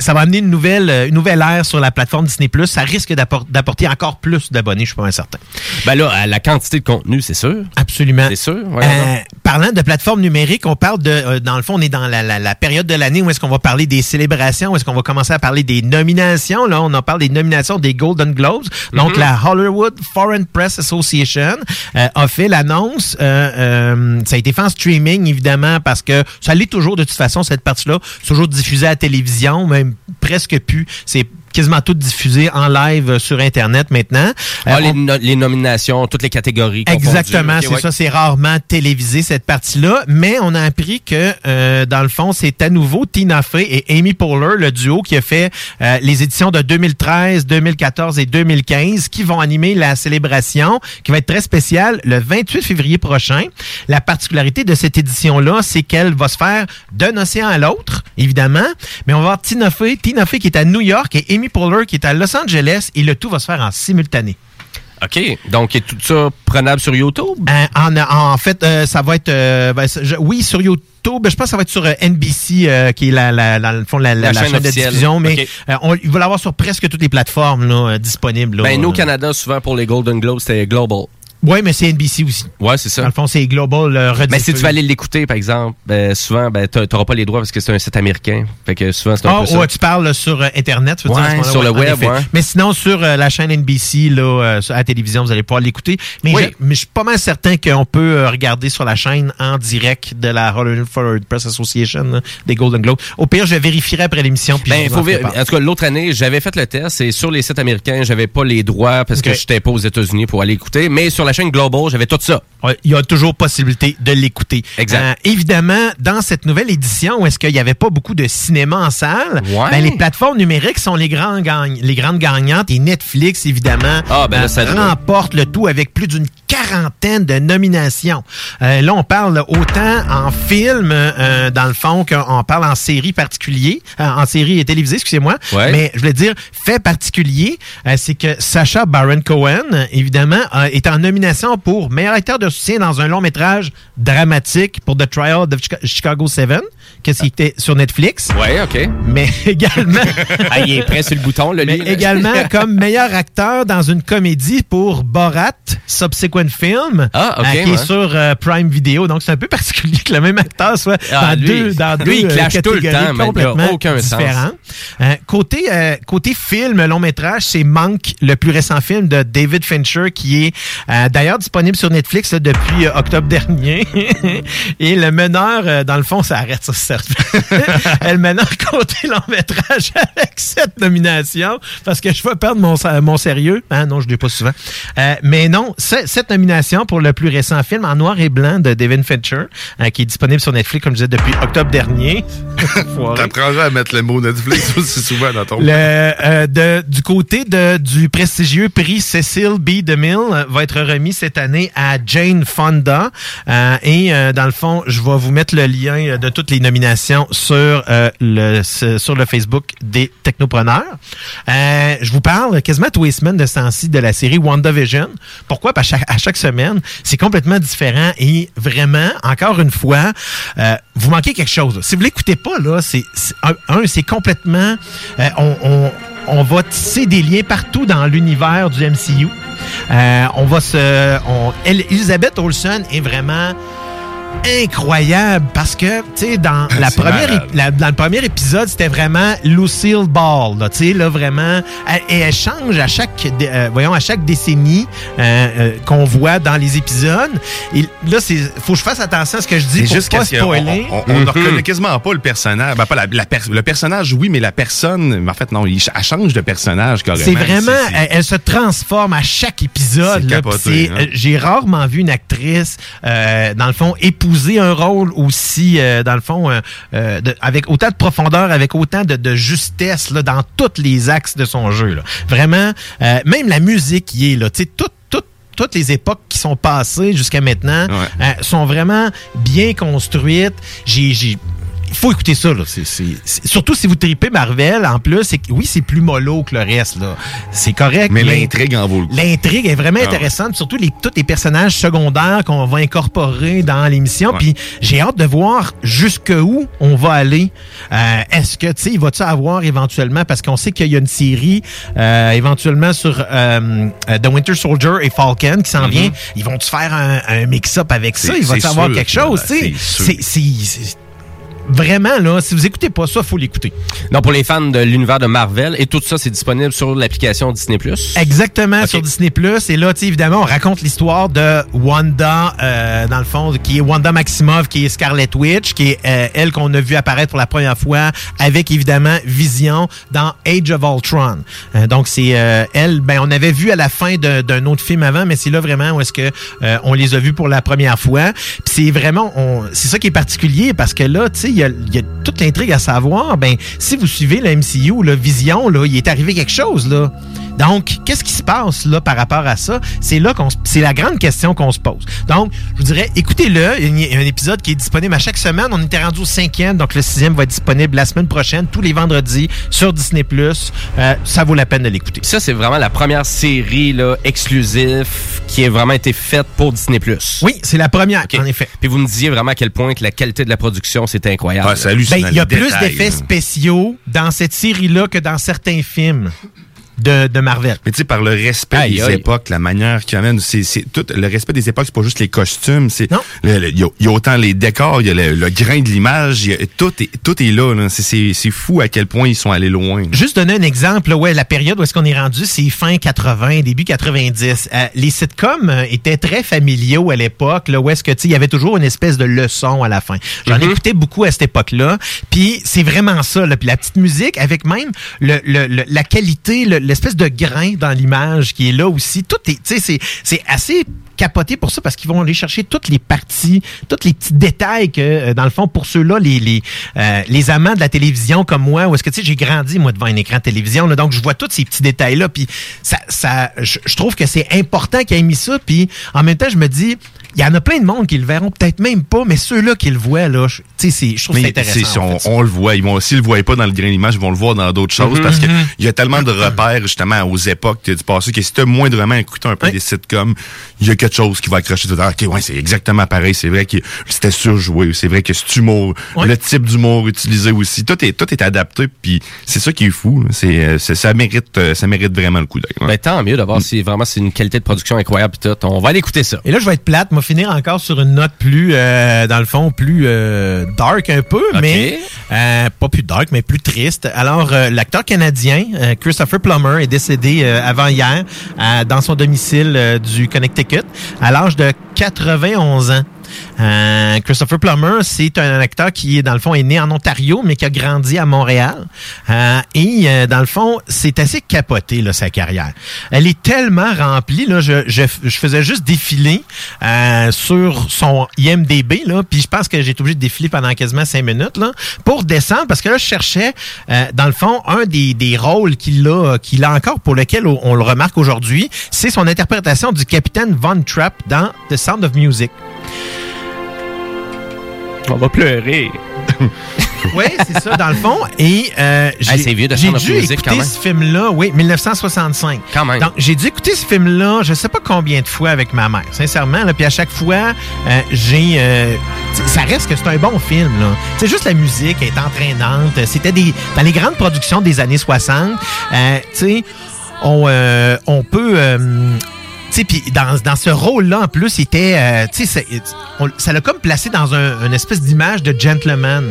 ça va amener une nouvelle, euh, une nouvelle ère sur la plateforme Disney Plus. Ça risque d'appor- d'apporter encore plus d'abonnés, je suis pas certain. Ben là, à la quantité de contenu, c'est sûr. Absolument. C'est sûr. ouais, Euh, parlant de plateforme numérique, on parle de, euh, dans le fond, on est dans la, la- la période de l'année où est-ce qu'on va parler des célébrations, où est-ce qu'on va commencer à parler des nominations. Là, on en parle des nominations des Golden Globes. Donc, Mhm. la Hollywood Foreign Press Association euh, a fait l'annonce. Euh, euh, ça a été fait en streaming, évidemment, parce que ça l'est toujours de toute façon, cette partie-là. Toujours diffusé à la télévision, même presque plus. C'est quasiment tout diffusé en live euh, sur Internet maintenant. Ah, Euh, les, on- no- les nominations, toutes les catégories. Exactement, c'est ouais. ça. C'est rarement télévisé cette partie-là, mais on a appris que euh, dans le fond, c'est à nouveau Tina Fey et Amy Poehler, le duo qui a fait euh, les éditions de 2013, 2014 et 2015, qui vont animer la célébration, qui va être très spéciale le 28 février prochain. La particularité de cette édition-là, c'est qu'elle va se faire d'un océan à l'autre, évidemment, mais on va voir Tina Fey, Tina Fey qui est à New York et Amy Qui est à Los Angeles, et le tout va se faire en simultané. OK. Donc, est tout ça prenable sur YouTube? Euh, en, en fait, euh, ça va être. euh, ben, je- oui, sur YouTube. Je pense que ça va être sur NBC, qui est la, la, dans le fond, la, la- La la chaîne chaîne de diffusion. Mais on, il va l'avoir sur presque toutes les plateformes là, disponibles. là. Ben, nous, au Canada, souvent, pour les Golden Globes, c'était Global. Oui, mais c'est NBC aussi. Ouais, c'est ça. Dans le fond, c'est Global euh, Mais si tu vas aller l'écouter, par exemple, ben, souvent, ben, t'a- t'auras pas les droits parce que c'est un site américain. Fait que souvent, c'est un peu ça. ouais, tu parles sur euh, Internet. tu veux Ouais, dire, sur le web, ouais. Mais sinon, sur euh, la chaîne NBC, là, euh, à la télévision, vous allez pouvoir l'écouter. Mais, Oui. je, mais je suis pas mal certain qu'on peut regarder sur la chaîne en direct de la Hollywood Foreign Press Association là, des Golden Globes. Au pire, je vérifierai après l'émission. Ben, je en ver-. En tout cas, l'autre année, j'avais fait le test et sur les sites américains, j'avais pas les droits parce que Ok. j'étais pas aux États-Unis pour aller écouter. Mais sur la chaîne Global, j'avais tout ça. Ouais, Il y a toujours possibilité de l'écouter. Exact. Euh, évidemment, dans cette nouvelle édition, où est-ce qu'il n'y avait pas beaucoup de cinéma en salle, Ouais. ben, les plateformes numériques sont les, grands gagn- les grandes gagnantes et Netflix, évidemment, Ah, ben là, euh, ça remporte le tout avec plus d'une quarantaine de nominations. Euh, là, on parle autant en film, euh, dans le fond, qu'on parle en série particulier, euh, en série télévisée, excusez-moi. Ouais. Mais je voulais dire, fait particulier, euh, c'est que Sacha Baron Cohen, évidemment, est en nomination pour meilleur acteur de soutien dans un long métrage dramatique pour The Trial of Chica- Chicago 7, qu'est-ce qui était sur Netflix. Ouais, OK. Mais *laughs* également. *laughs* Ah, il est prêt sur le bouton, le Mais là. également comme meilleur acteur dans une comédie pour Borat Subsequent Film, Ah, euh, qui ouais. est sur euh, Prime Video. Donc c'est un peu *laughs* particulier que le même acteur soit Ah, dans lui, deux dans lui, deux il euh, clash tout le temps, mais complètement aucun sens. différentes. Euh, côté côté film long métrage, c'est Monk, le plus récent film de David Fincher qui est d'ailleurs disponible sur Netflix là, depuis octobre *laughs* dernier. Et le meneur, dans le fond, ça arrête ça. ça. *laughs* le meneur côté long métrage avec cette nomination parce que je vais perdre mon, mon sérieux. Hein, non, je ne l'ai pas souvent. Euh, mais non, ce- cette nomination pour le plus récent film en noir et blanc de David Fincher, euh, qui est disponible sur Netflix, comme je disais, depuis octobre dernier. *laughs* Foiré. T'apprendras à mettre le mot Netflix *laughs* aussi souvent dans ton... Le, euh, de- du côté de, du prestigieux prix Cecil B. DeMille euh, va être remis cette année à Jane Fonda. Et dans le fond, je vais vous mettre le lien de toutes les nominations sur, le, sur le Facebook des technopreneurs. Je vous parle quasiment tous les semaines de ce temps-ci de la série WandaVision. Pourquoi? Parce qu'à chaque semaine, c'est complètement différent et vraiment, encore une fois, euh, vous manquez quelque chose. Si vous l'écoutez pas, là, c'est un, c'est complètement... euh, on, on- on va tisser des liens partout dans l'univers du MCU. Euh, on va se... on- Elizabeth Olsen est vraiment incroyable parce que, tu sais, dans, *laughs* la première la- dans le premier épisode, c'était vraiment Lucille Ball, là, tu sais, là, vraiment. Elle- Et elle change à chaque, euh, voyons, à chaque décennie euh, euh, qu'on voit dans les épisodes. Et là, c'est, faut que je fasse attention à ce que je dis C'est pour juste pas spoiler. on, on ne reconnaît quasiment pas le personnage. Ben, pas la, la per- le personnage, oui, mais la personne, mais en fait, non, il, elle change de personnage carrément. C'est vraiment, elle, elle se transforme à chaque épisode. Hein. euh, J'ai rarement vu une actrice, euh, dans le fond, épouser un rôle aussi, euh, dans le fond, euh, euh, de- avec autant de profondeur, avec autant de, de justesse là, dans tous les axes de son jeu. là. Vraiment, euh, même la musique y est là. Tu sais, tout, tout, toutes les époques qui sont passées jusqu'à maintenant euh, sont vraiment bien construites. J'ai, faut écouter ça. Là. Surtout si vous tripez Marvel, en plus, c'est, oui, c'est plus mollo que le reste. Là. C'est correct. Mais l'intrigue en vaut le coup. L'intrigue est vraiment Ah. intéressante, surtout les, tous les personnages secondaires qu'on va incorporer dans l'émission. Ouais. Puis j'ai hâte de voir jusqu'où on va aller. Euh, Est-ce que, tu sais, il va-tu avoir éventuellement, parce qu'on sait qu'il y a une série euh, éventuellement sur euh, The Winter Soldier et Falcon qui s'en Mhm. vient. Ils vont-tu faire un, un mix-up avec ça? Il va-tu avoir quelque chose? c'est Vraiment, là, si vous écoutez pas ça, faut l'écouter. Non, pour les fans de l'univers de Marvel, et tout ça, c'est disponible sur l'application Disney+. Exactement, sur Disney+. Et là, tu sais, évidemment, on raconte l'histoire de Wanda, euh, dans le fond, qui est Wanda Maximoff, qui est Scarlet Witch, qui est euh, elle qu'on a vu apparaître pour la première fois avec, évidemment, Vision dans Age of Ultron. Euh, donc, c'est euh, elle, ben, on avait vu à la fin d'un autre film avant, mais c'est là vraiment où est-ce que euh, on les a vus pour la première fois. Puis c'est vraiment, c'est ça qui est particulier parce que là, tu sais, il y a, toute l'intrigue à savoir. Ben, si vous suivez la MCU, la Vision, là, il est arrivé quelque chose, là. Donc, qu'est-ce qui se passe là par rapport à ça? C'est là qu'on, se- c'est la grande question qu'on se pose. Donc, je vous dirais, écoutez-le. Il y a un épisode qui est disponible à chaque semaine. On était rendu au cinquième, donc le sixième va être disponible la semaine prochaine, tous les vendredis sur Disney+. Euh, ça vaut la peine de l'écouter. Ça, c'est vraiment la première série là, exclusive qui a vraiment été faite pour Disney+. Oui, c'est la première, en effet. Puis vous me disiez vraiment à quel point que la qualité de la production, c'est incroyable. Ben, il y a plus d'effets spéciaux dans cette série-là que dans certains films de, de Marvel. Mais tu sais, par le respect Aïe, des aïe. époques, la manière qu'ils amènent, c'est, c'est tout, le respect des époques, c'est pas juste les costumes, c'est, il y, a- il y a autant les décors, il y a le, le grain de l'image, il y a- tout est, tout est là, là. C'est, c'est, c'est fou à quel point ils sont allés loin. Juste donner un exemple, là, ouais, la période où est-ce qu'on est rendu, c'est fin 80, début 90. Euh, les sitcoms euh, étaient très familiaux à l'époque, là, où est-ce que, tu il y avait toujours une espèce de leçon à la fin. J'en écoutais beaucoup à cette époque-là, puis c'est vraiment ça, là. Puis la petite musique, avec même le, le- le- la qualité, le- l'espèce de grain dans l'image qui est là aussi, tout est, tu sais, c'est, c'est assez capoté pour ça parce qu'ils vont aller chercher toutes les parties, tous les petits détails que, euh, dans le fond, pour ceux-là, les, les, euh, les amants de la télévision comme moi, où est-ce que, tu sais, j'ai grandi, moi, devant un écran de télévision, là, donc je vois tous ces petits détails-là, puis ça, ça, je, je trouve que c'est important qu'ils aient mis ça, puis en même temps, je me dis, il y en a plein de monde qui le verront peut-être même pas, mais ceux-là qui le voient, là, je- tu sais, c'est- je trouve que c'est- intéressant. en on, fait. on le voit. Ils vont, s'ils le voient pas dans le grain d'image, ils vont le voir dans d'autres choses parce que mhm. il y a tellement de repères, justement, aux époques du passé que si tu as moindrement écouté un peu des sitcoms, il y a quelque chose qui va accrocher tout à l'heure. OK, ouais, c'est exactement pareil. C'est vrai que c'était surjoué. C'est vrai que cet humour, le type d'humour utilisé aussi, tout est, tout est adapté. Puis c'est ça qui est fou. C'est, euh, c'est- ça mérite, euh, ça mérite vraiment le coup d'œil. ouais. Ben, tant mieux d'avoir si vraiment c'est une qualité de production incroyable pis tout. On va aller écouter ça. Et là, je vais être plate, moi finir encore sur une note plus, euh, dans le fond, plus euh, dark un peu, mais euh, pas plus dark, mais plus triste. Alors, euh, l'acteur canadien euh, Christopher Plummer est décédé euh, avant hier euh, dans son domicile euh, du Connecticut à l'âge de 91 ans. Euh, Christopher Plummer, c'est un acteur qui, dans le fond, est né en Ontario, mais qui a grandi à Montréal. Euh, et, euh, dans le fond, c'est assez capoté, là, sa carrière. Elle est tellement remplie, là, je, faisais juste défiler euh, sur son IMDB, là, puis je pense que j'ai été obligé de défiler pendant quasiment cinq minutes, là, pour descendre, parce que là, je cherchais, dans le fond, un des, des rôles qu'il a, qu'il a encore, pour lequel on, on le remarque aujourd'hui, c'est son interprétation du capitaine Von Trapp dans The Sound of Music. On va pleurer. Oui, c'est ça, dans le fond. Et euh, j'ai Hey, vieux, dû écouter quand même. ce film-là, oui, 1965. Quand même. Donc, j'ai dû écouter ce film-là, je sais pas combien de fois avec ma mère, sincèrement. Là, puis à chaque fois, euh, j'ai... euh, ça reste que c'est un bon film. là. C'est juste la musique est entraînante. C'était des dans les grandes productions des années 60. euh, tu sais, on, euh, on peut... puis dans, dans ce rôle-là, en plus, il était, euh, tu sais, ça l'a comme placé dans un, une espèce d'image de gentleman.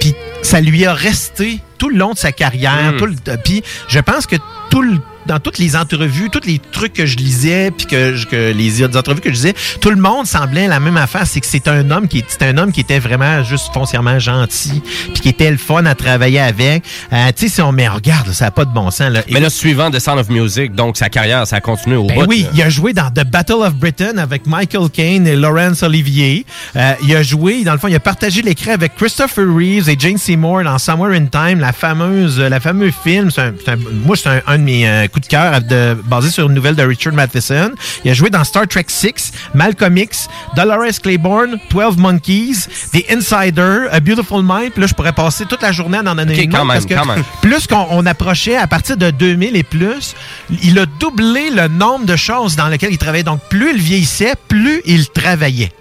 Puis ça lui a resté tout le long de sa carrière. Mm. tout le- Puis je pense que tout le- dans toutes les entrevues, tous les trucs que je lisais, puis que, je- que les entrevues que je lisais, tout le monde semblait la même affaire. C'est que c'est un homme qui c'est un homme qui était vraiment juste foncièrement gentil, puis qui était le fun à travailler avec. Euh, tu sais, si on mais regarde, ça n'a pas de bon sens. Là. Mais le suivant de Sound of Music, donc sa carrière, ça a continué au Ben bout. oui, là. il a joué dans The Battle of Britain avec Michael Caine et Laurence Olivier. Euh, il a joué, dans le fond, il a partagé l'écran avec Christopher Reeves et Jane Seymour dans Somewhere in Time, la fameuse, la fameuse film. C'est un- un- moi, c'est un, un de mes euh, coups de cœur de- basé sur une nouvelle de Richard Matheson. Il a joué dans Star Trek 6, Malcolm X, Dolores Claiborne, 12 Monkeys, The Insider, A Beautiful Mind. Puis là, je pourrais passer toute la journée à en donner Ok, une quand autre même, parce que plus qu'on on approchait à partir de 2000 et plus, il a doublé le nombre de choses dans lesquelles il travaillait. Donc, plus il vieillissait, plus il travaillait.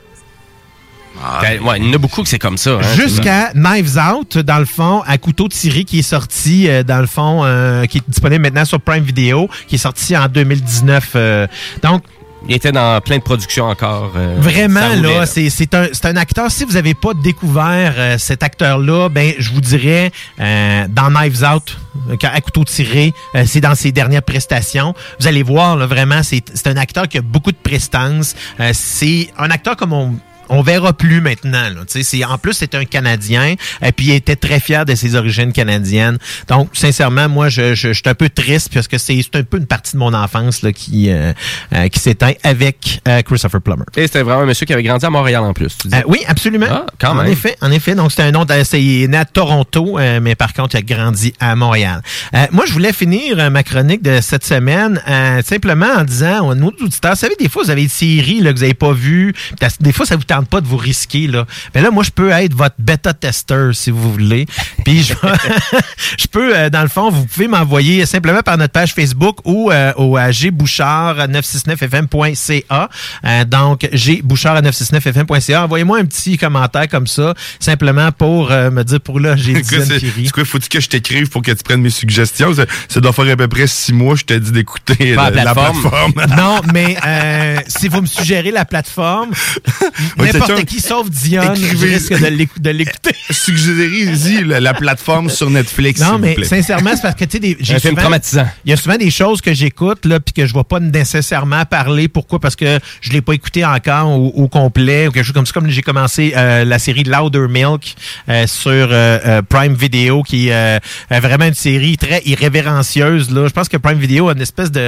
Ben, ouais, il y en a beaucoup que c'est comme ça. hein. Jusqu'à Knives Out, dans le fond, à couteau tiré, qui est sorti, euh, dans le fond, euh, qui est disponible maintenant sur Prime Video, qui est sorti en 2019. euh. donc, Il était dans plein de productions encore. euh, Vraiment, roulait, là, c'est c'est un, c'est un acteur. Si vous n'avez pas découvert euh, cet acteur-là, ben, je vous dirais, euh, dans Knives Out, à couteau tiré, euh, c'est dans ses dernières prestations. Vous allez voir, là, vraiment, c'est c'est un acteur qui a beaucoup de prestance. Euh, c'est un acteur comme on on verra plus maintenant. Là. C'est, en plus, c'est un Canadien, et puis il était très fier de ses origines canadiennes. Donc, sincèrement, moi, je, je, je suis un peu triste parce que c'est, c'est un peu une partie de mon enfance là, qui, euh, euh, qui s'éteint avec euh, Christopher Plummer. Et c'était vraiment un monsieur qui avait grandi à Montréal en plus. tu dis. Euh, oui, absolument. Ah, quand en même. effet, en effet. Donc, c'est un nom. c'est- il est né à Toronto, euh, mais par contre, il a grandi à Montréal. Euh, moi, je voulais finir ma chronique de cette semaine euh, simplement en disant nos auditeurs, vous savez, des fois, vous avez des séries là, que vous n'avez pas vues. Des fois, ça vous tente pas de vous risquer. Là. Mais là, moi, je peux être votre bêta-testeur, si vous voulez. Puis, je, *laughs* je peux, euh, dans le fond, vous pouvez m'envoyer simplement par notre page Facebook ou euh, au à gbouchard969fm.ca. Euh, donc, gbouchard969fm.ca. Envoyez-moi un petit commentaire comme ça, simplement pour euh, me dire pour là, j'ai *laughs* dit c'est quoi, faut-tu que je t'écrive pour que tu prennes mes suggestions? Ça, ça doit faire à peu près six mois, je t'ai dit d'écouter la, la la plateforme. *laughs* Non, mais euh, si vous me suggérez la plateforme, n'importe qui sauf Dion, risque de l'écou- de l'écouter. *laughs* Suggérez-y la, la plateforme sur Netflix, Non, mais plaît. sincèrement, c'est parce que, tu sais, des- j'ai Un film traumatisant. Il y a souvent des choses que j'écoute, là, puis que je ne vais pas nécessairement parler. Pourquoi? Parce que je ne l'ai pas écouté encore au, au complet ou quelque chose comme ça. Comme j'ai commencé euh, la série Louder Milk euh, sur euh, euh, Prime Video, qui est euh, euh, vraiment une série très irrévérencieuse. Là. Je pense que Prime Video a une espèce de...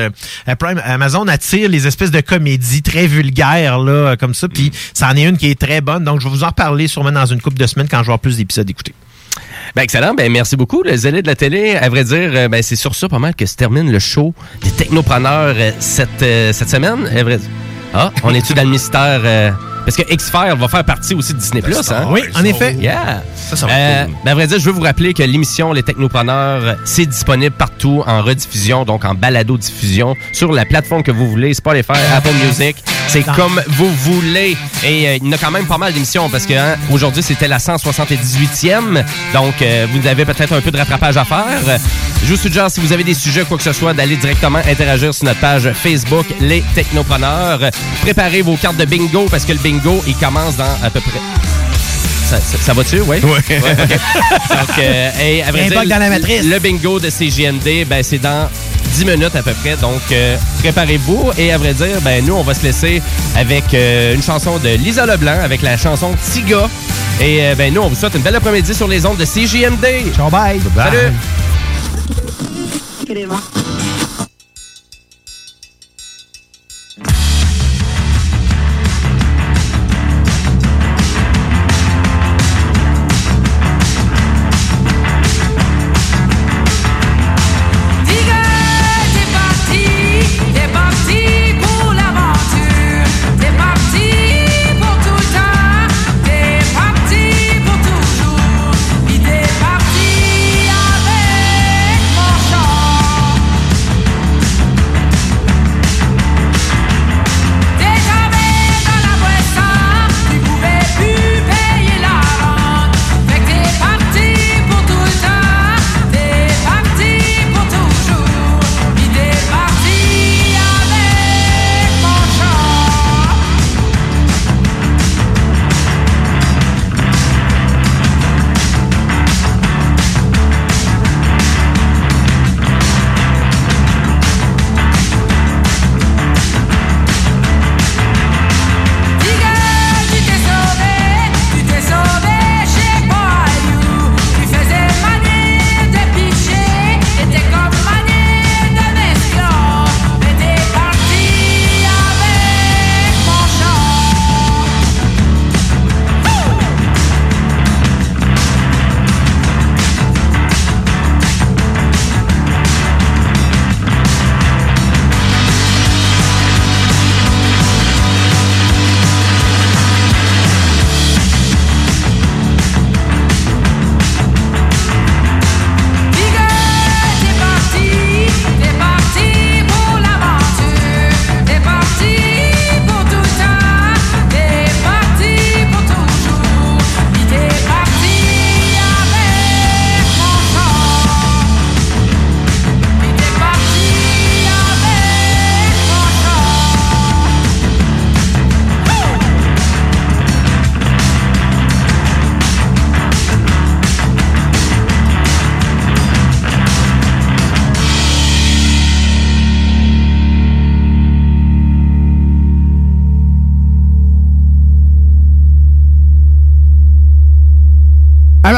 euh, Prime, Amazon attire les espèces de comédies très vulgaires, là, comme ça. Puis ça en est une qui est très bonne. Donc, je vais vous en reparler sûrement dans une couple de semaines quand je vais avoir plus d'épisodes écoutés. Ben excellent, ben merci beaucoup. Le zélé de la télé, à vrai dire, euh, ben c'est sur ça pas mal que se termine le show des technopreneurs euh, cette, euh, cette semaine. À vrai dire. Ah, on est-tu dans le mystère? Parce que X-Files va faire partie aussi de Disney+. Hein? Oui, en effet. Yeah. Ça, ça va Euh, cool. ben, à vrai dire, je veux vous rappeler que l'émission Les Technopreneurs, euh, c'est disponible partout en rediffusion, donc en balado-diffusion, sur la plateforme que vous voulez, Spotify, Apple Music. C'est comme vous voulez. Et euh, il y en a quand même pas mal d'émissions parce que hein, aujourd'hui, c'était la 178e. Donc, euh, vous avez peut-être un peu de rattrapage à faire. Je vous suggère, si vous avez des sujets, quoi que ce soit, d'aller directement interagir sur notre page Facebook Les Technopreneurs. Préparez vos cartes de bingo parce que le bingo, il commence dans à peu près... Ça, ça- ça va-tu, oui? Ouais. OK. Donc, euh, et à vrai dire, bug dans la matrice. Le bingo de CGMD, ben, c'est dans 10 minutes à peu près. Donc, euh, préparez-vous. Et à vrai dire, ben, nous, on va se laisser avec euh, une chanson de Lisa Leblanc, avec la chanson Tiga. Et euh, ben, nous, on vous souhaite une belle après-midi sur les ondes de CGMD. Ciao, bye. Salut!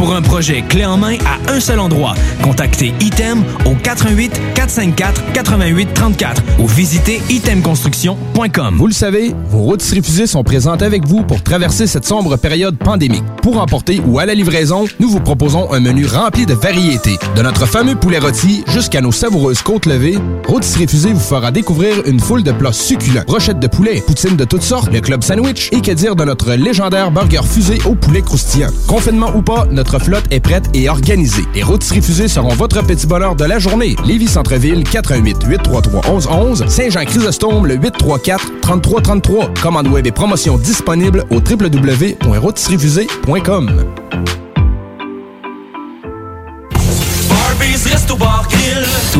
Pour un projet clé en main à un seul endroit, contactez Item au 88 454 88 34 ou visitez itemconstruction.com. Vous le savez, vos routes refusées sont présentes avec vous pour traverser cette sombre période pandémique. Pour emporter ou à la livraison, nous vous proposons un menu rempli de variétés. De notre fameux poulet rôti jusqu'à nos savoureuses côtes levées, Rôtisserie Fusée vous fera découvrir une foule de plats succulents. Brochettes de poulet, poutines de toutes sortes, le club sandwich et que dire de notre légendaire burger fusé au poulet croustillant. Confinement ou pas, notre flotte est prête et organisée. Les Rôtisseries Fusées seront votre petit bonheur de la journée. Lévis Centreville, 88 833 1111 Saint-Jean-Chrysostome, le 834 3333. Commande web et promotion disponible au www.rôtisseriefusée.com.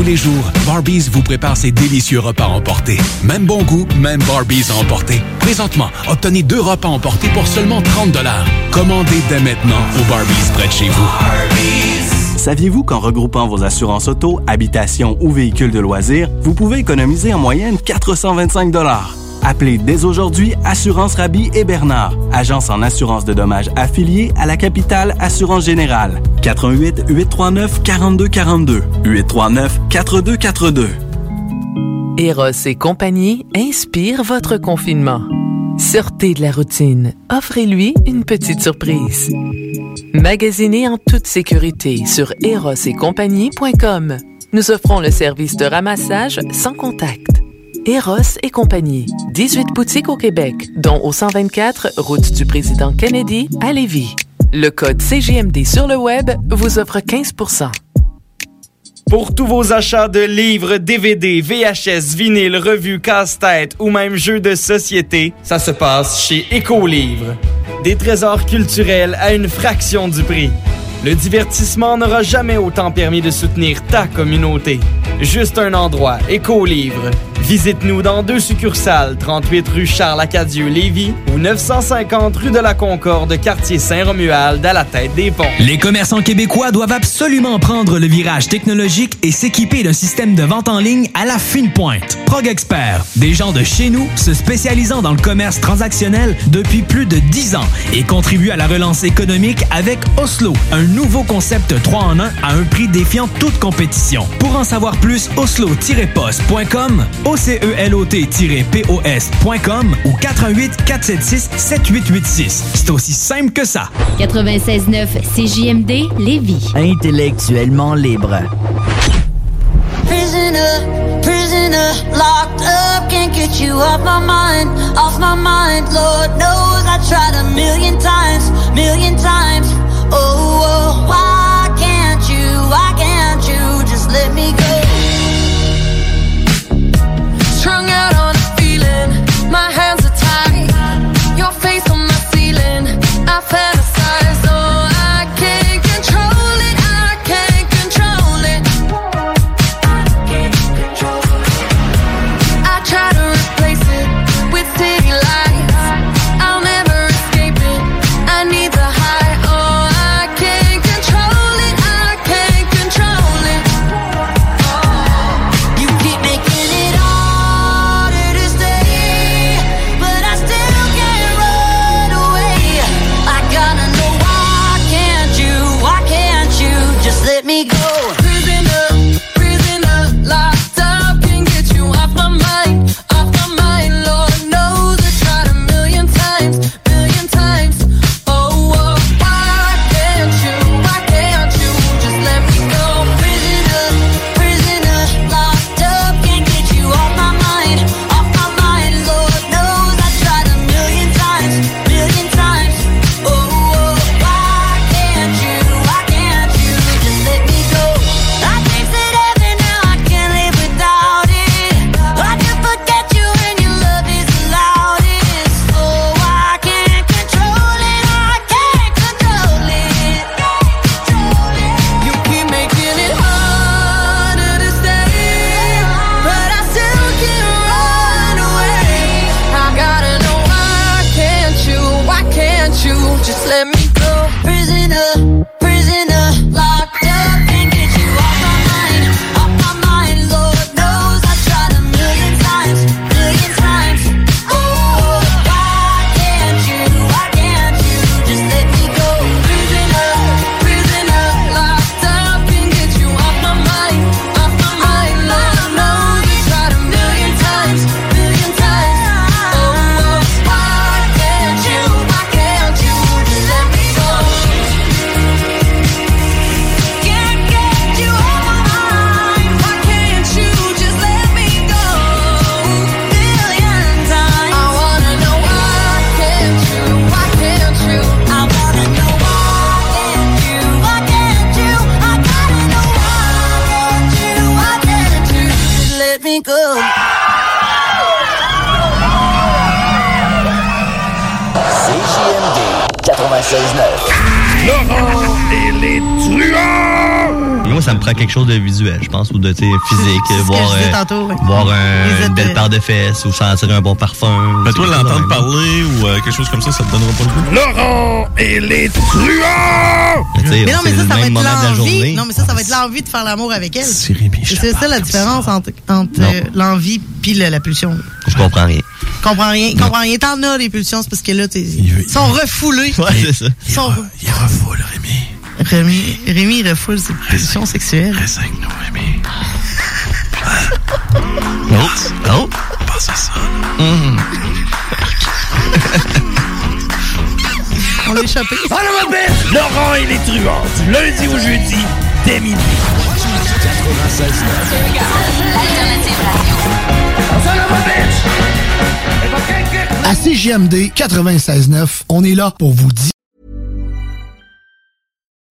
Tous les jours, Barbies vous prépare ses délicieux repas emportés. Même bon goût, même Barbies à emporter. Présentement, obtenez deux repas emportés pour seulement 30 Commandez dès maintenant au Barbies près de chez vous. Saviez-vous qu'en regroupant vos assurances auto, habitation ou véhicules de loisirs, vous pouvez économiser en moyenne 425 Appelez dès aujourd'hui Assurance Rabi et Bernard, agence en assurance de dommages affiliée à la capitale Assurance Générale. 88 839 4242 839 4242. Eros et compagnie inspire votre confinement. Sortez de la routine. Offrez-lui une petite surprise. Magasinez en toute sécurité sur erosetcompagnie.com. Nous offrons le service de ramassage sans contact. Eros et compagnie. 18 boutiques au Québec, dont au 124 route du président Kennedy à Lévis. Le code CGMD sur le web vous offre 15% Pour tous vos achats de livres, DVD, VHS, vinyle, revues, casse-tête ou même jeux de société, ça se passe chez Écolivre. Des trésors culturels à une fraction du prix. Le divertissement n'aura jamais autant permis de soutenir ta communauté. Juste un endroit, Écolivre. Visite-nous dans deux succursales, 38 rue Charles-Acadieux-Lévis ou 950 rue de la Concorde, quartier Saint-Romuald, à la tête des ponts. Les commerçants québécois doivent absolument prendre le virage technologique et s'équiper d'un système de vente en ligne à la fine pointe. Prog Expert, des gens de chez nous se spécialisant dans le commerce transactionnel depuis plus de 10 ans et contribuent à la relance économique avec Oslo, un nouveau concept 3 en 1 à un prix défiant toute compétition. Pour en savoir plus, oslo-post.com, ocelot-pos.com ou 418 476 7886. C'est aussi simple que ça. 96.9 CJMD Lévis. Intellectuellement libre. Prisoner, prisoner, locked up, can't get you off my mind, off my mind. Lord knows I tried a million times, million times. Oh, oh physique. *laughs* Voir euh, tantôt, ouais. voir un- une belle paire de fesses ou sentir un bon parfum. Mais toi, l'entendre parler ou euh, quelque chose comme ça, ça te donnera pas le goût? Laurent et les truands! Tu sais, Mais non, mais ça, ça va même être l'envie. Non, mais ça, ça va être l'envie de faire l'amour avec elle. C'est ça la différence entre, entre euh, l'envie puis la pulsion. Je comprends rien. Comprends rien, comprends rien. T'en as les pulsions, c'est parce que là, t'es- ils sont refoulés. Ouais, c'est ça. Ils sont Il refoule, Rémi. Rémi, Rémi il refoule ses pulsions sexuelles. Oh, oh. Ça. *laughs* On l'a échappé. Allô, ma belle! Laurent et les truands, du lundi au jeudi, dès midi. À CJMD 96.9, on est là pour vous dire.